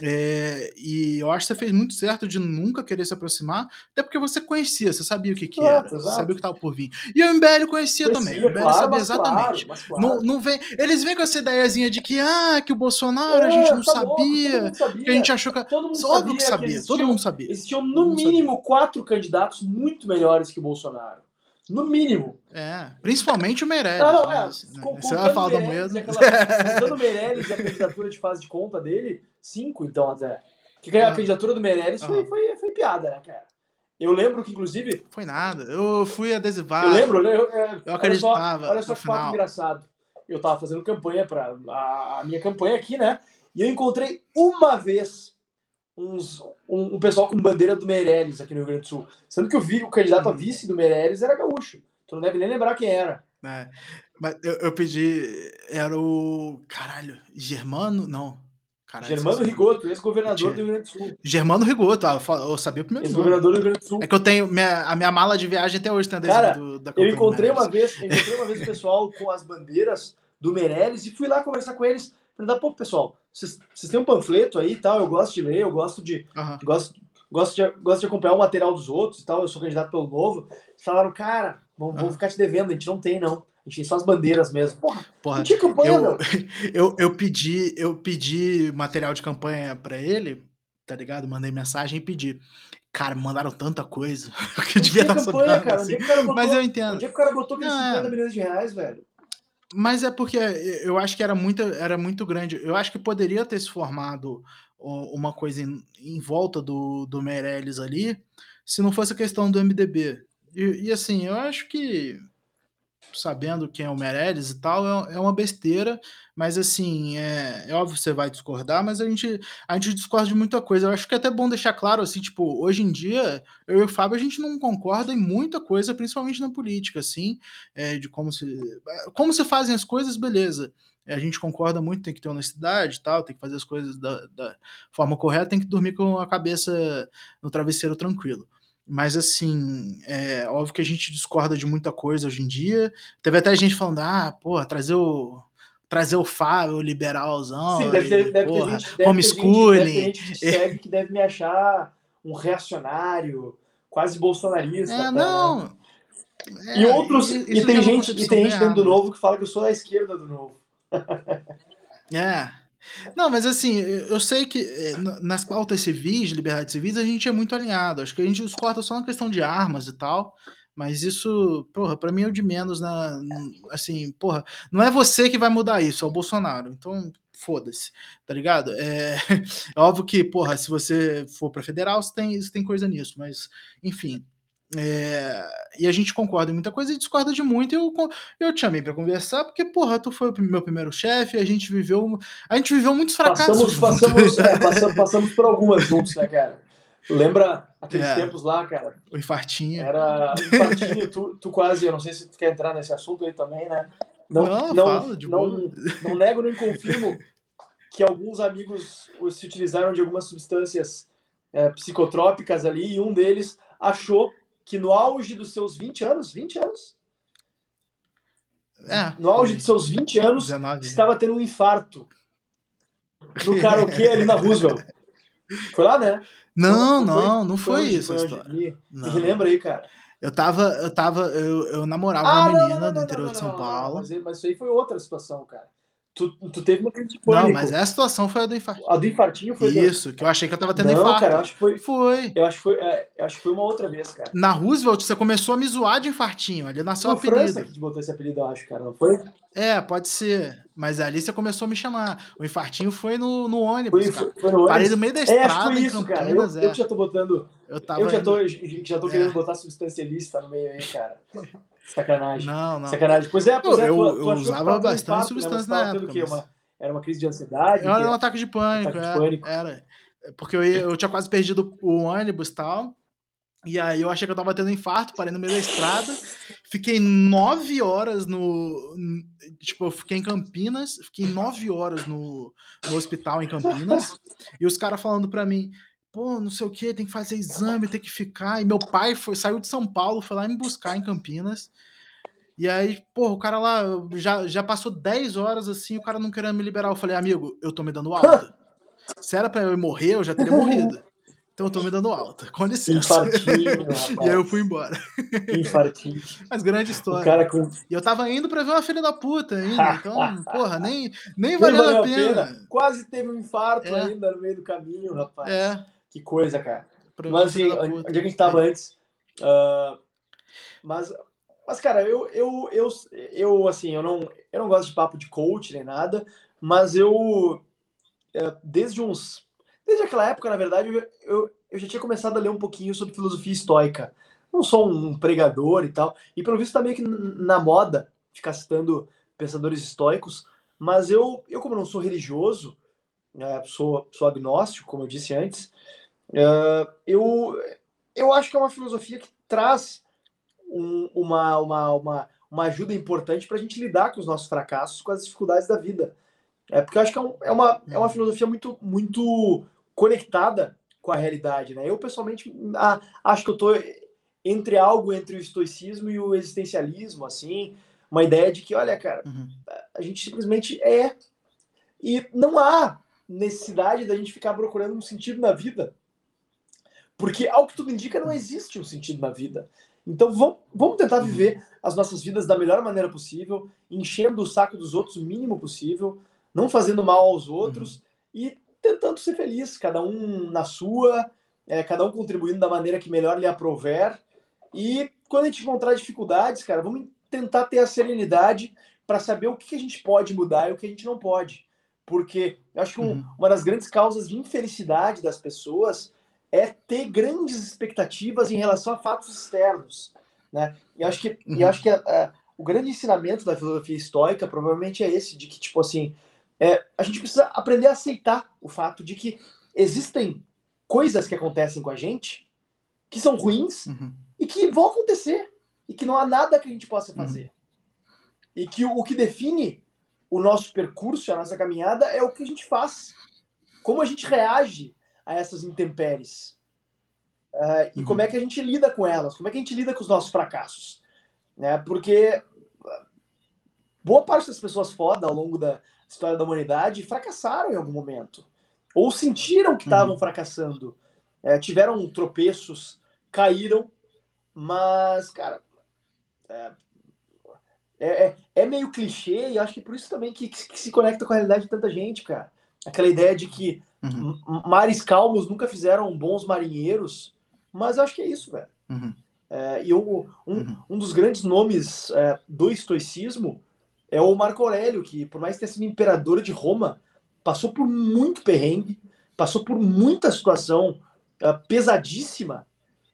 É, e eu acho que você fez muito certo de nunca querer se aproximar, até porque você conhecia, você sabia o que, que era, você sabia o que estava por vir. E o MBL conhecia, também, o MBL claro, sabia exatamente. Claro, claro. Não, não vem, eles vêm com essa ideiazinha de que, ah, que o Bolsonaro é, a gente não tá sabia, louco, sabia, que a gente achou que. Todo mundo sabia, que sabia, todo mundo sabia. Existiam no mínimo sabia. quatro candidatos muito melhores que o Bolsonaro. No mínimo. É, principalmente o Meirelles. Não, não, é, né? Você vai falar do mesmo. Contando o Meirelles e a candidatura de fase de conta dele, cinco, então, até. Que a é. candidatura do Meirelles foi, foi, foi piada, né, cara? Eu lembro que, inclusive. Foi nada. Eu fui adesivado. Eu lembro, né? Eu, eu, eu acreditava. Olha só, olha só que fato engraçado. Eu tava fazendo campanha para a, a minha campanha aqui, né? E eu encontrei uma vez uns, um, um, pessoal com bandeira do Meirelles aqui no Rio Grande do Sul. Sendo que eu vi o candidato a uhum. vice do Meirelles era gaúcho. Tu não deve nem lembrar quem era. É, mas eu, eu, pedi. Era o. Caralho, Germano? Não. Caralho, Germano Rigoto, ex-governador do Rio Grande do Sul. Germano Rigoto, ah, eu sabia o primeiro Ex-governador do Rio Grande do Sul. É que eu tenho. Minha, a minha mala de viagem até hoje tem Cara, do, da Eu encontrei uma vez, encontrei uma vez o pessoal com as bandeiras do Meirelles e fui lá conversar com eles. Falei, pô, pessoal, vocês, vocês têm um panfleto aí e tal, eu gosto de ler, eu gosto de, uhum. gosto, gosto, de, gosto de acompanhar o material dos outros e tal, eu sou candidato pelo Novo. Falaram, cara, vamos, uhum. ficar te devendo, a gente não tem, não. A gente tem só as bandeiras mesmo. Porra, Porra tinha campanha, eu, eu, eu, pedi, eu pedi material de campanha para ele, tá ligado? Mandei mensagem e pedi. Cara, mandaram tanta coisa que devia estar campanha, cara. Assim. Botou, Mas eu entendo. Onde é que o cara botou aqueles 50 é... milhões de reais, velho? Mas é porque eu acho que era muito, era muito grande. Eu acho que poderia ter se formado uma coisa em, em volta do, do Meirelles ali, se não fosse a questão do MDB. E, e assim, eu acho que sabendo quem é o Meirelles e tal, é, é uma besteira, mas assim, é, é óbvio que você vai discordar, mas a gente, a gente discorda de muita coisa. Eu acho que é até bom deixar claro, assim, tipo, hoje em dia, eu e o Fábio, a gente não concorda em muita coisa, principalmente na política, assim, é, de como se, como se fazem as coisas, beleza. A gente concorda muito, tem que ter honestidade tal, tem que fazer as coisas da, da forma correta, tem que dormir com a cabeça no travesseiro tranquilo. Mas, assim, é óbvio que a gente discorda de muita coisa hoje em dia. Teve até gente falando, ah, pô, trazer o, trazer o Fábio, o liberalzão. Sim, deve ter, deve porra, ter gente, deve homeschooling. Ter gente, deve ter gente que segue que deve me achar um reacionário, quase bolsonarista. É, não. É, e outros. E, e tem gente, e tem gente dentro do novo que fala que eu sou da esquerda do novo. é. Não, mas assim, eu sei que eh, nas pautas civis, liberdade civis, a gente é muito alinhado. Acho que a gente discorda só na questão de armas e tal. Mas isso, porra, pra mim é o de menos na. Assim, porra, não é você que vai mudar isso, é o Bolsonaro. Então, foda-se, tá ligado? É, é, óbvio que, porra, se você for para federal, você tem, você tem coisa nisso, mas, enfim. É, e a gente concorda em muita coisa e discorda de muito. Eu, eu te chamei para conversar, porque, porra, tu foi o meu primeiro chefe, a gente viveu. A gente viveu muitos fracassos. Passamos, passamos, é, passamos, passamos por algumas juntos, né, cara? Lembra aqueles é, tempos lá, cara? O infartinho. Era infartinho, tu, tu quase, eu não sei se tu quer entrar nesse assunto aí também, né? Não, não, não, fala, não, não, nego nem confirmo que alguns amigos se utilizaram de algumas substâncias é, psicotrópicas ali e um deles achou que no auge dos seus 20 anos, 20 anos? É, no auge dos seus 20 anos, 19. estava tendo um infarto no karaokê ali na Roosevelt. Foi lá, né? Não, não, não, não foi, foi isso. Foi não. Lembra aí, cara. Eu tava, eu tava, eu, eu namorava ah, uma menina não, do interior de São Paulo. Mas, mas isso aí foi outra situação, cara. Tu, tu teve uma crise de pânico. Não, mas essa situação foi a do infartinho. A do infartinho foi. Isso, que eu achei que eu tava tendo não, infarto. Cara, eu acho que foi. Foi. Eu acho que foi, é, acho que foi uma outra vez, cara. Na Roosevelt, você começou a me zoar de infartinho. Ali nasceu o apelido. França que te botou esse apelido, eu acho, cara, não foi? É, pode ser. Mas ali você começou a me chamar. O infartinho foi no, no ônibus. Foi, foi, foi no ônibus. Parei no meio da estrada. É, acho que foi isso, cara. Eu, é. eu já tô botando. Eu, tava eu já tô, já tô é. querendo botar substância lista no meio aí, cara. Sacanagem. Não, não. Sacanagem. Pois é, pois é. Eu, tu, eu, tu usava bastante né? substância né? na época. Mas... Uma, era uma crise de ansiedade? Era um ataque de pânico. Ataque de é, pânico. Era. Porque eu, eu tinha quase perdido o ônibus e tal. E aí eu achei que eu tava tendo infarto, parei no meio da estrada. Fiquei nove horas no. Tipo, eu fiquei em Campinas, fiquei nove horas no, no hospital em Campinas. e os caras falando para mim, pô, não sei o que, tem que fazer exame, tem que ficar. E meu pai foi, saiu de São Paulo, foi lá me buscar em Campinas. E aí, pô, o cara lá já, já passou 10 horas assim, o cara não querendo me liberar. Eu falei, amigo, eu tô me dando alta. Se era pra eu morrer, eu já teria morrido. Então eu tô me dando alta. Com licença. e aí eu fui embora. Infartinho. Mas grande história. cara com... E eu tava indo pra ver uma filha da puta ainda. Então, porra, nem, nem valeu, valeu a pena. pena. Quase teve um infarto é. ainda no meio do caminho, rapaz. É. Que coisa, cara. Mas assim, onde a gente tava é. antes. Uh, mas mas, cara, eu, eu, eu, eu, assim, eu não, eu não gosto de papo de coach nem nada, mas eu, é, desde uns. Desde aquela época, na verdade, eu, eu, eu já tinha começado a ler um pouquinho sobre filosofia estoica. Não sou um pregador e tal, e pelo visto tá meio que na moda ficar citando pensadores estoicos, mas eu, eu como não sou religioso, é, sou, sou agnóstico, como eu disse antes, é, eu, eu acho que é uma filosofia que traz um, uma, uma, uma, uma ajuda importante para a gente lidar com os nossos fracassos, com as dificuldades da vida. É porque eu acho que é, um, é, uma, é uma filosofia muito, muito conectada com a realidade, né? Eu, pessoalmente, a, acho que eu estou entre algo entre o estoicismo e o existencialismo, assim, uma ideia de que, olha, cara, uhum. a gente simplesmente é. E não há necessidade da gente ficar procurando um sentido na vida. Porque, ao que tudo indica, não existe um sentido na vida. Então vamos, vamos tentar viver as nossas vidas da melhor maneira possível, enchendo o saco dos outros o mínimo possível, não fazendo mal aos outros uhum. e tentando ser feliz, cada um na sua, é, cada um contribuindo da maneira que melhor lhe aprover. E quando a gente encontrar dificuldades, cara, vamos tentar ter a serenidade para saber o que a gente pode mudar e o que a gente não pode. Porque eu acho que um, uhum. uma das grandes causas de infelicidade das pessoas é ter grandes expectativas em relação a fatos externos, né? E acho que, uhum. e acho que a, a, o grande ensinamento da filosofia estoica provavelmente é esse, de que, tipo assim, é, a gente precisa aprender a aceitar o fato de que existem coisas que acontecem com a gente que são ruins uhum. e que vão acontecer e que não há nada que a gente possa uhum. fazer. Uhum. E que o, o que define o nosso percurso, a nossa caminhada, é o que a gente faz. Como a gente reage a essas intempéries? Uh, e uhum. como é que a gente lida com elas? Como é que a gente lida com os nossos fracassos? Né? Porque boa parte das pessoas foda ao longo da história da humanidade fracassaram em algum momento. Ou sentiram que estavam uhum. fracassando. É, tiveram tropeços, caíram, mas, cara, é, é, é, meio clichê e acho que por isso também que, que, se conecta com a realidade de tanta gente, cara. aquela ideia de que uhum. mares calmos nunca fizeram bons marinheiros, mas eu acho que é isso, velho. Uhum. É, e um, uhum. um dos grandes nomes é, do estoicismo é o Marco Aurélio, que por mais que tenha sido imperador de Roma, passou por muito perrengue, passou por muita situação é, pesadíssima,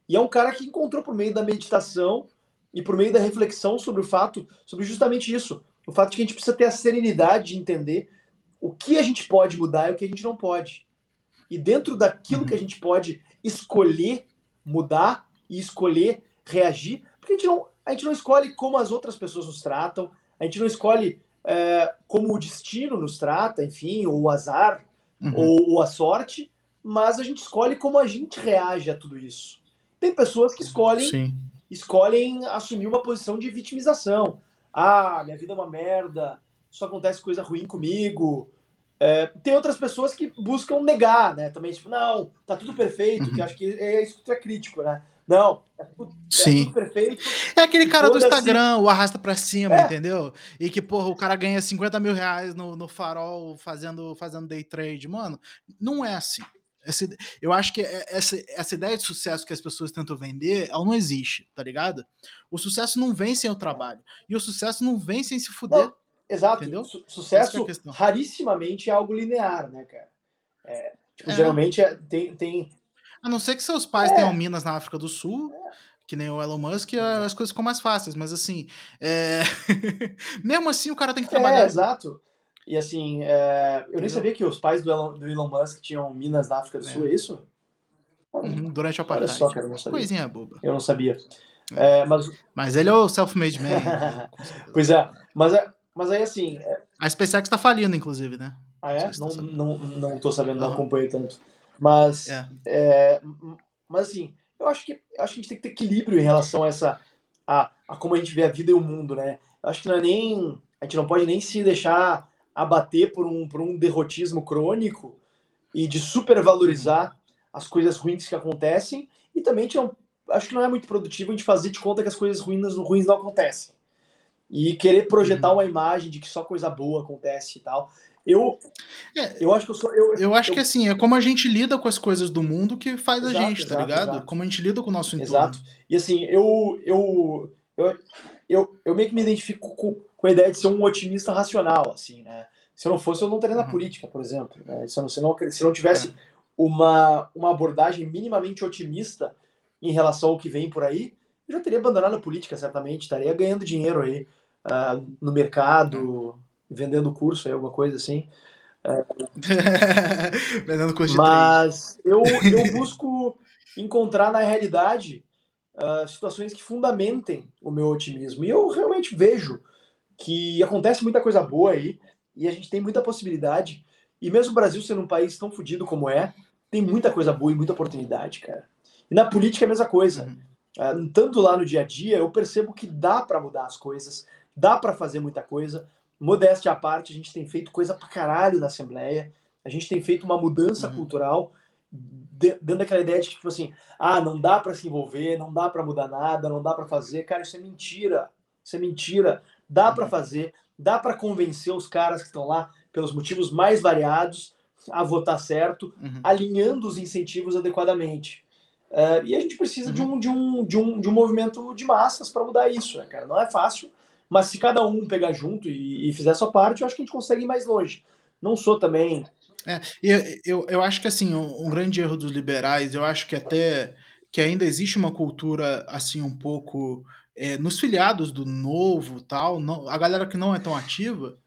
e é um cara que encontrou por meio da meditação e por meio da reflexão sobre o fato, sobre justamente isso, o fato de que a gente precisa ter a serenidade de entender o que a gente pode mudar e o que a gente não pode. E dentro daquilo uhum. que a gente pode escolher mudar e escolher reagir, porque a gente não, a gente não escolhe como as outras pessoas nos tratam, a gente não escolhe é, como o destino nos trata, enfim, ou o azar, uhum. ou, ou, a sorte, mas a gente escolhe como a gente reage a tudo isso. Tem pessoas que escolhem, Sim. escolhem assumir uma posição de vitimização. Ah, minha vida é uma merda, só acontece coisa ruim comigo. É, tem outras pessoas que buscam negar, né? Também, tipo, não, tá tudo perfeito, uhum. que acho que é isso que é crítico, né? Não, é tudo, Sim. É tudo perfeito. É aquele cara do Instagram, o arrasta pra cima, é. entendeu? E que, porra, o cara ganha 50 mil reais no, no farol fazendo, fazendo day trade. Mano, não é assim. Essa, eu acho que é, essa, essa ideia de sucesso que as pessoas tentam vender, ela não existe, tá ligado? O sucesso não vem sem o trabalho. E o sucesso não vem sem se fuder. Não, exato. Entendeu? Su sucesso é rarissimamente é algo linear, né, cara? É, tipo, é. Geralmente é, tem, tem, a não ser que seus pais é. tenham minas na África do Sul, que nem o Elon Musk, as coisas ficam mais fáceis. Mas assim, é... mesmo assim o cara tem que trabalhar. É, exato. E assim, é... eu nem sabia que os pais do Elon, do Elon Musk tinham minas na África do Sul, é, é isso? Uhum, durante a apartheid. Olha só, cara, não sabia. Coisinha boba. Eu não sabia. É. é, mas... mas ele é o self-made man. Né? pois é, mas, é, mas aí assim... A SpaceX está falindo, inclusive, né? Ah, é? Não, não, não tô sabendo, não acompanhei tanto. Mas, é. É, mas assim, eu acho que eu acho que a gente tem que ter equilíbrio em relação a essa a, a como a gente vê a vida e o mundo, né? Eu acho que não é nem a gente não pode nem se deixar abater por um por um derrotismo crônico e de supervalorizar as coisas ruins que acontecem e também não, acho que não é muito produtivo a gente fazer de conta que as coisas ruins, ruins não acontecem e querer projetar uhum. uma imagem de que só coisa boa acontece e tal. Eu, é, eu acho que eu sou. Eu, eu acho eu, que assim, é como a gente lida com as coisas do mundo que faz exato, a gente, tá exato, ligado? Exato. Como a gente lida com o nosso entorno. Exato. E assim, eu, eu, eu, eu, eu meio que me identifico com, com a ideia de ser um otimista racional, assim, né? Se eu não fosse, eu não estaria na uhum. política, por exemplo. Né? Se, eu não, se, não, se não tivesse é. uma, uma abordagem minimamente otimista em relação ao que vem por aí, eu já teria abandonado a política, certamente. Estaria ganhando dinheiro aí uh, no mercado, vendendo curso aí, alguma coisa assim. É... vendendo curso de Mas eu, eu busco encontrar na realidade uh, situações que fundamentem o meu otimismo. E eu realmente vejo que acontece muita coisa boa aí e a gente tem muita possibilidade. E mesmo o Brasil sendo um país tão fodido como é, tem muita coisa boa e muita oportunidade, cara. E na política é a mesma coisa. Uhum. Uh, tanto lá no dia a dia, eu percebo que dá para mudar as coisas, dá para fazer muita coisa modéstia à parte, a gente tem feito coisa pra caralho na Assembleia, a gente tem feito uma mudança uhum. cultural, dando aquela ideia de tipo assim, ah, não dá para se envolver, não dá para mudar nada, não dá para fazer. Cara, isso é mentira. Isso é mentira. Dá uhum. para fazer, dá para convencer os caras que estão lá pelos motivos mais variados a votar certo, uhum. alinhando os incentivos adequadamente. Uh, e a gente precisa de, um, de, um, de, um, de um movimento de massas para mudar isso, né, cara? Não é fácil, mas se cada um pegar junto e, e fizer a sua parte, eu acho que a gente consegue ir mais longe. Não sou também. É, eu, eu, eu acho que assim, um, um grande erro dos liberais, eu acho que até que ainda existe uma cultura assim um pouco é, nos filiados do novo tal, não, a galera que não é tão ativa,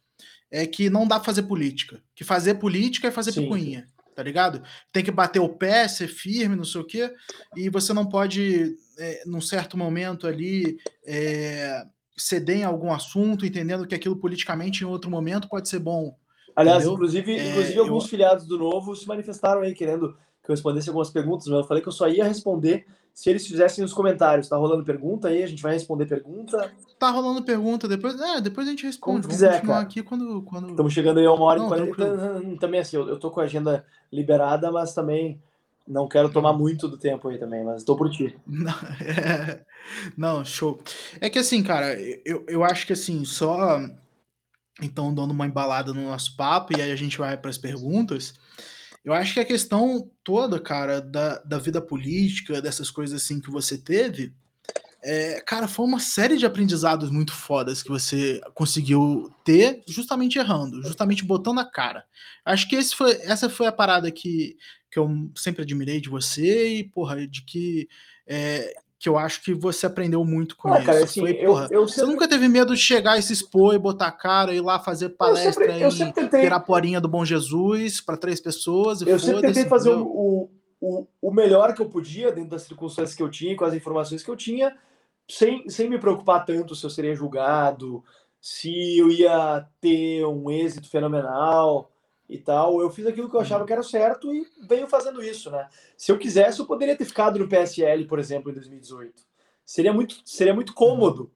é que não dá pra fazer política. Que fazer política é fazer Sim. picuinha, tá ligado? Tem que bater o pé, ser firme, não sei o quê, e você não pode, é, num certo momento ali, é, ceder em algum assunto, entendendo que aquilo politicamente em outro momento pode ser bom. Aliás, entendeu? inclusive, é, inclusive alguns eu... filiados do Novo se manifestaram aí querendo que eu respondesse algumas perguntas, mas eu falei que eu só ia responder se eles fizessem os comentários. Tá rolando pergunta aí? A gente vai responder pergunta. Tá rolando pergunta, depois, é, depois a gente responde. Como quiser, cara. aqui quando, quando. Estamos chegando aí a uma hora e quarenta. Também assim, eu, eu tô com a agenda liberada, mas também não quero tomar muito do tempo aí também, mas estou por ti. Não, é... Não, show. É que assim, cara, eu, eu acho que assim, só então dando uma embalada no nosso papo, e aí a gente vai para as perguntas. Eu acho que a questão toda, cara, da, da vida política, dessas coisas assim que você teve, é, cara, foi uma série de aprendizados muito fodas que você conseguiu ter justamente errando, justamente botando a cara. Acho que foi, essa foi a parada que, que eu sempre admirei de você e, porra, de que é, que eu acho que você aprendeu muito com ah, isso. Cara, assim, foi, eu, porra, eu sempre... Você nunca teve medo de chegar e se expor e botar a cara, ir lá fazer palestra eu sempre, eu sempre tentei... Piraporinha do Bom Jesus para três pessoas. eu sempre tentei fazer o, o, o melhor que eu podia, dentro das circunstâncias que eu tinha, com as informações que eu tinha, sem, sem me preocupar tanto se eu seria julgado, se eu ia ter um êxito fenomenal e tal. Eu fiz aquilo que eu achava que era certo e venho fazendo isso, né? Se eu quisesse, eu poderia ter ficado no PSL, por exemplo, em 2018. Seria muito, seria muito cômodo.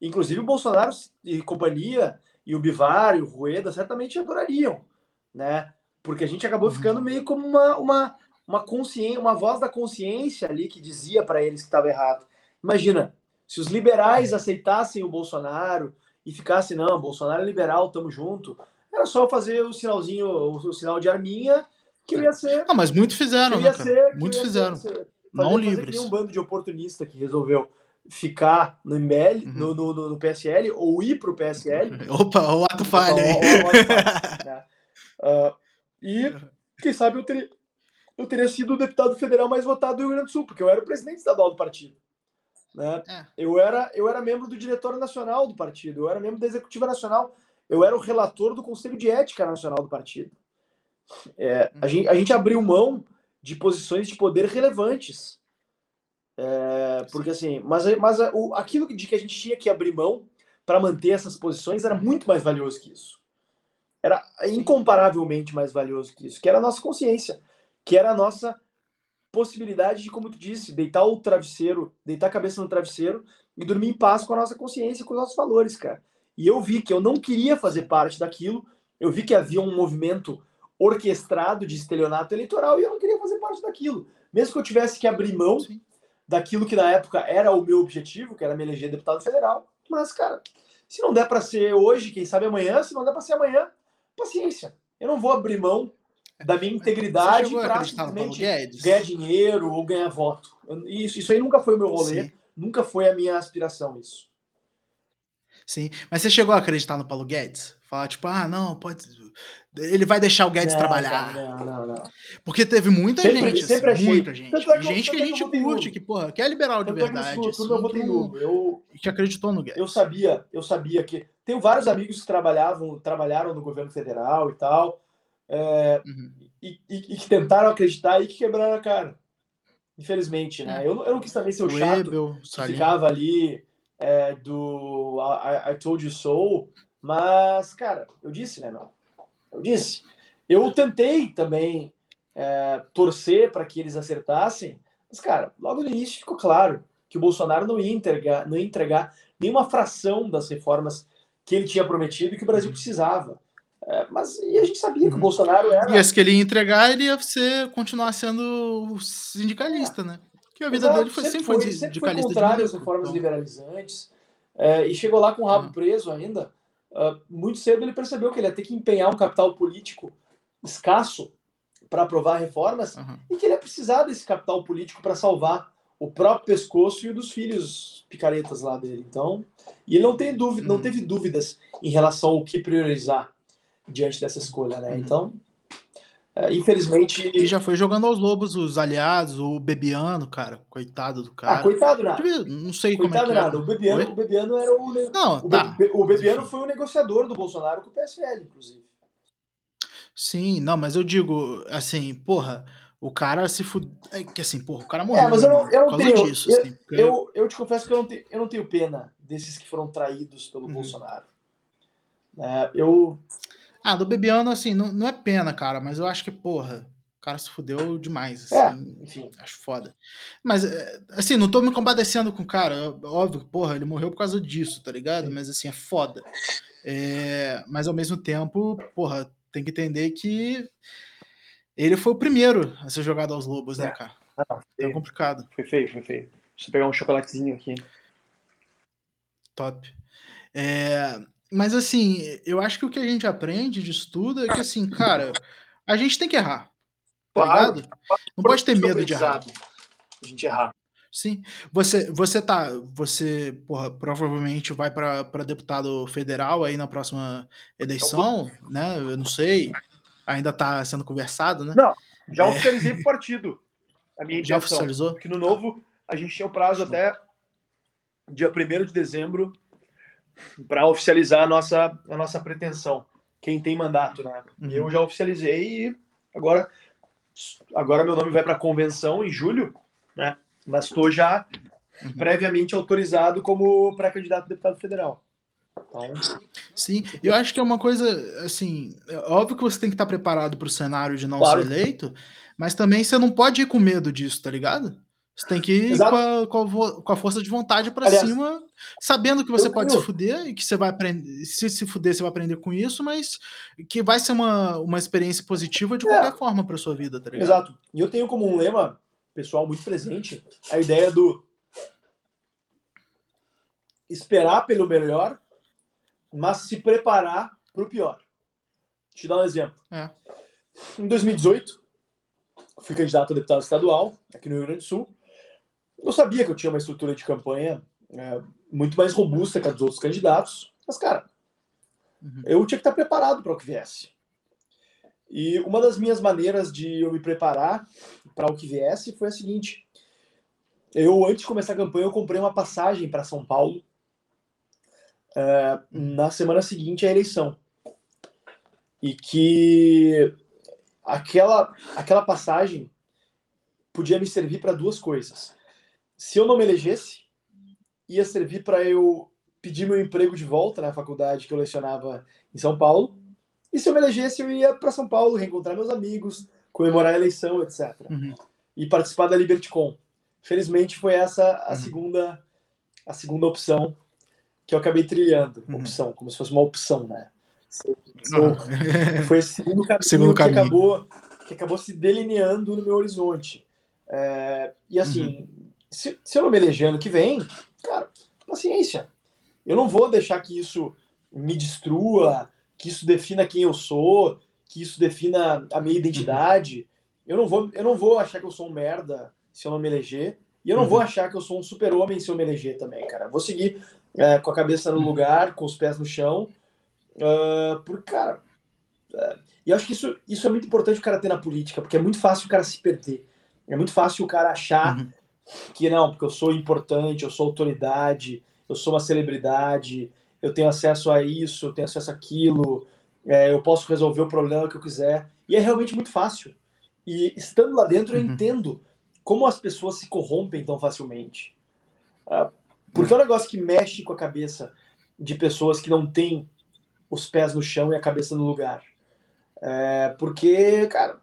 Inclusive o Bolsonaro e companhia, e o Bivar, e o Rueda, certamente adorariam, né? Porque a gente acabou uhum. ficando meio como uma, uma, uma consciência, uma voz da consciência ali que dizia para eles que estava errado. Imagina, se os liberais aceitassem o Bolsonaro e ficassem, não, Bolsonaro é liberal, tamo junto, era só fazer o sinalzinho, o, sinal de arminha, que ia ser. Ah, mas muitos fizeram, né? Ser, muitos fizeram. Ser, não fazer, livres. Fazer um bando de oportunista que resolveu ficar no MBL, uhum. no, no, no, PSL, ou ir para o PSL. Opa, o ato falha. Né? Uh, e, quem sabe, eu teria, eu teria sido o deputado federal mais votado do Rio Grande do Sul, porque eu era o presidente estadual do partido. Né? É. Eu, era, eu era membro do diretório nacional do partido, eu era membro da executiva nacional, eu era o relator do Conselho de Ética Nacional do partido. É, a, gente, a gente abriu mão de posições de poder relevantes. É, porque assim, mas, mas o, aquilo de que a gente tinha que abrir mão para manter essas posições era muito mais valioso que isso. Era incomparavelmente mais valioso que isso, que era a nossa consciência, que era a nossa possibilidade de, como tu disse, deitar o travesseiro, deitar a cabeça no travesseiro e dormir em paz com a nossa consciência, com os nossos valores, cara. E eu vi que eu não queria fazer parte daquilo, eu vi que havia um movimento orquestrado de estelionato eleitoral e eu não queria fazer parte daquilo. Mesmo que eu tivesse que abrir mão Sim. daquilo que na época era o meu objetivo, que era me eleger deputado federal. Mas, cara, se não der para ser hoje, quem sabe amanhã, se não der para ser amanhã, paciência. Eu não vou abrir mão da minha integridade para simplesmente ganhar dinheiro ou ganhar voto. Isso, isso aí nunca foi o meu rolê, Sim. nunca foi a minha aspiração isso. Sim, mas você chegou a acreditar no Paulo Guedes? Falar tipo, ah, não, pode. Ele vai deixar o Guedes não, trabalhar. Não, não, não. Porque teve muita sempre, gente, sempre assim, muita gente. É gente que a gente curte, que, porra, que é liberal de verdade. É assim, eu, eu, que acreditou no Guedes. Eu sabia, eu sabia que. Tenho vários amigos que trabalhavam, trabalharam no governo federal e tal é, uhum. e, e, e, que tentaram acreditar e que quebraram a cara. Infelizmente, né? É. Eu, eu não quis também ser o, chato Ebel, que ficava ali é, do I, I, Told You So, mas, cara, eu disse, né, meu? Eu disse. Eu tentei também é, torcer para que eles acertassem, mas, cara, logo no início ficou claro que o Bolsonaro não ia entregar, não ia entregar nenhuma fração das reformas que ele tinha prometido e que o Brasil uhum. precisava. É, mas e a gente sabia que o uhum. Bolsonaro era. E as que ele ia entregar, ele ia ser, continuar sendo sindicalista, é. né? A vida Exato, dele foi sempre, foi, sempre foi contrário às reformas então. liberalizantes. É, e chegou lá com o rabo uhum. preso ainda. Uh, muito cedo ele percebeu que ele ia ter que empenhar um capital político escasso para aprovar reformas uhum. e que ele ia precisar desse capital político para salvar o próprio pescoço e o dos filhos picaretas lá dele. Então, e ele não tem dúvida, uhum. não teve dúvidas em relação ao que priorizar diante dessa escolha, né? Uhum. Então, é, infelizmente. E já foi jogando aos lobos os aliados, o Bebiano, cara. Coitado do ah, cara. Ah, coitado nada. Não sei coitado como é nada. O Bebiano, o Bebiano era o. Não, o, tá. Be... o Bebiano foi o negociador do Bolsonaro com o PSL, inclusive. Sim, não, mas eu digo, assim, porra, o cara se fudeu. É que assim, porra, o cara morreu. É, mas eu não, eu não tenho. Disso, eu, assim, eu, eu, te confesso que eu não, tenho, eu não tenho pena desses que foram traídos pelo uhum. Bolsonaro. É, eu, ah, do Bebiano, assim, não, não é pena, cara, mas eu acho que, porra, o cara se fudeu demais, é, assim, é, enfim. acho foda. Mas, é, assim, não tô me compadecendo com o cara, óbvio, porra, ele morreu por causa disso, tá ligado? Mas, assim, é foda. É, mas, ao mesmo tempo, porra, tem que entender que ele foi o primeiro a ser jogado aos lobos, né, é. cara? Ah, é complicado. Foi feio, foi feio. Deixa eu pegar um chocolatezinho aqui. Top. É, Mas assim, eu acho que o que a gente aprende de estudo é que assim, cara, a gente tem que errar. Tá claro, ligado? Não pode ter medo de errar. A gente errar. Sim. Você, você tá. Você, porra, provavelmente vai para deputado federal aí na próxima eleição, né? Eu não sei. Ainda está sendo conversado, né? Não, já é... oficializei para o partido. A minha já oficializou? Porque no novo a gente tinha o prazo até dia 1 de dezembro para oficializar a nossa, a nossa pretensão. Quem tem mandato, né? Uhum. Eu já oficializei e agora, agora meu nome vai para a convenção em julho, né? Mas estou já uhum. previamente autorizado como pré-candidato a deputado federal. Então... Sim, eu acho que é uma coisa assim, é óbvio que você tem que estar preparado para o cenário de não claro. ser eleito, mas também você não pode ir com medo disso, tá ligado? Você tem que ir com a, com a, força de vontade para cima, sabendo que você pode se fuder e que você vai aprender. Se se fuder, você vai aprender com isso, mas que vai ser uma, uma experiência positiva de é. qualquer forma para sua vida, tá ligado? Exato. E eu tenho como um lema pessoal muito presente a ideia do esperar pelo melhor, mas se preparar para o pior. Eu te dar um exemplo. É. Em 2018, fui candidato a deputado estadual aqui no Rio Grande do Sul. Eu sabia que eu tinha uma estrutura de campanha é, muito mais robusta que a dos outros candidatos, mas, cara, uhum. eu tinha que estar preparado para o que viesse. E uma das minhas maneiras de eu me preparar para o que viesse foi a seguinte: eu, antes de começar a campanha, eu comprei uma passagem para São Paulo é, na semana seguinte à eleição. E que aquela, aquela passagem podia me servir para duas coisas. Se eu não me elegesse, ia servir para eu pedir meu emprego de volta na faculdade que eu lecionava em São Paulo e se eu me elegesse, eu ia para São Paulo, reencontrar meus amigos, comemorar a eleição, etc. Uhum. E participar da LibertyCon. Felizmente foi essa a uhum. segunda a segunda opção que eu acabei trilhando. Uhum. Opção, como se fosse uma opção, né? Então, foi esse segundo caminho, segundo caminho, que acabou que acabou se delineando no meu horizonte. É, e assim, uhum. Se, se eu não me eleger ano que vem, cara, paciência. Eu não vou deixar que isso me destrua, que isso defina quem eu sou, que isso defina a minha identidade. Eu não vou, eu não vou achar que eu sou um merda se eu não me eleger. E eu não uhum. vou achar que eu sou um super-homem se eu me eleger também, cara. vou seguir é, com a cabeça no lugar, com os pés no chão. Uh, porque, cara. Uh, e eu acho que isso, isso é muito importante o cara ter na política, porque é muito fácil o cara se perder. É muito fácil o cara achar uhum. Que não, porque eu sou importante, eu sou autoridade, eu sou uma celebridade, eu tenho acesso a isso, eu tenho acesso àquilo, é, eu posso resolver o problema que eu quiser. E é realmente muito fácil. E estando lá dentro, eu uhum. entendo como as pessoas se corrompem tão facilmente. Ah, porque é um negócio que mexe com a cabeça de pessoas que não têm os pés no chão e a cabeça no lugar. É, porque, cara,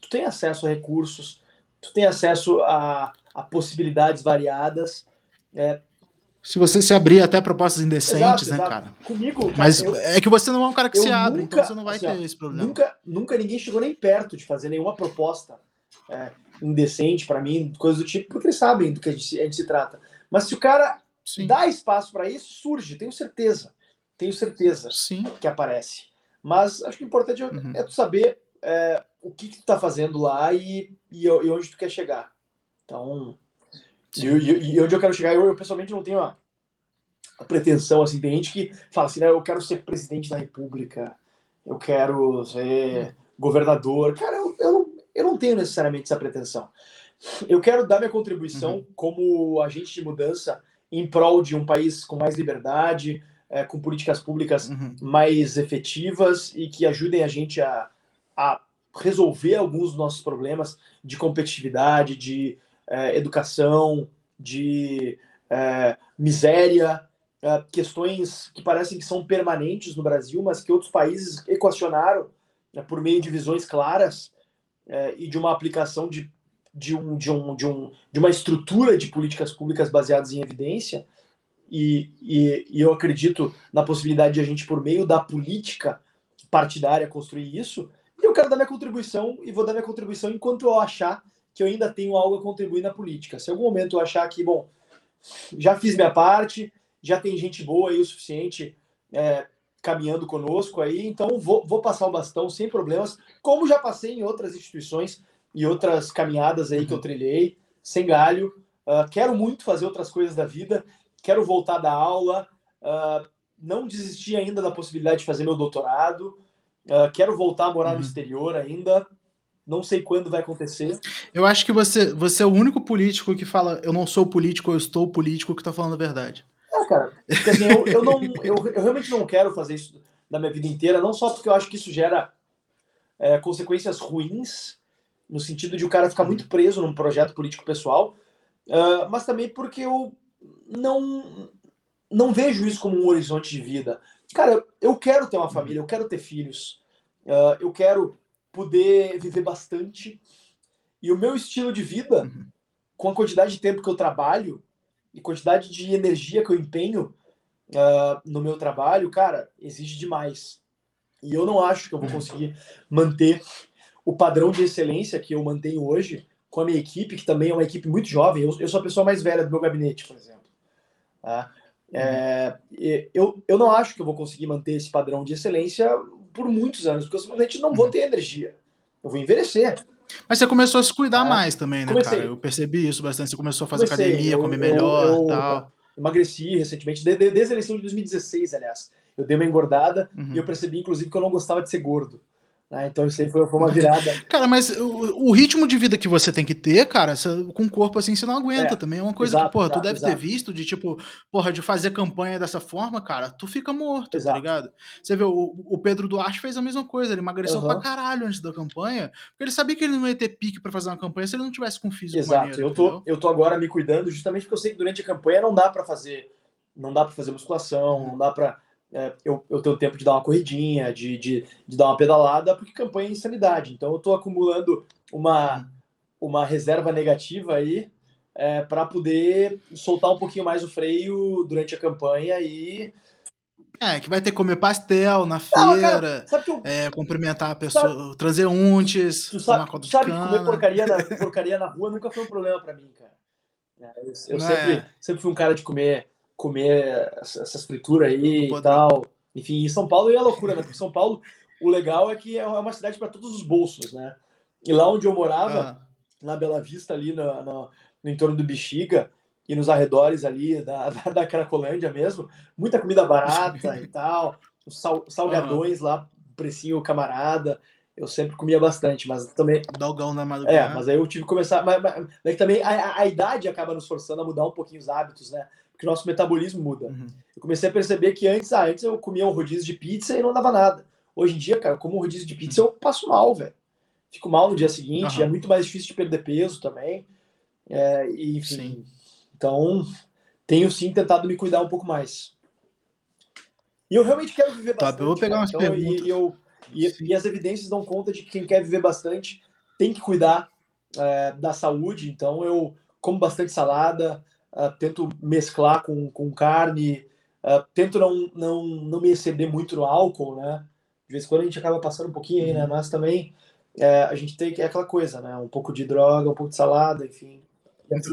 tu tem acesso a recursos, tu tem acesso a, a possibilidades variadas. É, se você se abrir até propostas indecentes, exato, né, exato. cara? Comigo, cara, Mas eu, é que você não é um cara que se abre, nunca, então você não vai assim, ter esse problema. Nunca, nunca ninguém chegou nem perto de fazer nenhuma proposta é, indecente para mim, coisa do tipo, porque eles sabem do que a gente, a gente se trata. Mas se o cara Sim. dá espaço para isso, surge, tenho certeza. Tenho certeza Sim. que aparece. Mas acho que o importante é, uhum. é tu saber é, o que, que tu tá fazendo lá e, e, e onde tu quer chegar. Então, e, e, e, onde eu quero chegar, eu, eu pessoalmente não tenho a, a, pretensão, assim, tem gente que fala assim, né, eu quero ser presidente da república, eu quero ser governador. Cara, eu, eu, não, eu não tenho necessariamente essa pretensão. Eu quero dar minha contribuição uhum. como agente de mudança em prol de um país com mais liberdade, é, com políticas públicas uhum. mais efetivas e que ajudem a gente a, a resolver alguns dos nossos problemas de competitividade, de é, educação, de é, miséria, é, questões que parecem que são permanentes no Brasil, mas que outros países equacionaram né, por meio de visões claras é, e de uma aplicação de, de, um, de, um, de, um, de uma estrutura de políticas públicas baseadas em evidência. E, e, e eu acredito na possibilidade de a gente, por meio da política partidária, construir isso. E eu quero dar minha contribuição e vou dar minha contribuição enquanto eu achar que eu ainda tenho algo a contribuir na política. Se algum momento eu achar que, bom, já fiz minha parte, já tem gente boa aí o suficiente é, caminhando conosco aí, então vou, vou passar o bastão sem problemas, como já passei em outras instituições e outras caminhadas aí que eu uhum. trilhei, sem galho. Uh, quero muito fazer outras coisas da vida, quero voltar da aula, uh, não desisti ainda da possibilidade de fazer meu doutorado, uh, quero voltar a morar uhum. no exterior ainda, não sei quando vai acontecer. Eu acho que você, você é o único político que fala eu não sou político, eu estou político que está falando a verdade. É, cara. Porque, assim, eu, eu, não, eu, eu, realmente não quero fazer isso na minha vida inteira, não só porque eu acho que isso gera é, consequências ruins, no sentido de o cara ficar muito preso num projeto político pessoal, uh, mas também porque eu não, não vejo isso como um horizonte de vida. Cara, eu quero ter uma família, eu quero ter filhos, uh, eu quero poder viver bastante. E o meu estilo de vida, uhum. com a quantidade de tempo que eu trabalho, e quantidade de energia que eu empenho uh, no meu trabalho, cara, exige demais. E eu não acho que eu vou conseguir manter o padrão de excelência que eu mantenho hoje com a minha equipe, que também é uma equipe muito jovem. Eu, eu sou a pessoa mais velha do meu gabinete, por exemplo. Tá? É, eu, eu não acho que eu vou conseguir manter esse padrão de excelência por muitos anos, porque eu simplesmente não vou ter energia. Eu vou envelhecer. Mas você começou a se cuidar é. mais também, né, Comecei. cara? Eu percebi isso bastante. Você começou a fazer Comecei. academia, eu, comer melhor eu, eu, tal. Emagreci recentemente, desde, desde a eleição de 2016, aliás. Eu dei uma engordada uhum. e eu percebi, inclusive, que eu não gostava de ser gordo. Né? Então isso aí foi, foi, uma virada. Cara, mas o, o, ritmo de vida que você tem que ter, cara, você, com o corpo assim, você não aguenta é, também. É uma coisa exato, que, porra, exato, tu deve exato. ter visto de tipo, porra, de fazer campanha dessa forma, cara, tu fica morto, tá ligado? Você vê, o, o, Pedro Duarte fez a mesma coisa, ele emagreceu uhum. pra caralho antes da campanha, porque ele sabia que ele não ia ter pique pra fazer uma campanha se ele não tivesse com físico Exato, maneiro, eu, tô, eu tô agora me cuidando justamente porque eu sei que durante a campanha não dá pra fazer, não dá pra fazer musculação, não dá pra é, eu, eu tenho tempo de dar uma corridinha, de, de, de dar uma pedalada, porque campanha é insanidade. Então eu estou acumulando uma, uma reserva negativa aí é, para poder soltar um pouquinho mais o freio durante a campanha e. É, que vai ter que comer pastel na feira, Não, eu... é, cumprimentar a pessoa, sabe... traseuntes, tu sabe, tu sabe que comer porcaria na, porcaria na rua nunca foi um problema para mim, cara. É, eu, eu sempre, é. sempre fui um cara de comer comer essas frituras aí e tal. Enfim, em São Paulo é loucura, né? Porque São Paulo, o legal é que é uma cidade para todos os bolsos, né? E lá onde eu morava, ah. na Bela Vista, ali no, no, no, entorno do Bexiga e nos arredores ali da, da, da Cracolândia mesmo, muita comida barata e tal, sal, salgadões ah. lá, precinho camarada. Eu sempre comia bastante, mas também. Dogão na madrugada. É, mas aí eu tive que começar. Mas, mas, mas também a, a, a idade acaba nos forçando a mudar um pouquinho os hábitos, né? Que o nosso metabolismo muda. Uhum. Eu comecei a perceber que antes, ah, antes eu comia um rodízio de pizza e não dava nada. Hoje em dia, cara, como um rodízio de pizza, eu passo mal, velho. Fico mal no dia seguinte, uhum. é muito mais difícil de perder peso também. É, e, enfim. Sim. Então, tenho sim tentado me cuidar um pouco mais. E eu realmente quero viver bastante. Tá, eu vou pegar umas então, perguntas. E, eu, e, e, as evidências dão conta de que quem quer viver bastante tem que cuidar é, da saúde. Então, eu como bastante salada, uh, tento mesclar com, com carne, uh, tento não, não, não me exceder muito no álcool, né? De vez em quando a gente acaba passando um pouquinho aí, né? Uhum. Mas também é, a gente tem que é aquela coisa, né? Um pouco de droga, um pouco de salada, enfim. Assim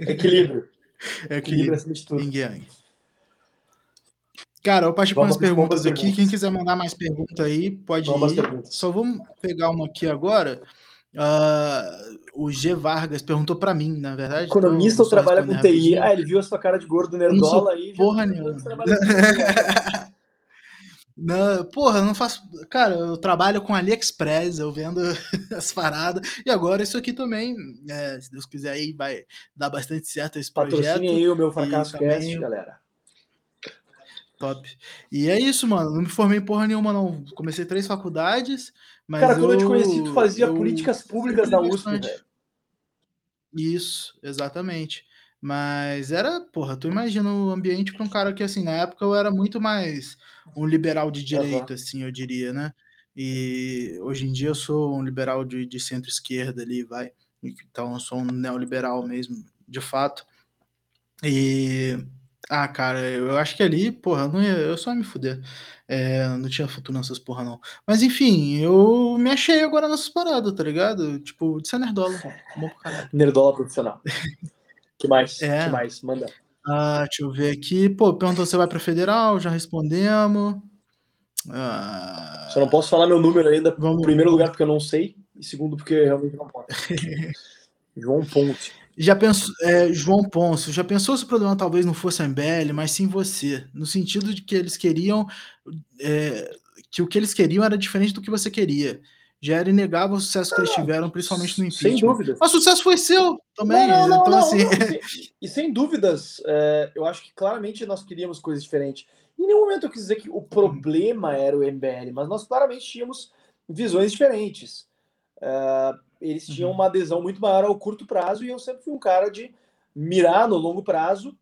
Equilíbrio. É equilíbrio acima de tudo. Cara, eu parti para umas perguntas aqui. Perguntas. Quem quiser mandar mais pergunta aí, pode vamos ir. Só vamos pegar uma aqui agora. Uh, o G Vargas perguntou para mim, na verdade. Economista ou trabalha com TI? Ah, ele viu a sua cara de gordo nerdola aí. Porra nenhuma. Não, porra, eu não faço. Cara, eu trabalho com AliExpress, eu vendo as paradas. E agora isso aqui também, é, se Deus quiser, aí vai dar bastante certo esse projeto. Patrocine aí o meu fracasso cast, galera. Top. E é isso, mano. Não me formei porra nenhuma, não. Comecei três faculdades. Mas Cara, quando eu, eu te conheci, tu fazia eu, políticas públicas na USP, velho. Isso, exatamente. Mas era, porra, tu imagina o ambiente para um cara que, assim, na época eu era muito mais um liberal de direita, assim, eu diria, né? E hoje em dia eu sou um liberal de, de centro-esquerda ali, vai. Então eu sou um neoliberal mesmo, de fato. E ah, cara, eu acho que ali, porra, não ia, eu só ia me fuder. É, não tinha futuro nessas porra, não. Mas enfim, eu me achei agora nessas paradas, tá ligado? Tipo, de ser nerdola. Bom nerdola profissional. que mais? É. que mais? Manda. Ah, deixa eu ver aqui. Pô, perguntou se você vai pra federal, já respondemos. Ah, Só não posso falar meu número ainda. Vamos... Primeiro lugar, porque eu não sei. E segundo, porque realmente não posso. João Ponte. Já pensou, é, João Ponce, já pensou se o problema talvez não fosse a MBL, mas sim você, no sentido de que eles queriam é, que o que eles queriam era diferente do que você queria. Já era inegável o sucesso que eles tiveram, principalmente no impeachment. Sem dúvidas. Mas o sucesso foi seu também. Não, não, então, não, assim... E sem dúvidas, é, eu acho que claramente nós queríamos coisas diferentes. Em nenhum momento eu quis dizer que o problema era o MBL, mas nós claramente tínhamos visões diferentes. Uh, eles tinham uhum. uma adesão muito maior ao curto prazo e eu sempre fui um cara de mirar no longo prazo,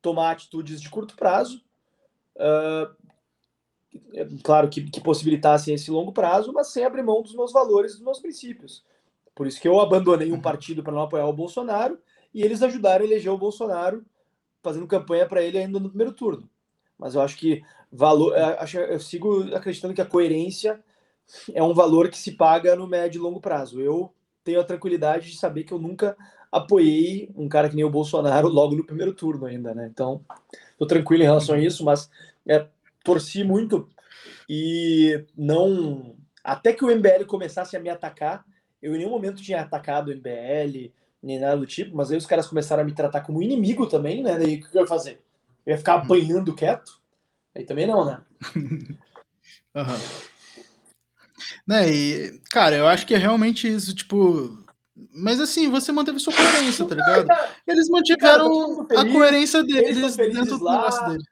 tomar atitudes de curto prazo, uh, claro que, que possibilitassem esse longo prazo, mas sem abrir mão dos meus valores, dos meus princípios. Por isso que eu abandonei um uhum. partido para não apoiar o Bolsonaro e eles ajudaram a eleger o Bolsonaro, fazendo campanha para ele ainda no primeiro turno. Mas eu acho que valor, eu, eu sigo acreditando que a coerência é um valor que se paga no médio e longo prazo. Eu tenho a tranquilidade de saber que eu nunca apoiei um cara que nem o Bolsonaro logo no primeiro turno ainda, né? Então, tô tranquilo em relação a isso, mas é, torci muito e não. Até que o MBL começasse a me atacar, eu em nenhum momento tinha atacado o MBL, nem nada do tipo, mas aí os caras começaram a me tratar como inimigo também, né? Daí o que eu ia fazer? Eu ia ficar apanhando quieto? Aí também não, né? uhum. Né, e, cara, eu acho que é realmente isso, tipo. Mas assim, você manteve sua coerência, tá ligado? Eles mantiveram cara, a coerência deles dentro do lá, negócio dele.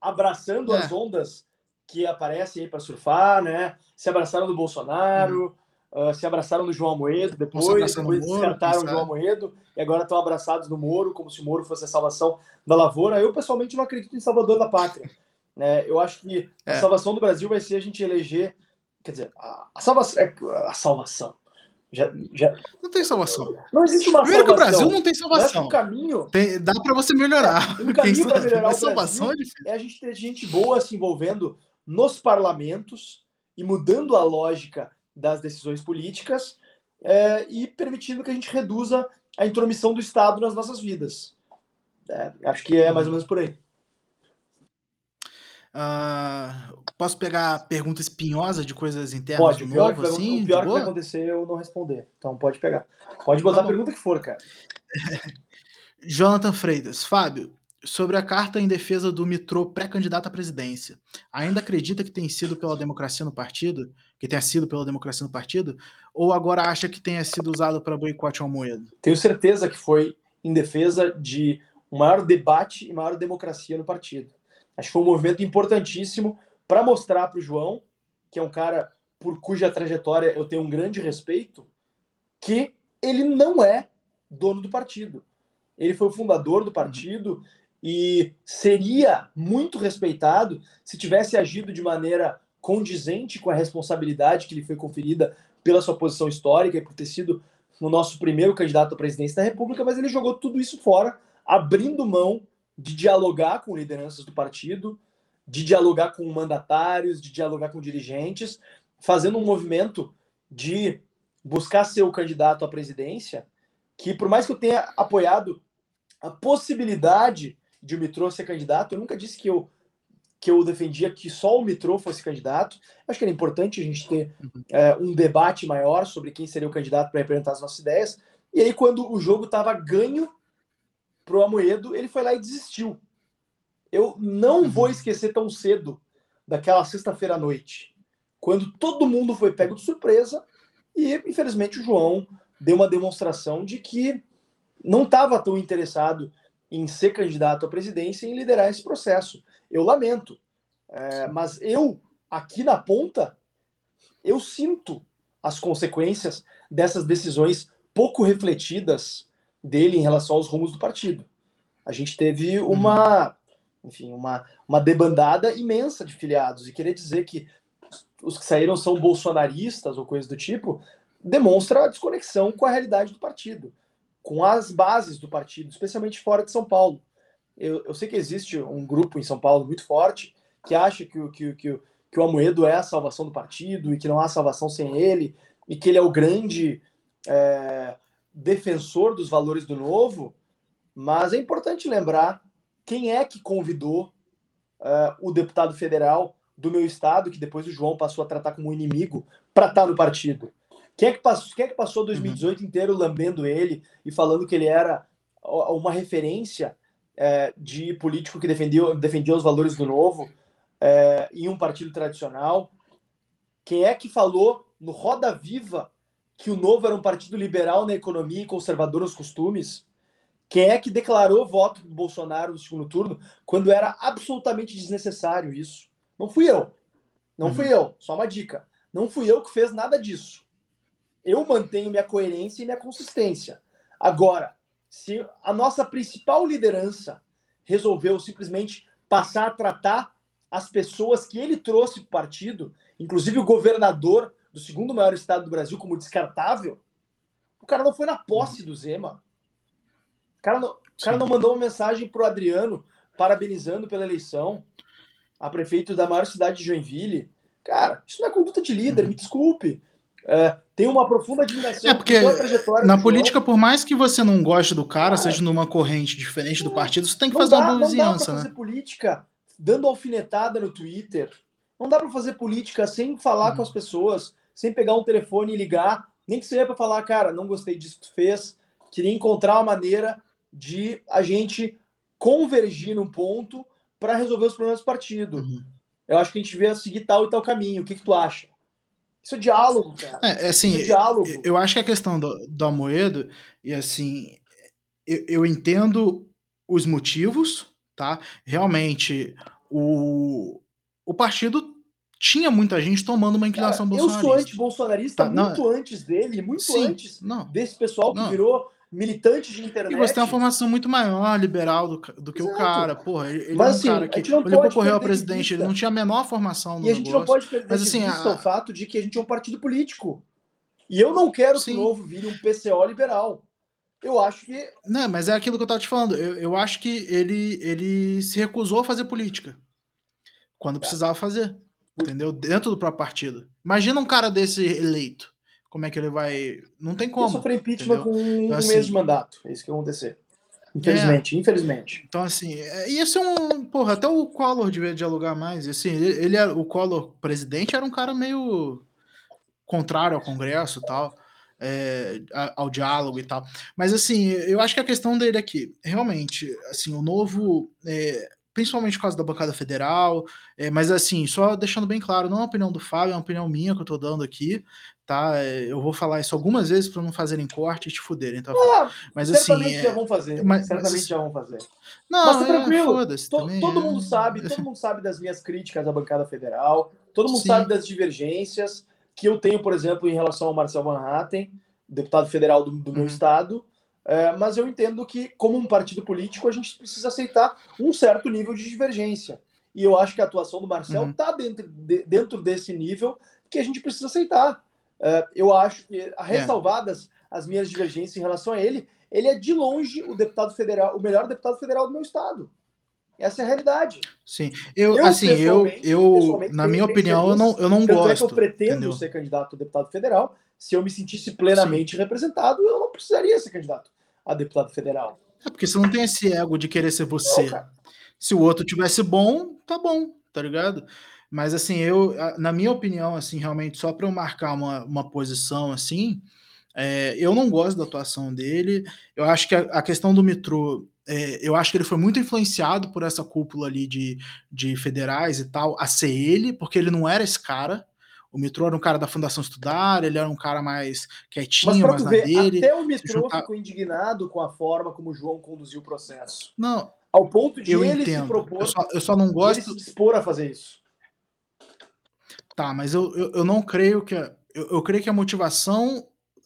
abraçando é. as ondas que aparecem aí para surfar, né? Se abraçaram do Bolsonaro, hum. uh, se abraçaram do João Moedo, depois, depois descartaram o João Moedo e agora estão abraçados no Moro, como se o Moro fosse a salvação da lavoura. Eu, pessoalmente, não acredito em Salvador da Pátria. Né? Eu acho que é. a salvação do Brasil vai ser a gente eleger Quer dizer, a, a salvação. É, a salvação. Já, já... Não tem salvação. Não existe uma Primeiro salvação. que o Brasil não tem salvação. O caminho. Tem, dá para você melhorar. O caminho para melhorar o salvação é, é a gente ter gente boa se envolvendo nos parlamentos e mudando a lógica das decisões políticas é, e permitindo que a gente reduza a intromissão do Estado nas nossas vidas. É, acho que é mais ou menos por aí. Uh, posso pegar pergunta espinhosa de coisas internas pode, de novo, pior assim? O pior que vai acontecer é eu não responder. Então pode pegar. Pode botar a pergunta que for, cara. Jonathan Freitas. Fábio, sobre a carta em defesa do Mitrô pré-candidato à presidência. Ainda acredita que tem sido pela democracia no partido? Que tenha sido pela democracia no partido? Ou agora acha que tenha sido usado para boicote ao Moedo? Tenho certeza que foi em defesa de um maior debate e maior democracia no partido. Acho que foi um movimento importantíssimo para mostrar para o João, que é um cara por cuja trajetória eu tenho um grande respeito, que ele não é dono do partido. Ele foi o fundador do partido e seria muito respeitado se tivesse agido de maneira condizente com a responsabilidade que lhe foi conferida pela sua posição histórica e por ter sido o nosso primeiro candidato à presidência da República, mas ele jogou tudo isso fora, abrindo mão de dialogar com lideranças do partido, de dialogar com mandatários, de dialogar com dirigentes, fazendo um movimento de buscar ser o candidato à presidência, que por mais que eu tenha apoiado a possibilidade de o Mitro ser candidato, eu nunca disse que eu que eu defendia que só o Mitro fosse candidato. Acho que era importante a gente ter é, um debate maior sobre quem seria o candidato para representar as nossas ideias. E aí, quando o jogo estava ganho pro Amoedo, ele foi lá e desistiu. Eu não uhum. vou esquecer tão cedo daquela sexta-feira à noite, quando todo mundo foi pego de surpresa e, infelizmente, o João deu uma demonstração de que não estava tão interessado em ser candidato à presidência e em liderar esse processo. Eu lamento, é, mas eu, aqui na ponta, eu sinto as consequências dessas decisões pouco refletidas dele em relação aos rumos do partido. A gente teve uhum. uma, enfim, uma, uma debandada imensa de filiados. E querer dizer que os que saíram são bolsonaristas ou coisa do tipo, demonstra a desconexão com a realidade do partido, com as bases do partido, especialmente fora de São Paulo. Eu, eu sei que existe um grupo em São Paulo muito forte que acha que, que, que, que o Amoedo é a salvação do partido e que não há salvação sem ele, e que ele é o grande é, defensor dos valores do novo, mas é importante lembrar quem é que convidou uh, o deputado federal do meu estado, que depois o João passou a tratar como inimigo, para estar tá no partido? Quem é, que passou, quem é que passou 2018 uhum. inteiro lambendo ele e falando que ele era uma referência é, de político que defendia, defendia os valores do novo é, em um partido tradicional? Quem é que falou no Roda Viva que o Novo era um partido liberal na economia e conservador nos costumes? Quem é que declarou voto do Bolsonaro no segundo turno quando era absolutamente desnecessário isso? Não fui eu. Não uhum. fui eu. Só uma dica. Não fui eu que fez nada disso. Eu mantenho minha coerência e minha consistência. Agora, se a nossa principal liderança resolveu simplesmente passar a tratar as pessoas que ele trouxe para o partido, inclusive o governador do segundo maior estado do Brasil, como descartável, o cara não foi na posse do Zema. O cara não, o cara não mandou uma mensagem para o Adriano parabenizando pela eleição a prefeito da maior cidade de Joinville. Cara, isso não é conduta de líder, me desculpe. É, tem uma profunda admiração é porque na política, por mais que você não goste do cara, seja numa corrente diferente do partido, você tem que fazer dá, uma vizinhança, né? fazer política dando alfinetada no Twitter. Não dá para fazer política sem falar hum. com as pessoas, sem pegar um telefone e ligar, nem que seja para falar, cara, não gostei disso que tu fez, queria encontrar uma maneira de a gente convergir num ponto para resolver os problemas do partido. Uhum. Eu acho que a gente devia seguir tal e tal caminho. O que, que tu acha? Isso é diálogo, cara. É, é assim, é diálogo. Eu acho que a questão do, do Amoedo, e assim, eu, eu entendo os motivos, tá? Realmente, o, o partido tinha muita gente tomando uma inclinação cara, bolsonarista. Eu sou anti-bolsonarista tá, muito não, antes dele, muito sim, antes não, desse pessoal que não. virou militante de internet. E você tem uma formação muito maior, liberal, do, do que Exato. o cara. Porra, ele, ele Mas, é um assim, cara que ele concorreu a presidente, ele não tinha a menor formação no E a gente negócio. não pode perder Mas, assim, a... o fato de que a gente é um partido político. E eu não quero Sim. que o Novo vire um PCO liberal. Eu acho que. Não, mas é aquilo que eu tava te falando. Eu, eu acho que ele, ele se recusou a fazer política. Quando tá. precisava fazer. Entendeu? Dentro do próprio partido. Imagina um cara desse eleito como é que ele vai. Não tem como. Ele sofreu impeachment entendeu? com um então, assim, mês de mandato. É isso que vai acontecer. Infelizmente, é. infelizmente. Então, assim, é, ia ser um. Porra, até o Collor devia dialogar mais. Assim, ele, ele era, o Collor, presidente, era um cara meio contrário ao Congresso e tal, é, ao diálogo e tal. Mas, assim, eu acho que a questão dele aqui, realmente, assim, o novo. É, principalmente por causa da bancada federal, é, mas assim, só deixando bem claro, não é uma opinião do Fábio, é uma opinião minha que eu tô dando aqui, tá? É, eu vou falar isso algumas vezes para não fazerem corte e te fuderem, tá? Ah, mas assim, certamente é... já vão fazer, mas, certamente mas... já vão fazer. Não, mas tá é, tranquilo, to, todo mundo é. sabe, todo mundo sabe das minhas críticas à bancada federal, todo mundo Sim. sabe das divergências que eu tenho, por exemplo, em relação ao Marcel Van Hatten, deputado federal do, do meu uhum. estado, é, mas eu entendo que, como um partido político, a gente precisa aceitar um certo nível de divergência. E eu acho que a atuação do Marcel está uhum. dentro, de, dentro desse nível que a gente precisa aceitar. Uh, eu acho que, é. ressalvadas é. as minhas divergências em relação a ele, ele é de longe o deputado federal, o melhor deputado federal do meu estado. Essa é a realidade. Sim, eu, eu assim, eu, eu na minha opinião, eu não, eu não gosto. É que eu pretendo entendeu? ser candidato a deputado federal. Se eu me sentisse plenamente Sim. representado, eu não precisaria ser candidato a deputado federal. É porque você não tem esse ego de querer ser você. Não, Se o outro tivesse bom, tá bom, tá ligado? Mas assim, eu, na minha opinião, assim, realmente, só para eu marcar uma, uma posição assim, é, eu não gosto da atuação dele. Eu acho que a, a questão do metrô, é, eu acho que ele foi muito influenciado por essa cúpula ali de, de federais e tal, a ser ele, porque ele não era esse cara. O Mitro era um cara da Fundação Estudar, ele era um cara mais quietinho, mais na ver, dele. Até o Mitro juntar... ficou indignado com a forma como o João conduziu o processo. Não. Ao ponto de eu ele entendo. se propor. Eu só, eu só não gosto. Ele se dispor a fazer isso. Tá, mas eu, eu, eu não creio que. A, eu, eu creio que a motivação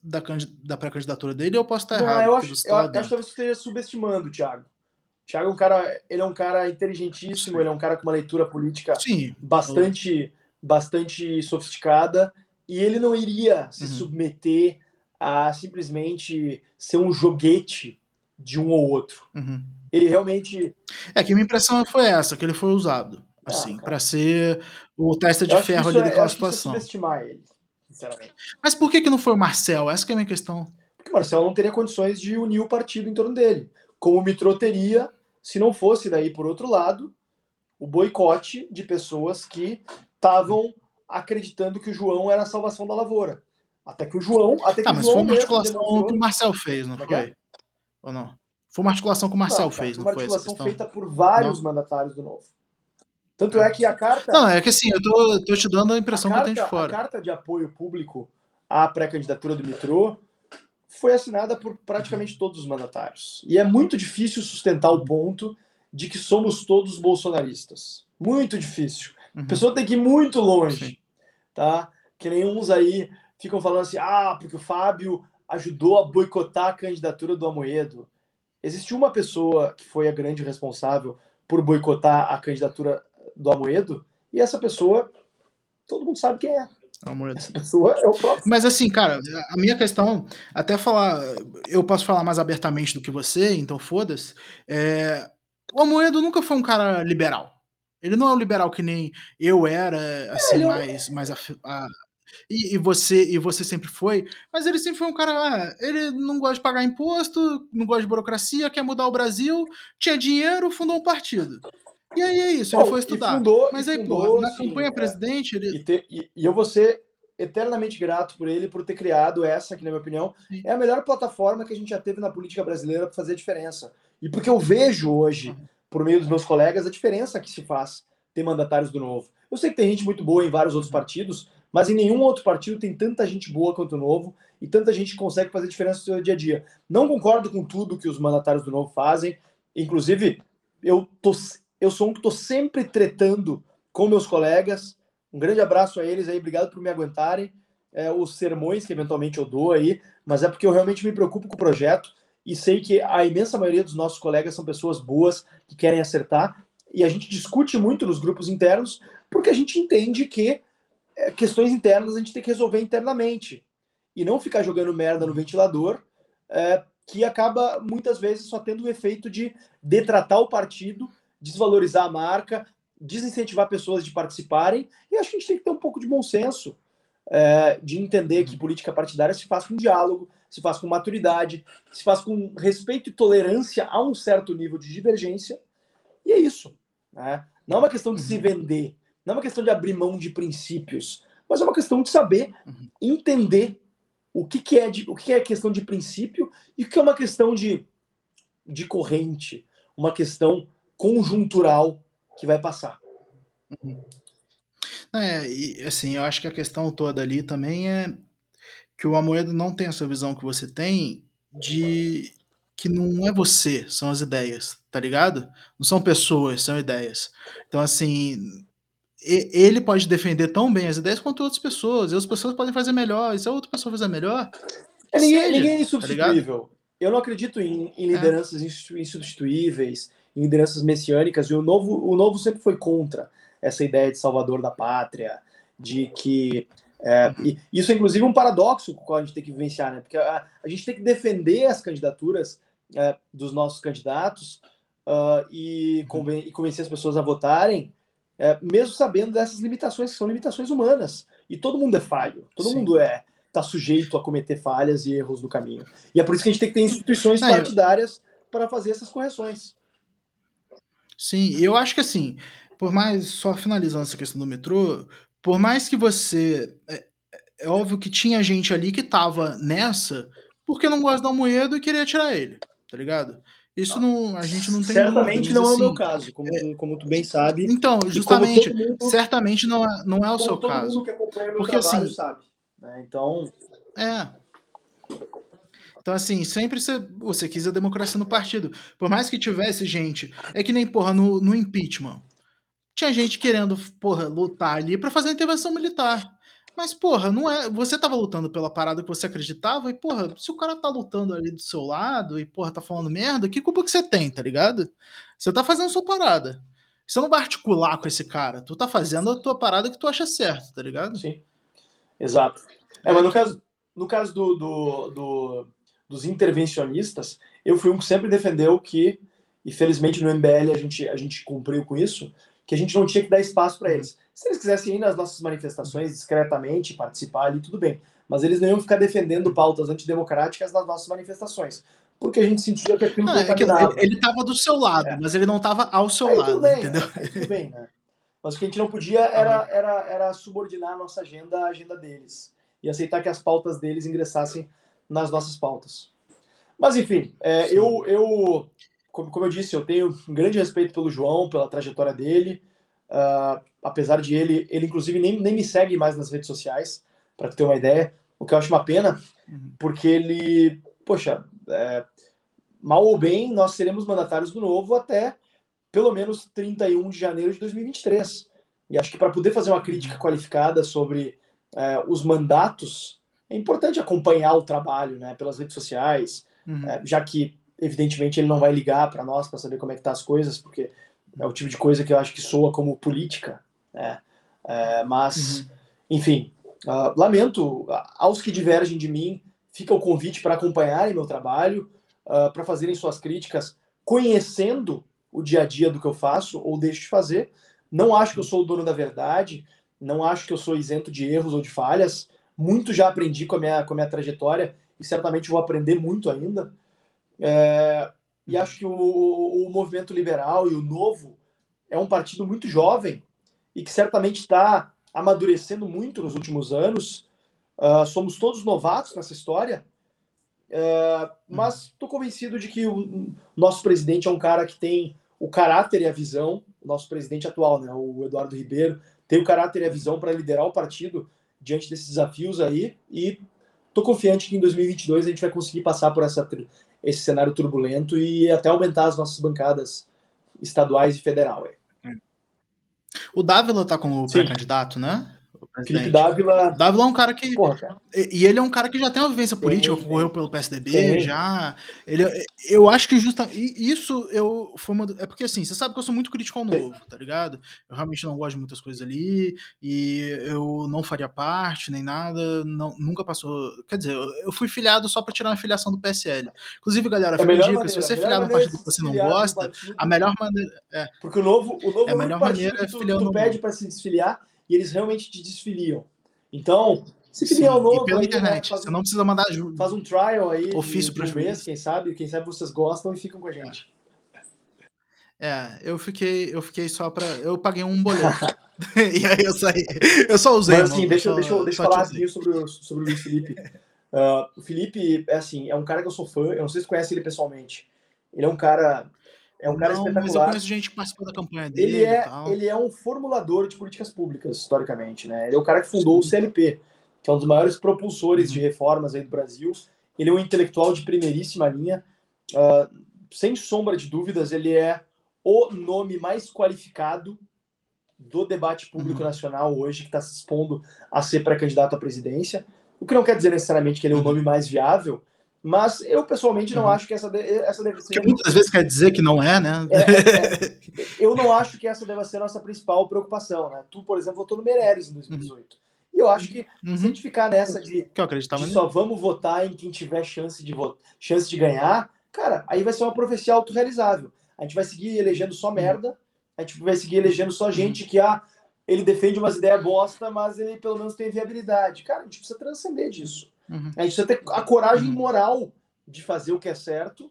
da, da pré-candidatura dele eu posso estar não, errado. Eu acho, eu acho que você esteja subestimando o Thiago. O Thiago é um cara, ele é um cara inteligentíssimo, Sim. ele é um cara com uma leitura política Sim. bastante, bastante sofisticada, e ele não iria se uhum. submeter a simplesmente ser um joguete de um ou outro. Uhum. Ele realmente. É que a minha impressão foi essa, que ele foi usado. Ah, assim, ah, para ser o testa de ferro ali é, daquela situação. subestimar ele, sinceramente. Mas por que, que não foi o Marcel? Essa é a minha questão. Porque o Marcel não teria condições de unir o partido em torno dele. Como o Mitro teria, se não fosse daí por outro lado, o boicote de pessoas que estavam acreditando que o João era a salvação da lavoura. Até que o João. Até que o mas João foi uma articulação que o Marcel fez, não é foi? é? Ou não? Foi uma articulação que o Marcel Não, cara, fez, foi não uma foi essa articulação feita por vários mandatários do Novo. Tanto é que a carta. Não, é que assim, eu tô, tô te dando a impressão a que carta, tenho de a fora. carta de apoio público à pré-candidatura do Mitrô foi assinada por praticamente todos os mandatários. E é muito difícil sustentar o ponto de que somos todos bolsonaristas. Muito difícil. Uhum. A pessoa tem que ir muito longe, Sim. tá? Que nem uns aí ficam falando assim, ah, porque o Fábio ajudou a boicotar a candidatura do Amoedo. Existiu uma pessoa que foi a grande responsável por boicotar a candidatura do Amoedo, e essa pessoa, todo mundo sabe quem é. Essa pessoa é o próprio. Mas assim, cara, a minha questão, até falar, eu posso falar mais abertamente do que você, então foda-se. é, o Amoedo nunca foi um cara liberal. Ele não é um liberal que nem eu era, assim, é mais, mais afi- a- e, e você e você sempre foi, mas ele sempre foi um cara, ah, ele não gosta de pagar imposto, não gosta de burocracia, quer mudar o Brasil, tinha dinheiro, fundou um partido. E aí é isso, ele foi estudar. fundou- Mas aí, fundou, porra, na assim, campanha é, presidente, ele. E, ter- e- e eu vou ser eternamente grato por ele por ter criado essa, que na minha opinião Sim. é a melhor plataforma que a gente já teve na política brasileira para fazer a diferença. E porque eu vejo hoje, por meio dos meus colegas, a diferença que se faz ter mandatários do Novo. Eu sei que tem gente muito boa em vários outros partidos, mas em nenhum outro partido tem tanta gente boa quanto o Novo e tanta gente que consegue fazer diferença no seu dia a dia. Não concordo com tudo que os mandatários do Novo fazem, inclusive eu, tô, eu sou um que estou sempre tretando com meus colegas. Um grande abraço a eles aí, obrigado por me aguentarem. É, os sermões que eventualmente eu dou aí, mas é porque eu realmente me preocupo com o projeto e sei que a imensa maioria dos nossos colegas são pessoas boas que querem acertar e a gente discute muito nos grupos internos porque a gente entende que é, questões internas a gente tem que resolver internamente e não ficar jogando merda no ventilador, é, que acaba muitas vezes só tendo o efeito de detratar o partido, desvalorizar a marca, desincentivar pessoas de participarem. E acho que a gente tem que ter um pouco de bom senso, é, de entender que política partidária se faz com diálogo, se faz com maturidade, se faz com respeito e tolerância a um certo nível de divergência. E é isso. Né? Não é uma questão de se vender, não é uma questão de abrir mão de princípios, mas é uma questão de saber entender o que, que é de, o que é questão de princípio e o que é uma questão de, de corrente, uma questão conjuntural que vai passar. É, e assim, eu acho que a questão toda ali também é que o Amoedo não tem essa visão que você tem de que não é você, são as ideias, tá ligado? Não são pessoas, são ideias. Então, assim, ele pode defender tão bem as ideias quanto outras pessoas, e outras pessoas podem fazer melhor, e se a outra pessoa fizer melhor, É, ninguém, seja, ninguém é tá insubstituível. eu não acredito em, em lideranças insu- insubstituíveis, lideranças messiânicas, e o novo, o novo sempre foi contra essa ideia de salvador da pátria, de que. é, isso é inclusive um paradoxo com o qual a gente tem que vivenciar, né? Porque a, a gente tem que defender as candidaturas é, dos nossos candidatos ah, e, conven- e convencer as pessoas a votarem, é, mesmo sabendo dessas limitações, que são limitações humanas. E todo mundo é falho, todo Sim. mundo é está sujeito a cometer falhas e erros no caminho. E é por isso que a gente tem que ter instituições partidárias para fazer essas correções. Sim, eu acho que assim, por mais, só finalizando essa questão do metrô, por mais que você. É, é óbvio que tinha gente ali que tava nessa porque não gosta do Almoedo e queria tirar ele, tá ligado? Isso não. A gente não tem. Certamente dúvida, não é o meu assim, caso, como, tu, como tu bem sabe. Então, justamente, mundo- certamente não é, não é o seu caso. Porque, trabalho assim, sabe. né? Então, É. Então, assim, sempre você, você quis a democracia no partido. Por mais que tivesse gente. É que nem, porra, no, no impeachment. Tinha gente querendo, porra, lutar ali pra fazer a intervenção militar. Mas, porra, não é. Você tava lutando pela parada que você acreditava, e, porra, se o cara tá lutando ali do seu lado e, porra, tá falando merda, que culpa que você tem, tá ligado? Você tá fazendo sua parada. Você não vai articular com esse cara. Tu tá fazendo a tua parada que tu acha certo, tá ligado? sim. Exato. É, mas no caso, no caso do, do- do- dos intervencionistas, eu fui um que sempre defendeu que, e felizmente no MBL a gente, a gente cumpriu com isso, que a gente não tinha que dar espaço para eles. Se eles quisessem ir nas nossas manifestações discretamente, participar ali, tudo bem. Mas eles não iam ficar defendendo pautas antidemocráticas nas nossas manifestações. porque a gente sentia que aquilo não, é que ele estava do seu lado, é. mas ele não estava ao seu aí, lado, bem, entendeu? Tudo bem, né? Mas o que a gente não podia era, era, era subordinar a nossa agenda à agenda deles e aceitar que as pautas deles ingressassem nas nossas pautas. Mas, enfim, é, eu, eu como, eu disse, eu tenho um grande respeito pelo João, pela trajetória dele, uh, apesar de ele, ele inclusive nem, nem me segue mais nas redes sociais, para ter uma ideia, o que eu acho uma pena, uhum. porque ele, poxa, é, mal ou bem, nós seremos mandatários do novo até pelo menos 31 de janeiro de 2023. E acho que para poder fazer uma crítica uhum. qualificada sobre é, os mandatos, é importante acompanhar o trabalho né, pelas redes sociais, uhum. é, já que, evidentemente, ele não vai ligar para nós para saber como é que tá as coisas, porque é o tipo de coisa que eu acho que soa como política. Né? É, mas, uhum. enfim, uh, lamento aos que divergem de mim, fica o convite para acompanharem meu trabalho, uh, para fazerem suas críticas, conhecendo o dia a dia do que eu faço ou deixo de fazer. Não acho que eu sou o dono da verdade, não acho que eu sou isento de erros ou de falhas. Muito já aprendi com a minha, com a minha trajetória e certamente vou aprender muito ainda. É, e acho que o, o movimento liberal e o novo é um partido muito jovem e que certamente está amadurecendo muito nos últimos anos. Uh, somos todos novatos nessa história, uh, mas estou convencido de que o nosso presidente é um cara que tem o caráter e a visão, o nosso presidente atual, né, o Eduardo Ribeiro, tem o caráter e a visão para liderar o partido diante desses desafios aí e estou confiante que em 2022 a gente vai conseguir passar por essa, esse cenário turbulento e até aumentar as nossas bancadas estaduais e federal. É. O Dávila está como pré-candidato, né? Felipe Dávila. Dávila é um cara que. Porra, cara. E, ele é um cara que já tem uma vivência política, tem, concorreu pelo PSDB, tem. já. Ele, eu acho que justa, isso eu foi uma, É porque assim, você sabe que eu sou muito crítico ao novo, tá ligado? Eu realmente não gosto de muitas coisas ali, e eu não faria parte, nem nada, não, nunca passou. Quer dizer, eu fui filiado só para tirar uma filiação do PSL. Inclusive, galera, é fica dica, maneira, se você é filiado no partido que você não gosta, a melhor maneira. É, porque o novo, o novo é a melhor maneira é tu, tu pede para se desfiliar e eles realmente te desfiliam. Então, se filiar ao novo. Pela aí, né, internet, né, você não precisa mandar ajuda. Faz um trial aí. Ofício para um mês, quem sabe, quem sabe vocês gostam e ficam com a gente. É, eu fiquei, eu fiquei só para, eu paguei um boleto. e aí eu saí. Eu só usei. Mas assim, irmão, deixa, só, deixa, deixa eu falar rapidinho sobre, o, sobre o Luiz Felipe. Uh, o Felipe, é assim, é um cara que eu sou fã, eu não sei se conhece ele pessoalmente. Ele é um cara é um cara não, espetacular. Mas eu conheço gente que participou da campanha dele. Ele é, ele é um formulador de políticas públicas, historicamente. Né? Ele é o cara que fundou Sim. o CLP, que é um dos maiores propulsores uhum. de reformas aí do Brasil. Ele é um intelectual de primeiríssima linha. Uh, sem sombra de dúvidas, ele é o nome mais qualificado do debate público uhum. nacional hoje, que está se expondo a ser pré-candidato à presidência. O que não quer dizer necessariamente que ele é o uhum. nome mais viável, mas eu, pessoalmente, não uhum. acho que essa, de, essa deve ser. Porque muitas vezes quer dizer que não é, né? É, é, eu não acho que essa deva ser a nossa principal preocupação, né? Tu, por exemplo, votou no Meirelles em 2018. Uhum. E eu acho que uhum. se a gente ficar nessa de, que eu acreditava de só vamos votar em quem tiver chance de, chance de ganhar, cara, aí vai ser uma profecia autorrealizável. A gente vai seguir elegendo só uhum. merda, a gente vai seguir elegendo só gente que ah, ele defende umas ideias bosta, mas ele pelo menos tem viabilidade. Cara, a gente precisa transcender disso. Uhum. A gente precisa ter a coragem uhum. moral de fazer o que é certo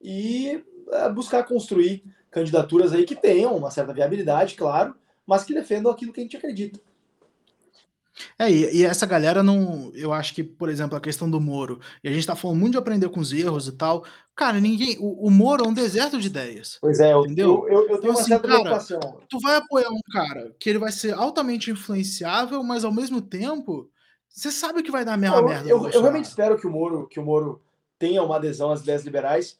e uh, buscar construir candidaturas aí que tenham uma certa viabilidade, claro, mas que defendam aquilo que a gente acredita. É, e, e, essa galera não. Eu acho que, por exemplo, a questão do Moro, e a gente tá falando muito de aprender com os erros e tal. Cara, ninguém. O, o Moro é um deserto de ideias. Pois é, entendeu? Eu, eu, eu tenho então, uma assim, certa cara, preocupação. Tu vai apoiar um cara que ele vai ser altamente influenciável, mas ao mesmo tempo você sabe que vai dar a mesma eu, merda. Eu, eu, realmente espero que o Moro, que o Moro tenha uma adesão às ideias liberais.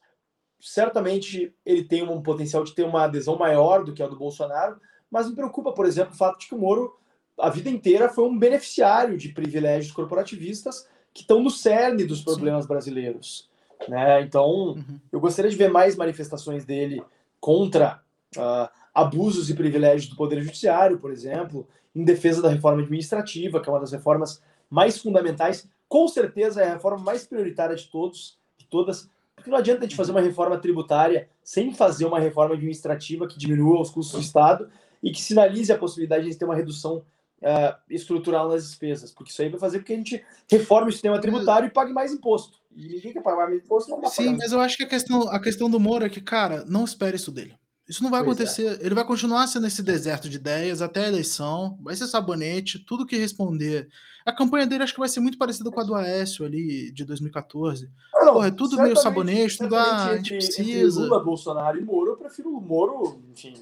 Certamente ele tem um potencial de ter uma adesão maior do que a do Bolsonaro, mas me preocupa, por exemplo, o fato de que o Moro a vida inteira foi um beneficiário de privilégios corporativistas que estão no cerne dos problemas Sim. brasileiros. Né? Então, uhum. eu gostaria de ver mais manifestações dele contra uh, abusos e privilégios do Poder Judiciário, por exemplo, em defesa da reforma administrativa, que é uma das reformas mais fundamentais, com certeza é a reforma mais prioritária de todos, de todas, porque não adianta a gente fazer uma reforma tributária sem fazer uma reforma administrativa que diminua os custos do Estado e que sinalize a possibilidade de ter uma redução uh, estrutural nas despesas, porque isso aí vai fazer com que a gente reforme o sistema tributário e pague mais imposto. E ninguém quer pagar mais imposto, não dá Sim, mas eu acho que a questão, a questão do Moro é que, cara, não espere isso dele. Isso não vai pois é. acontecer. É. Ele vai continuar sendo esse deserto de ideias até a eleição. Vai ser sabonete, tudo que responder. A campanha dele acho que vai ser muito parecida com a do Aécio ali de 2014. Não, Porra, é tudo meio sabonete, tudo ah, a gente precisa. Lula, Bolsonaro e Moro, eu prefiro o Moro, enfim.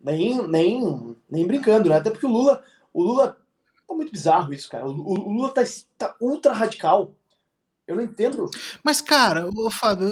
Nem, nem, nem brincando, né? Até porque o Lula. O Lula. É muito bizarro isso, cara. O, o Lula tá, tá ultra radical. Eu não entendo. Mas, cara, o Fábio,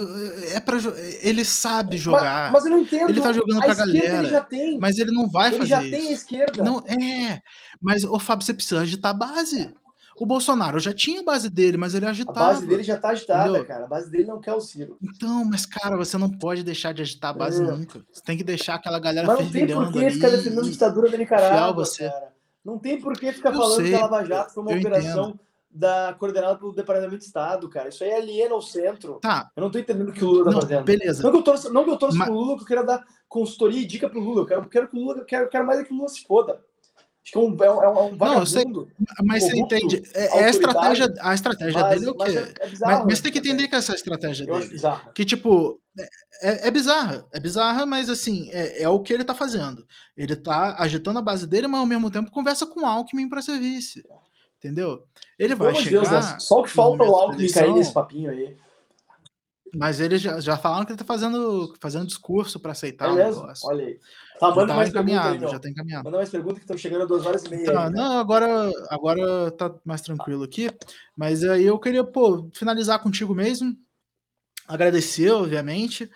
é para ele sabe jogar. Mas, mas, eu não entendo. Ele tá jogando a pra galera. Ele já tem. Mas ele não vai ele fazer já isso. tem a esquerda. Não, é. Mas, o Fábio, você precisa agitar a base. O Bolsonaro já tinha a base dele, mas ele agitava. A base dele já tá agitada, entendeu? cara. A base dele não quer o Ciro. Então, mas, cara, você não pode deixar de agitar a base é. nunca. Você tem que deixar aquela galera mas não tem por que ficar defendendo a ditadura da Nicarágua, cara. Não tem por que ficar falando sei, que a Lava Jato foi uma operação... Entendo da coordenada pelo Departamento de Estado, cara. Isso aí é aliena ao centro. Tá. Eu não tô entendendo o que o Lula tá não, fazendo. Beleza. Não que eu torço, não que eu torço Mas... pro Lula, que eu quero dar consultoria e dica pro Lula. Eu quero, quero que o Lula, quero, quero mais é que o Lula se foda. Acho que é um, é um, é um Não, mas você entende. É, é a estratégia, a estratégia mas, dele é o quê? Mas, é bizarro, mas, mas você tem que entender que essa estratégia dele. Que, tipo, é, é bizarra. É bizarra, mas assim, é, é o que ele tá fazendo. Ele tá agitando a base dele, mas ao mesmo tempo conversa com o Alckmin para ser vice. Entendeu? Ele vai chegar. Deus, né? Só o que falta o Alckmin cair nesse papinho aí. Mas eles já, já falaram que ele tá fazendo, fazendo discurso para aceitar é o negócio. Olha aí. Tá, manda tá mais encaminhado, pergunta já tá encaminhado. Manda mais perguntas que estão chegando a duas horas e meia. Tá, aí, né? Não, agora, agora tá mais tranquilo aqui. Mas aí eu queria, pô, finalizar contigo mesmo. Agradecer, obviamente.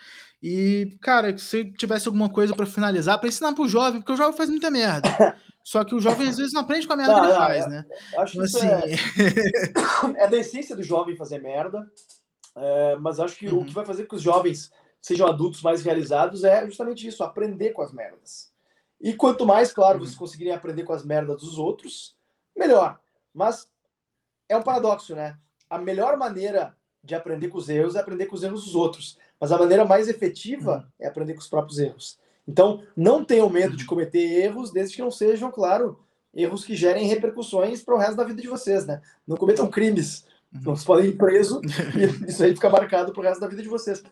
E, cara, se tivesse alguma coisa para finalizar, para ensinar pro jovem, porque o jovem faz muita merda. Só que o jovem às vezes não aprende com a merda não, que ele não, faz, é, né? Acho então, que assim... é... é da essência do jovem fazer merda, é, mas acho que uhum. o que vai fazer com que os jovens sejam adultos mais realizados é justamente isso, aprender com as merdas. E quanto mais, claro, uhum. vocês conseguirem aprender com as merdas dos outros, melhor. Mas é um paradoxo, né? A melhor maneira de aprender com os erros é aprender com os erros dos outros. Mas a maneira mais efetiva uhum. é aprender com os próprios erros. Então, não tenham medo de uhum. cometer erros, desde que não sejam, claro, erros que gerem repercussões para o resto da vida de vocês, né? Não cometam crimes. Uhum. Não se podem ir preso e isso aí fica marcado para o resto da vida de vocês.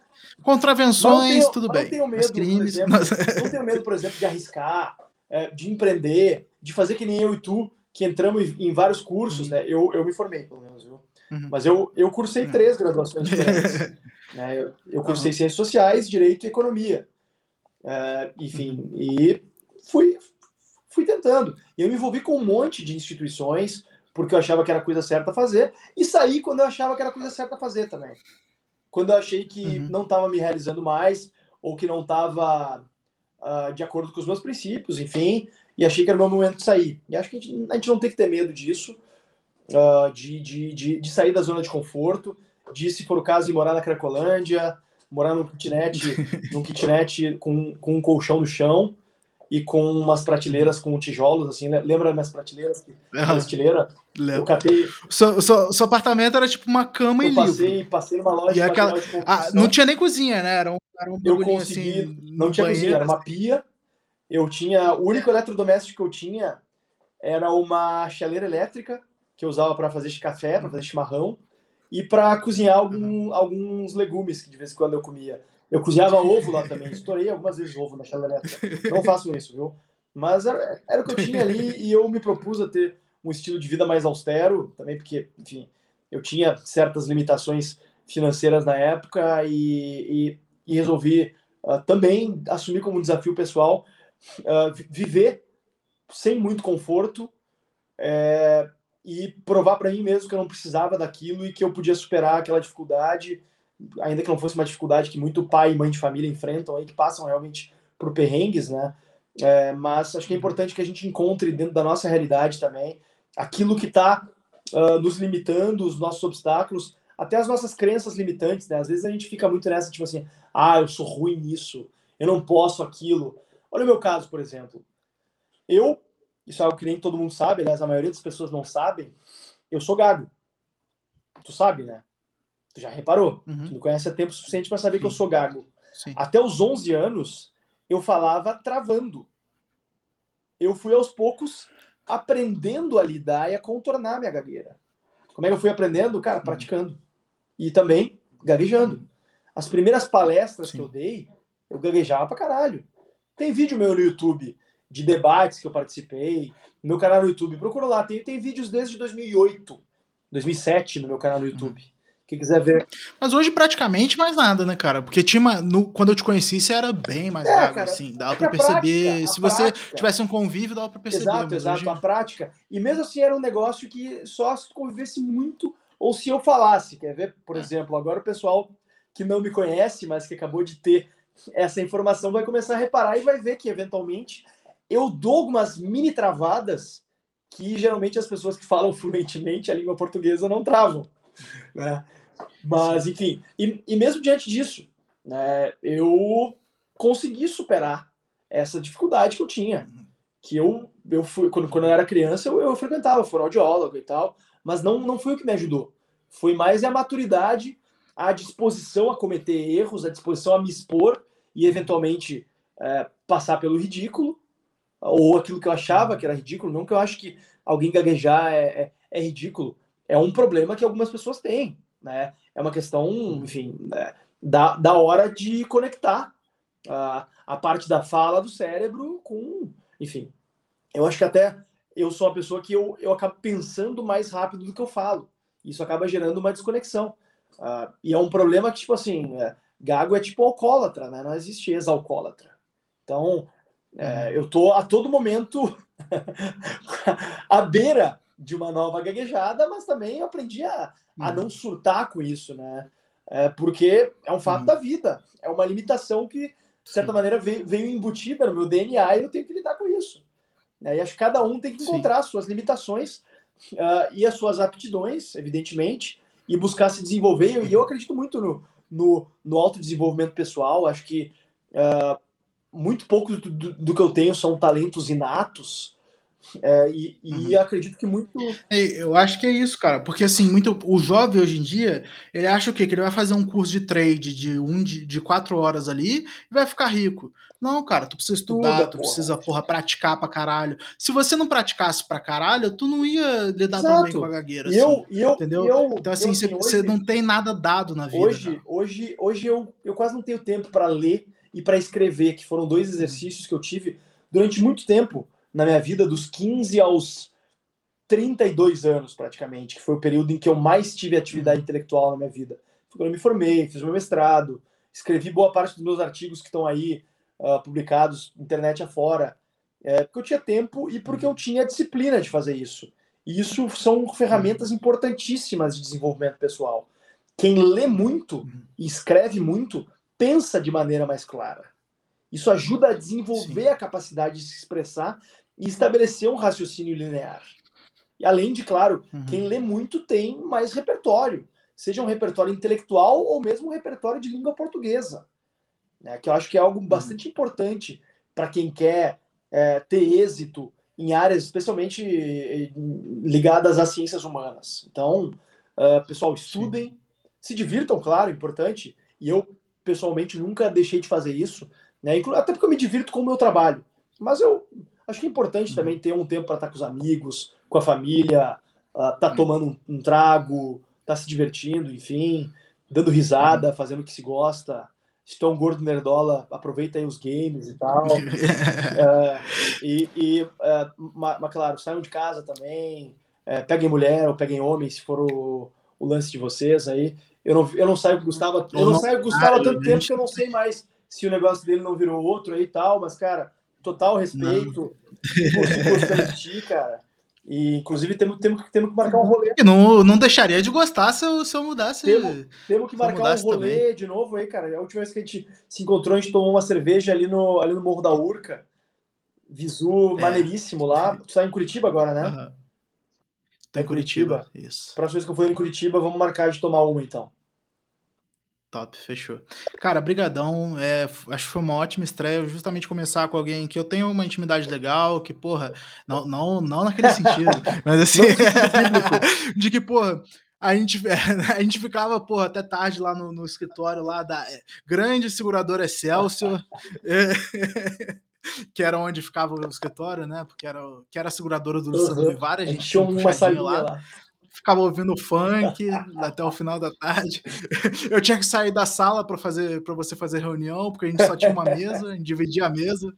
Contravenções, tenho, tudo bem. Não tenho medo, crimes, exemplo, mas... não tenho medo, por exemplo, de arriscar, é, de empreender, de fazer que nem eu e tu, que entramos em vários cursos, uhum. né? Eu, eu me formei, pelo menos, viu? Uhum. Mas eu, eu cursei uhum. três graduações diferentes. né? Eu, eu cursei Ciências Sociais, Direito e Economia. É, enfim, e fui, fui tentando. E eu me envolvi com um monte de instituições, porque eu achava que era a coisa certa a fazer, e saí quando eu achava que era a coisa certa a fazer também. Quando eu achei que uhum. não estava me realizando mais, ou que não estava uh, ah, de acordo com os meus princípios, enfim, e achei que era o meu momento de sair. E acho que a gente, a gente não tem que ter medo disso, uh, de, de, de, de sair da zona de conforto, de, se for o caso, de morar na Cracolândia, morar num kitnet, num kitnet com, com um colchão no chão e com umas prateleiras com tijolos, assim, né? lembra minhas prateleiras? Que, prateleira? Eu catei... Seu, seu, seu, apartamento era tipo uma cama eu e passei, livro. Passei numa loja e aquela... ah, Não tinha nem cozinha, né? Era um, era um eu consegui, assim, não tinha banheiro. cozinha, era uma pia. Eu tinha, o único eletrodoméstico que eu tinha era uma chaleira elétrica que eu usava para fazer café, para fazer chimarrão e para cozinhar algum, alguns legumes que de vez em quando eu comia. Eu cozinhava ovo lá também, estourei algumas vezes ovo na chaleira. Não faço isso, viu? Mas era, era o que eu tinha ali e eu me propus a ter um estilo de vida mais austero, também porque, enfim, eu tinha certas limitações financeiras na época e, e, e resolvi uh, também assumir como desafio pessoal uh, viver sem muito conforto, é, e provar para mim mesmo que eu não precisava daquilo e que eu podia superar aquela dificuldade, ainda que não fosse uma dificuldade que muito pai e mãe de família enfrentam aí, que passam realmente por perrengues, né? É, mas acho que é importante que a gente encontre dentro da nossa realidade também aquilo que está uh, nos limitando, os nossos obstáculos, até as nossas crenças limitantes, né? Às vezes a gente fica muito nessa, tipo assim, ah, eu sou ruim nisso, eu não posso aquilo. Olha o meu caso, por exemplo. Eu isso é algo que nem todo mundo sabe, aliás, a maioria das pessoas não sabem. Eu sou gago. Tu sabe, né? Tu já reparou. Uhum. Tu me conhece há tempo suficiente para saber Sim. que eu sou gago. Sim. Até os 11 anos, eu falava travando. Eu fui aos poucos aprendendo a lidar e a contornar minha gagueira. Como é que eu fui aprendendo? Cara, uhum. praticando. e também gaguejando. As primeiras palestras Sim. que eu dei, eu gaguejava pra caralho. Tem vídeo meu no YouTube de debates que eu participei, no meu canal no YouTube. Procura lá, tem, tem vídeos desde 2008, 2007 no meu canal no YouTube. Uhum. Quem quiser ver. Mas hoje praticamente mais nada, né, cara? Porque tinha uma, no, quando eu te conheci, você era bem mais é, vago, assim. Dava é pra perceber. Prática, se você prática. tivesse um convívio, dava pra perceber. Exato, exato. Hoje... A prática. E mesmo assim era um negócio que só se convivesse muito ou se eu falasse. Quer ver? Por é. exemplo, agora o pessoal que não me conhece, mas que acabou de ter essa informação, vai começar a reparar e vai ver que, eventualmente, eu dou algumas mini travadas que geralmente as pessoas que falam fluentemente a língua portuguesa não travam. Né? Mas, enfim, e, e mesmo diante disso, né, eu consegui superar essa dificuldade que eu tinha. Que eu, eu fui, quando, quando eu era criança, eu, eu frequentava fonoaudiólogo e tal, mas não, não foi o que me ajudou. Foi mais a maturidade, a disposição a cometer erros, a disposição a me expor e, eventualmente, é, passar pelo ridículo, ou aquilo que eu achava que era ridículo. Não que eu acho que alguém gaguejar é, é, é ridículo, é um problema que algumas pessoas têm, né? É uma questão, enfim, né, da, da hora de conectar a, a parte da fala do cérebro com, enfim. Eu acho que até eu sou uma pessoa que eu, eu acabo pensando mais rápido do que eu falo. Isso acaba gerando uma desconexão. Uh, e é um problema que, tipo assim, é, gago é tipo alcoólatra, né? Não existe ex-alcoólatra. Então, é, eu tô a todo momento à beira de uma nova gaguejada, mas também eu aprendi a, a uhum. não surtar com isso, né? É, porque é um fato uhum. da vida, é uma limitação que, de certa Sim. maneira, veio, veio, embutida no meu DNA e eu tenho que lidar com isso. Né? E acho que cada um tem que encontrar Sim. suas limitações uh, e as suas aptidões, evidentemente, e buscar se desenvolver. E eu acredito muito no, no, no autodesenvolvimento pessoal, acho que uh, muito pouco do, do, do que eu tenho são talentos inatos, é, e, e uhum. acredito que muito. Eu acho que é isso, cara. Porque assim, muito o jovem hoje em dia, ele acha o quê? Que ele vai fazer um curso de trade de um de, de quatro horas ali e vai ficar rico. Não, cara, tu precisa estudar, Tudo, tu porra. precisa, porra, praticar pra caralho. Se você não praticasse pra caralho, tu não ia lidar Exato. tão bem com a gagueira. Assim, eu, eu, entendeu? Eu, então, assim, você, assim, hoje, não tem nada dado na vida. Hoje, hoje, hoje eu, eu quase não tenho tempo para ler e para escrever, que foram dois exercícios que eu tive durante muito tempo na minha vida, dos 15 aos 32 anos, praticamente, que foi o período em que eu mais tive atividade uhum. intelectual na minha vida. Foi quando eu me formei, fiz meu mestrado, escrevi boa parte dos meus artigos que estão aí uh, publicados, internet afora, é, porque eu tinha tempo e porque eu uhum. tinha disciplina de fazer isso. E isso são ferramentas uhum. importantíssimas de desenvolvimento pessoal. Quem lê muito e escreve muito, pensa de maneira mais clara. Isso ajuda a desenvolver Sim. a capacidade de se expressar e estabelecer um raciocínio linear. E além de, claro, uhum. quem lê muito tem mais repertório, seja um repertório intelectual ou mesmo um repertório de língua portuguesa, né? que eu acho que é algo uhum. bastante importante para quem quer é, ter êxito em áreas especialmente eh, ligadas às ciências humanas. Então, uh, pessoal, estudem, Sim. se divirtam, claro, importante. E eu, pessoalmente, nunca deixei de fazer isso, né? até porque eu me divirto com o meu trabalho. Mas eu Acho que é importante uhum. também ter um tempo para estar com os amigos, com a família, uh, tá uhum. tomando um, um, trago, tá se divertindo, enfim, dando risada, uhum. fazendo o que se gosta. Se tu é um gordo nerdola, aproveita aí os games e tal. uh, e, e uh, mas, mas, claro, saiam de casa também, uh, peguem mulher ou peguem homem, se for o, o lance de vocês aí. Eu não, eu não saio com o Gustavo, eu não saio com o Gustavo há tanto tempo que eu não sei mais se o negócio dele não virou outro aí e tal, mas, cara, total respeito. De ti, cara. E, inclusive, temos, temos, temos que marcar um rolê. Não, não deixaria de gostar se eu, se eu mudasse. Temos, temos que marcar um rolê também. de novo aí, cara. A última vez que a gente se encontrou, a gente tomou uma cerveja ali no, ali no Morro da Urca. Visu é. maneiríssimo lá. Tu tá em Curitiba agora, né? Uhum. Tá em Curitiba. Curitiba. Isso. Próxima vez que eu for em Curitiba, vamos marcar de tomar uma, então. Top, fechou. Cara, brigadão. É, acho que foi uma ótima estreia. Justamente começar com alguém que eu tenho uma intimidade legal, que, porra, não, não, não naquele sentido, mas assim, de que, porra, a gente, a gente ficava, porra, até tarde lá no, no escritório lá da é, grande seguradora Excelsior, que era onde ficava o escritório, né? Porque era, que era a seguradora do Luciano uhum. Vivar, a gente, a tinha uma salinha lá. lá ficava ouvindo funk até o final da tarde. Eu tinha que sair da sala para fazer para você fazer reunião, porque a gente só tinha uma mesa, a gente dividia a mesa.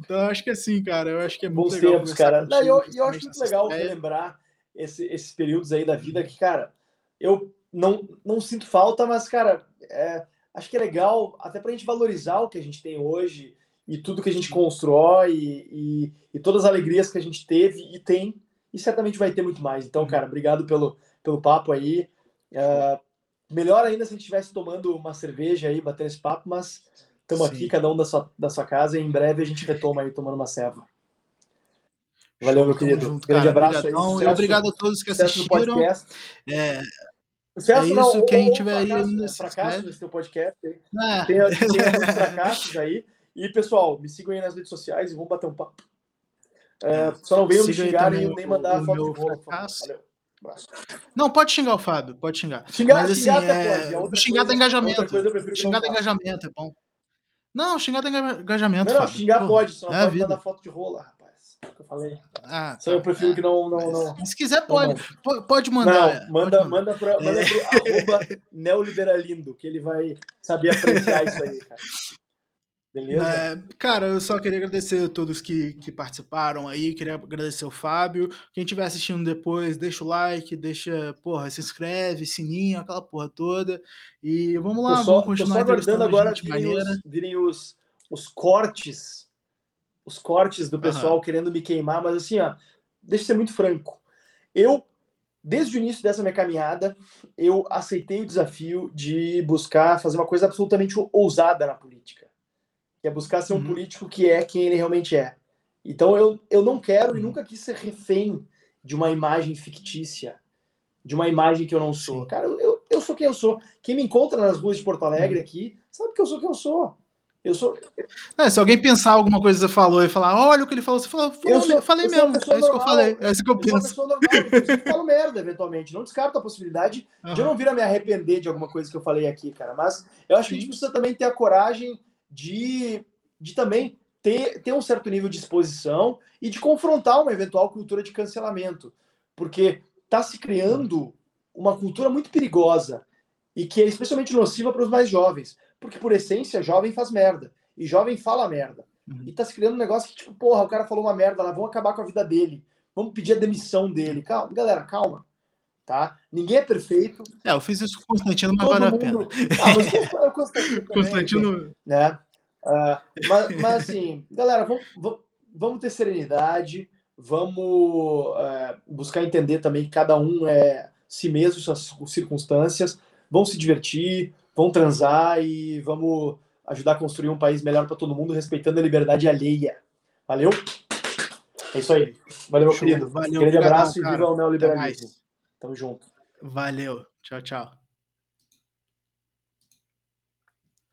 Então eu acho que assim, cara, eu acho que é muito Bons legal. tempos, cara. Não, eu, eu acho muito legal relembrar esse, esses períodos aí da vida que, cara, eu não, não sinto falta, mas, cara, é, acho que é legal até pra gente valorizar o que a gente tem hoje e tudo que a gente constrói e, e, e todas as alegrias que a gente teve e tem e certamente vai ter muito mais. Então, cara, obrigado pelo, pelo papo aí. É, melhor ainda se a gente estivesse tomando uma cerveja aí, batendo esse papo, mas estamos aqui, cada um da sua, da sua casa, e em breve a gente retoma aí tomando uma serva. Valeu, meu querido. junto, Grande cara. abraço Obrigadão. aí. Sucesso- obrigado a todos que assistiram. podcast. É, Sucesso, É isso, não, quem tiver aí fracasso, né? fracasso nesse teu podcast. aí. é, Tem, tem alguns fracassos aí. E, pessoal, me sigam aí nas redes sociais e vamos bater um papo. É, só não venham me xingar também nem, mandar o foto de rola. Valeu. Não, pode xingar o Fábio, pode xingar. Xingar, Mas assim, xingar até é, pode. A outra xingar dá engajamento. eu prefiro Xingar não dá faça. engajamento, é bom. Não, xingar dá enga- engajamento. Não, não, Fábio. xingar Pô, pode, só não é pode mandar foto de rola, rapaz. É o que eu falei. Ah, Só eu tá, prefiro é. que não. não, não. Se quiser, não pode. po- Pode mandar. Não, é, pode manda, manda, pra, manda pro arroba neoliberalindo, que ele vai saber apreciar isso aí, cara. Beleza? É, cara, eu só queria agradecer a todos que, que participaram aí, queria agradecer o Fábio. Quem estiver assistindo depois, deixa o like, deixa, porra, se inscreve, sininho, aquela porra toda. E vamos lá, tô só, vamos tô continuar só aguardando agora virem, os, virem os, os cortes, os cortes do pessoal querendo me queimar, mas assim, ó, deixa eu ser muito franco. Eu, desde o início dessa minha caminhada, eu aceitei o desafio de buscar fazer uma coisa absolutamente ousada na política. Que é buscar ser um Uhum. político que é quem ele realmente é. Então eu, eu não quero e Uhum. nunca quis ser refém de uma imagem fictícia, de uma imagem que eu não sou. Cara, eu, eu, eu sou quem eu sou. Quem me encontra nas ruas de Porto Alegre Uhum. aqui, sabe que eu sou quem eu sou. Eu sou, É, se alguém pensar alguma coisa que você falou e falar, olha o que ele falou, você falou, Eu falei, sou- falei eu sou mesmo, é isso que eu normal. falei, é isso que eu eu sou penso. pessoa normal, inclusive falo merda, eventualmente. Não descarto a possibilidade de eu não vir a me arrepender de alguma coisa que eu falei aqui, cara. Mas eu acho que a gente precisa também ter a coragem de, de também ter, ter um certo nível de exposição e de confrontar uma eventual cultura de cancelamento. Porque está se criando uma cultura muito perigosa e que é especialmente nociva para os mais jovens. Porque, por essência, jovem faz merda. E jovem fala merda. Uhum. E tá se criando um negócio que, tipo, porra, o cara falou uma merda lá, vamos acabar com a vida dele. Vamos pedir a demissão dele. Calma, galera, calma. Tá? Ninguém é perfeito. É, eu fiz isso com o Constantino, mas valeu a pena. Ah, mas o Constantino também, Constantino, né? Ah, mas, mas assim, galera, vamos, vamos, ter serenidade, vamos é, buscar entender também que cada um é si mesmo, suas circunstâncias, vão se divertir, vão transar e vamos ajudar a construir um país melhor para todo mundo, respeitando a liberdade alheia. Valeu? É isso aí. Valeu, meu Show. querido. Valeu, Grande obrigadão, abraço e cara. viva o neoliberalismo. Tamo junto. Valeu. Tchau, tchau.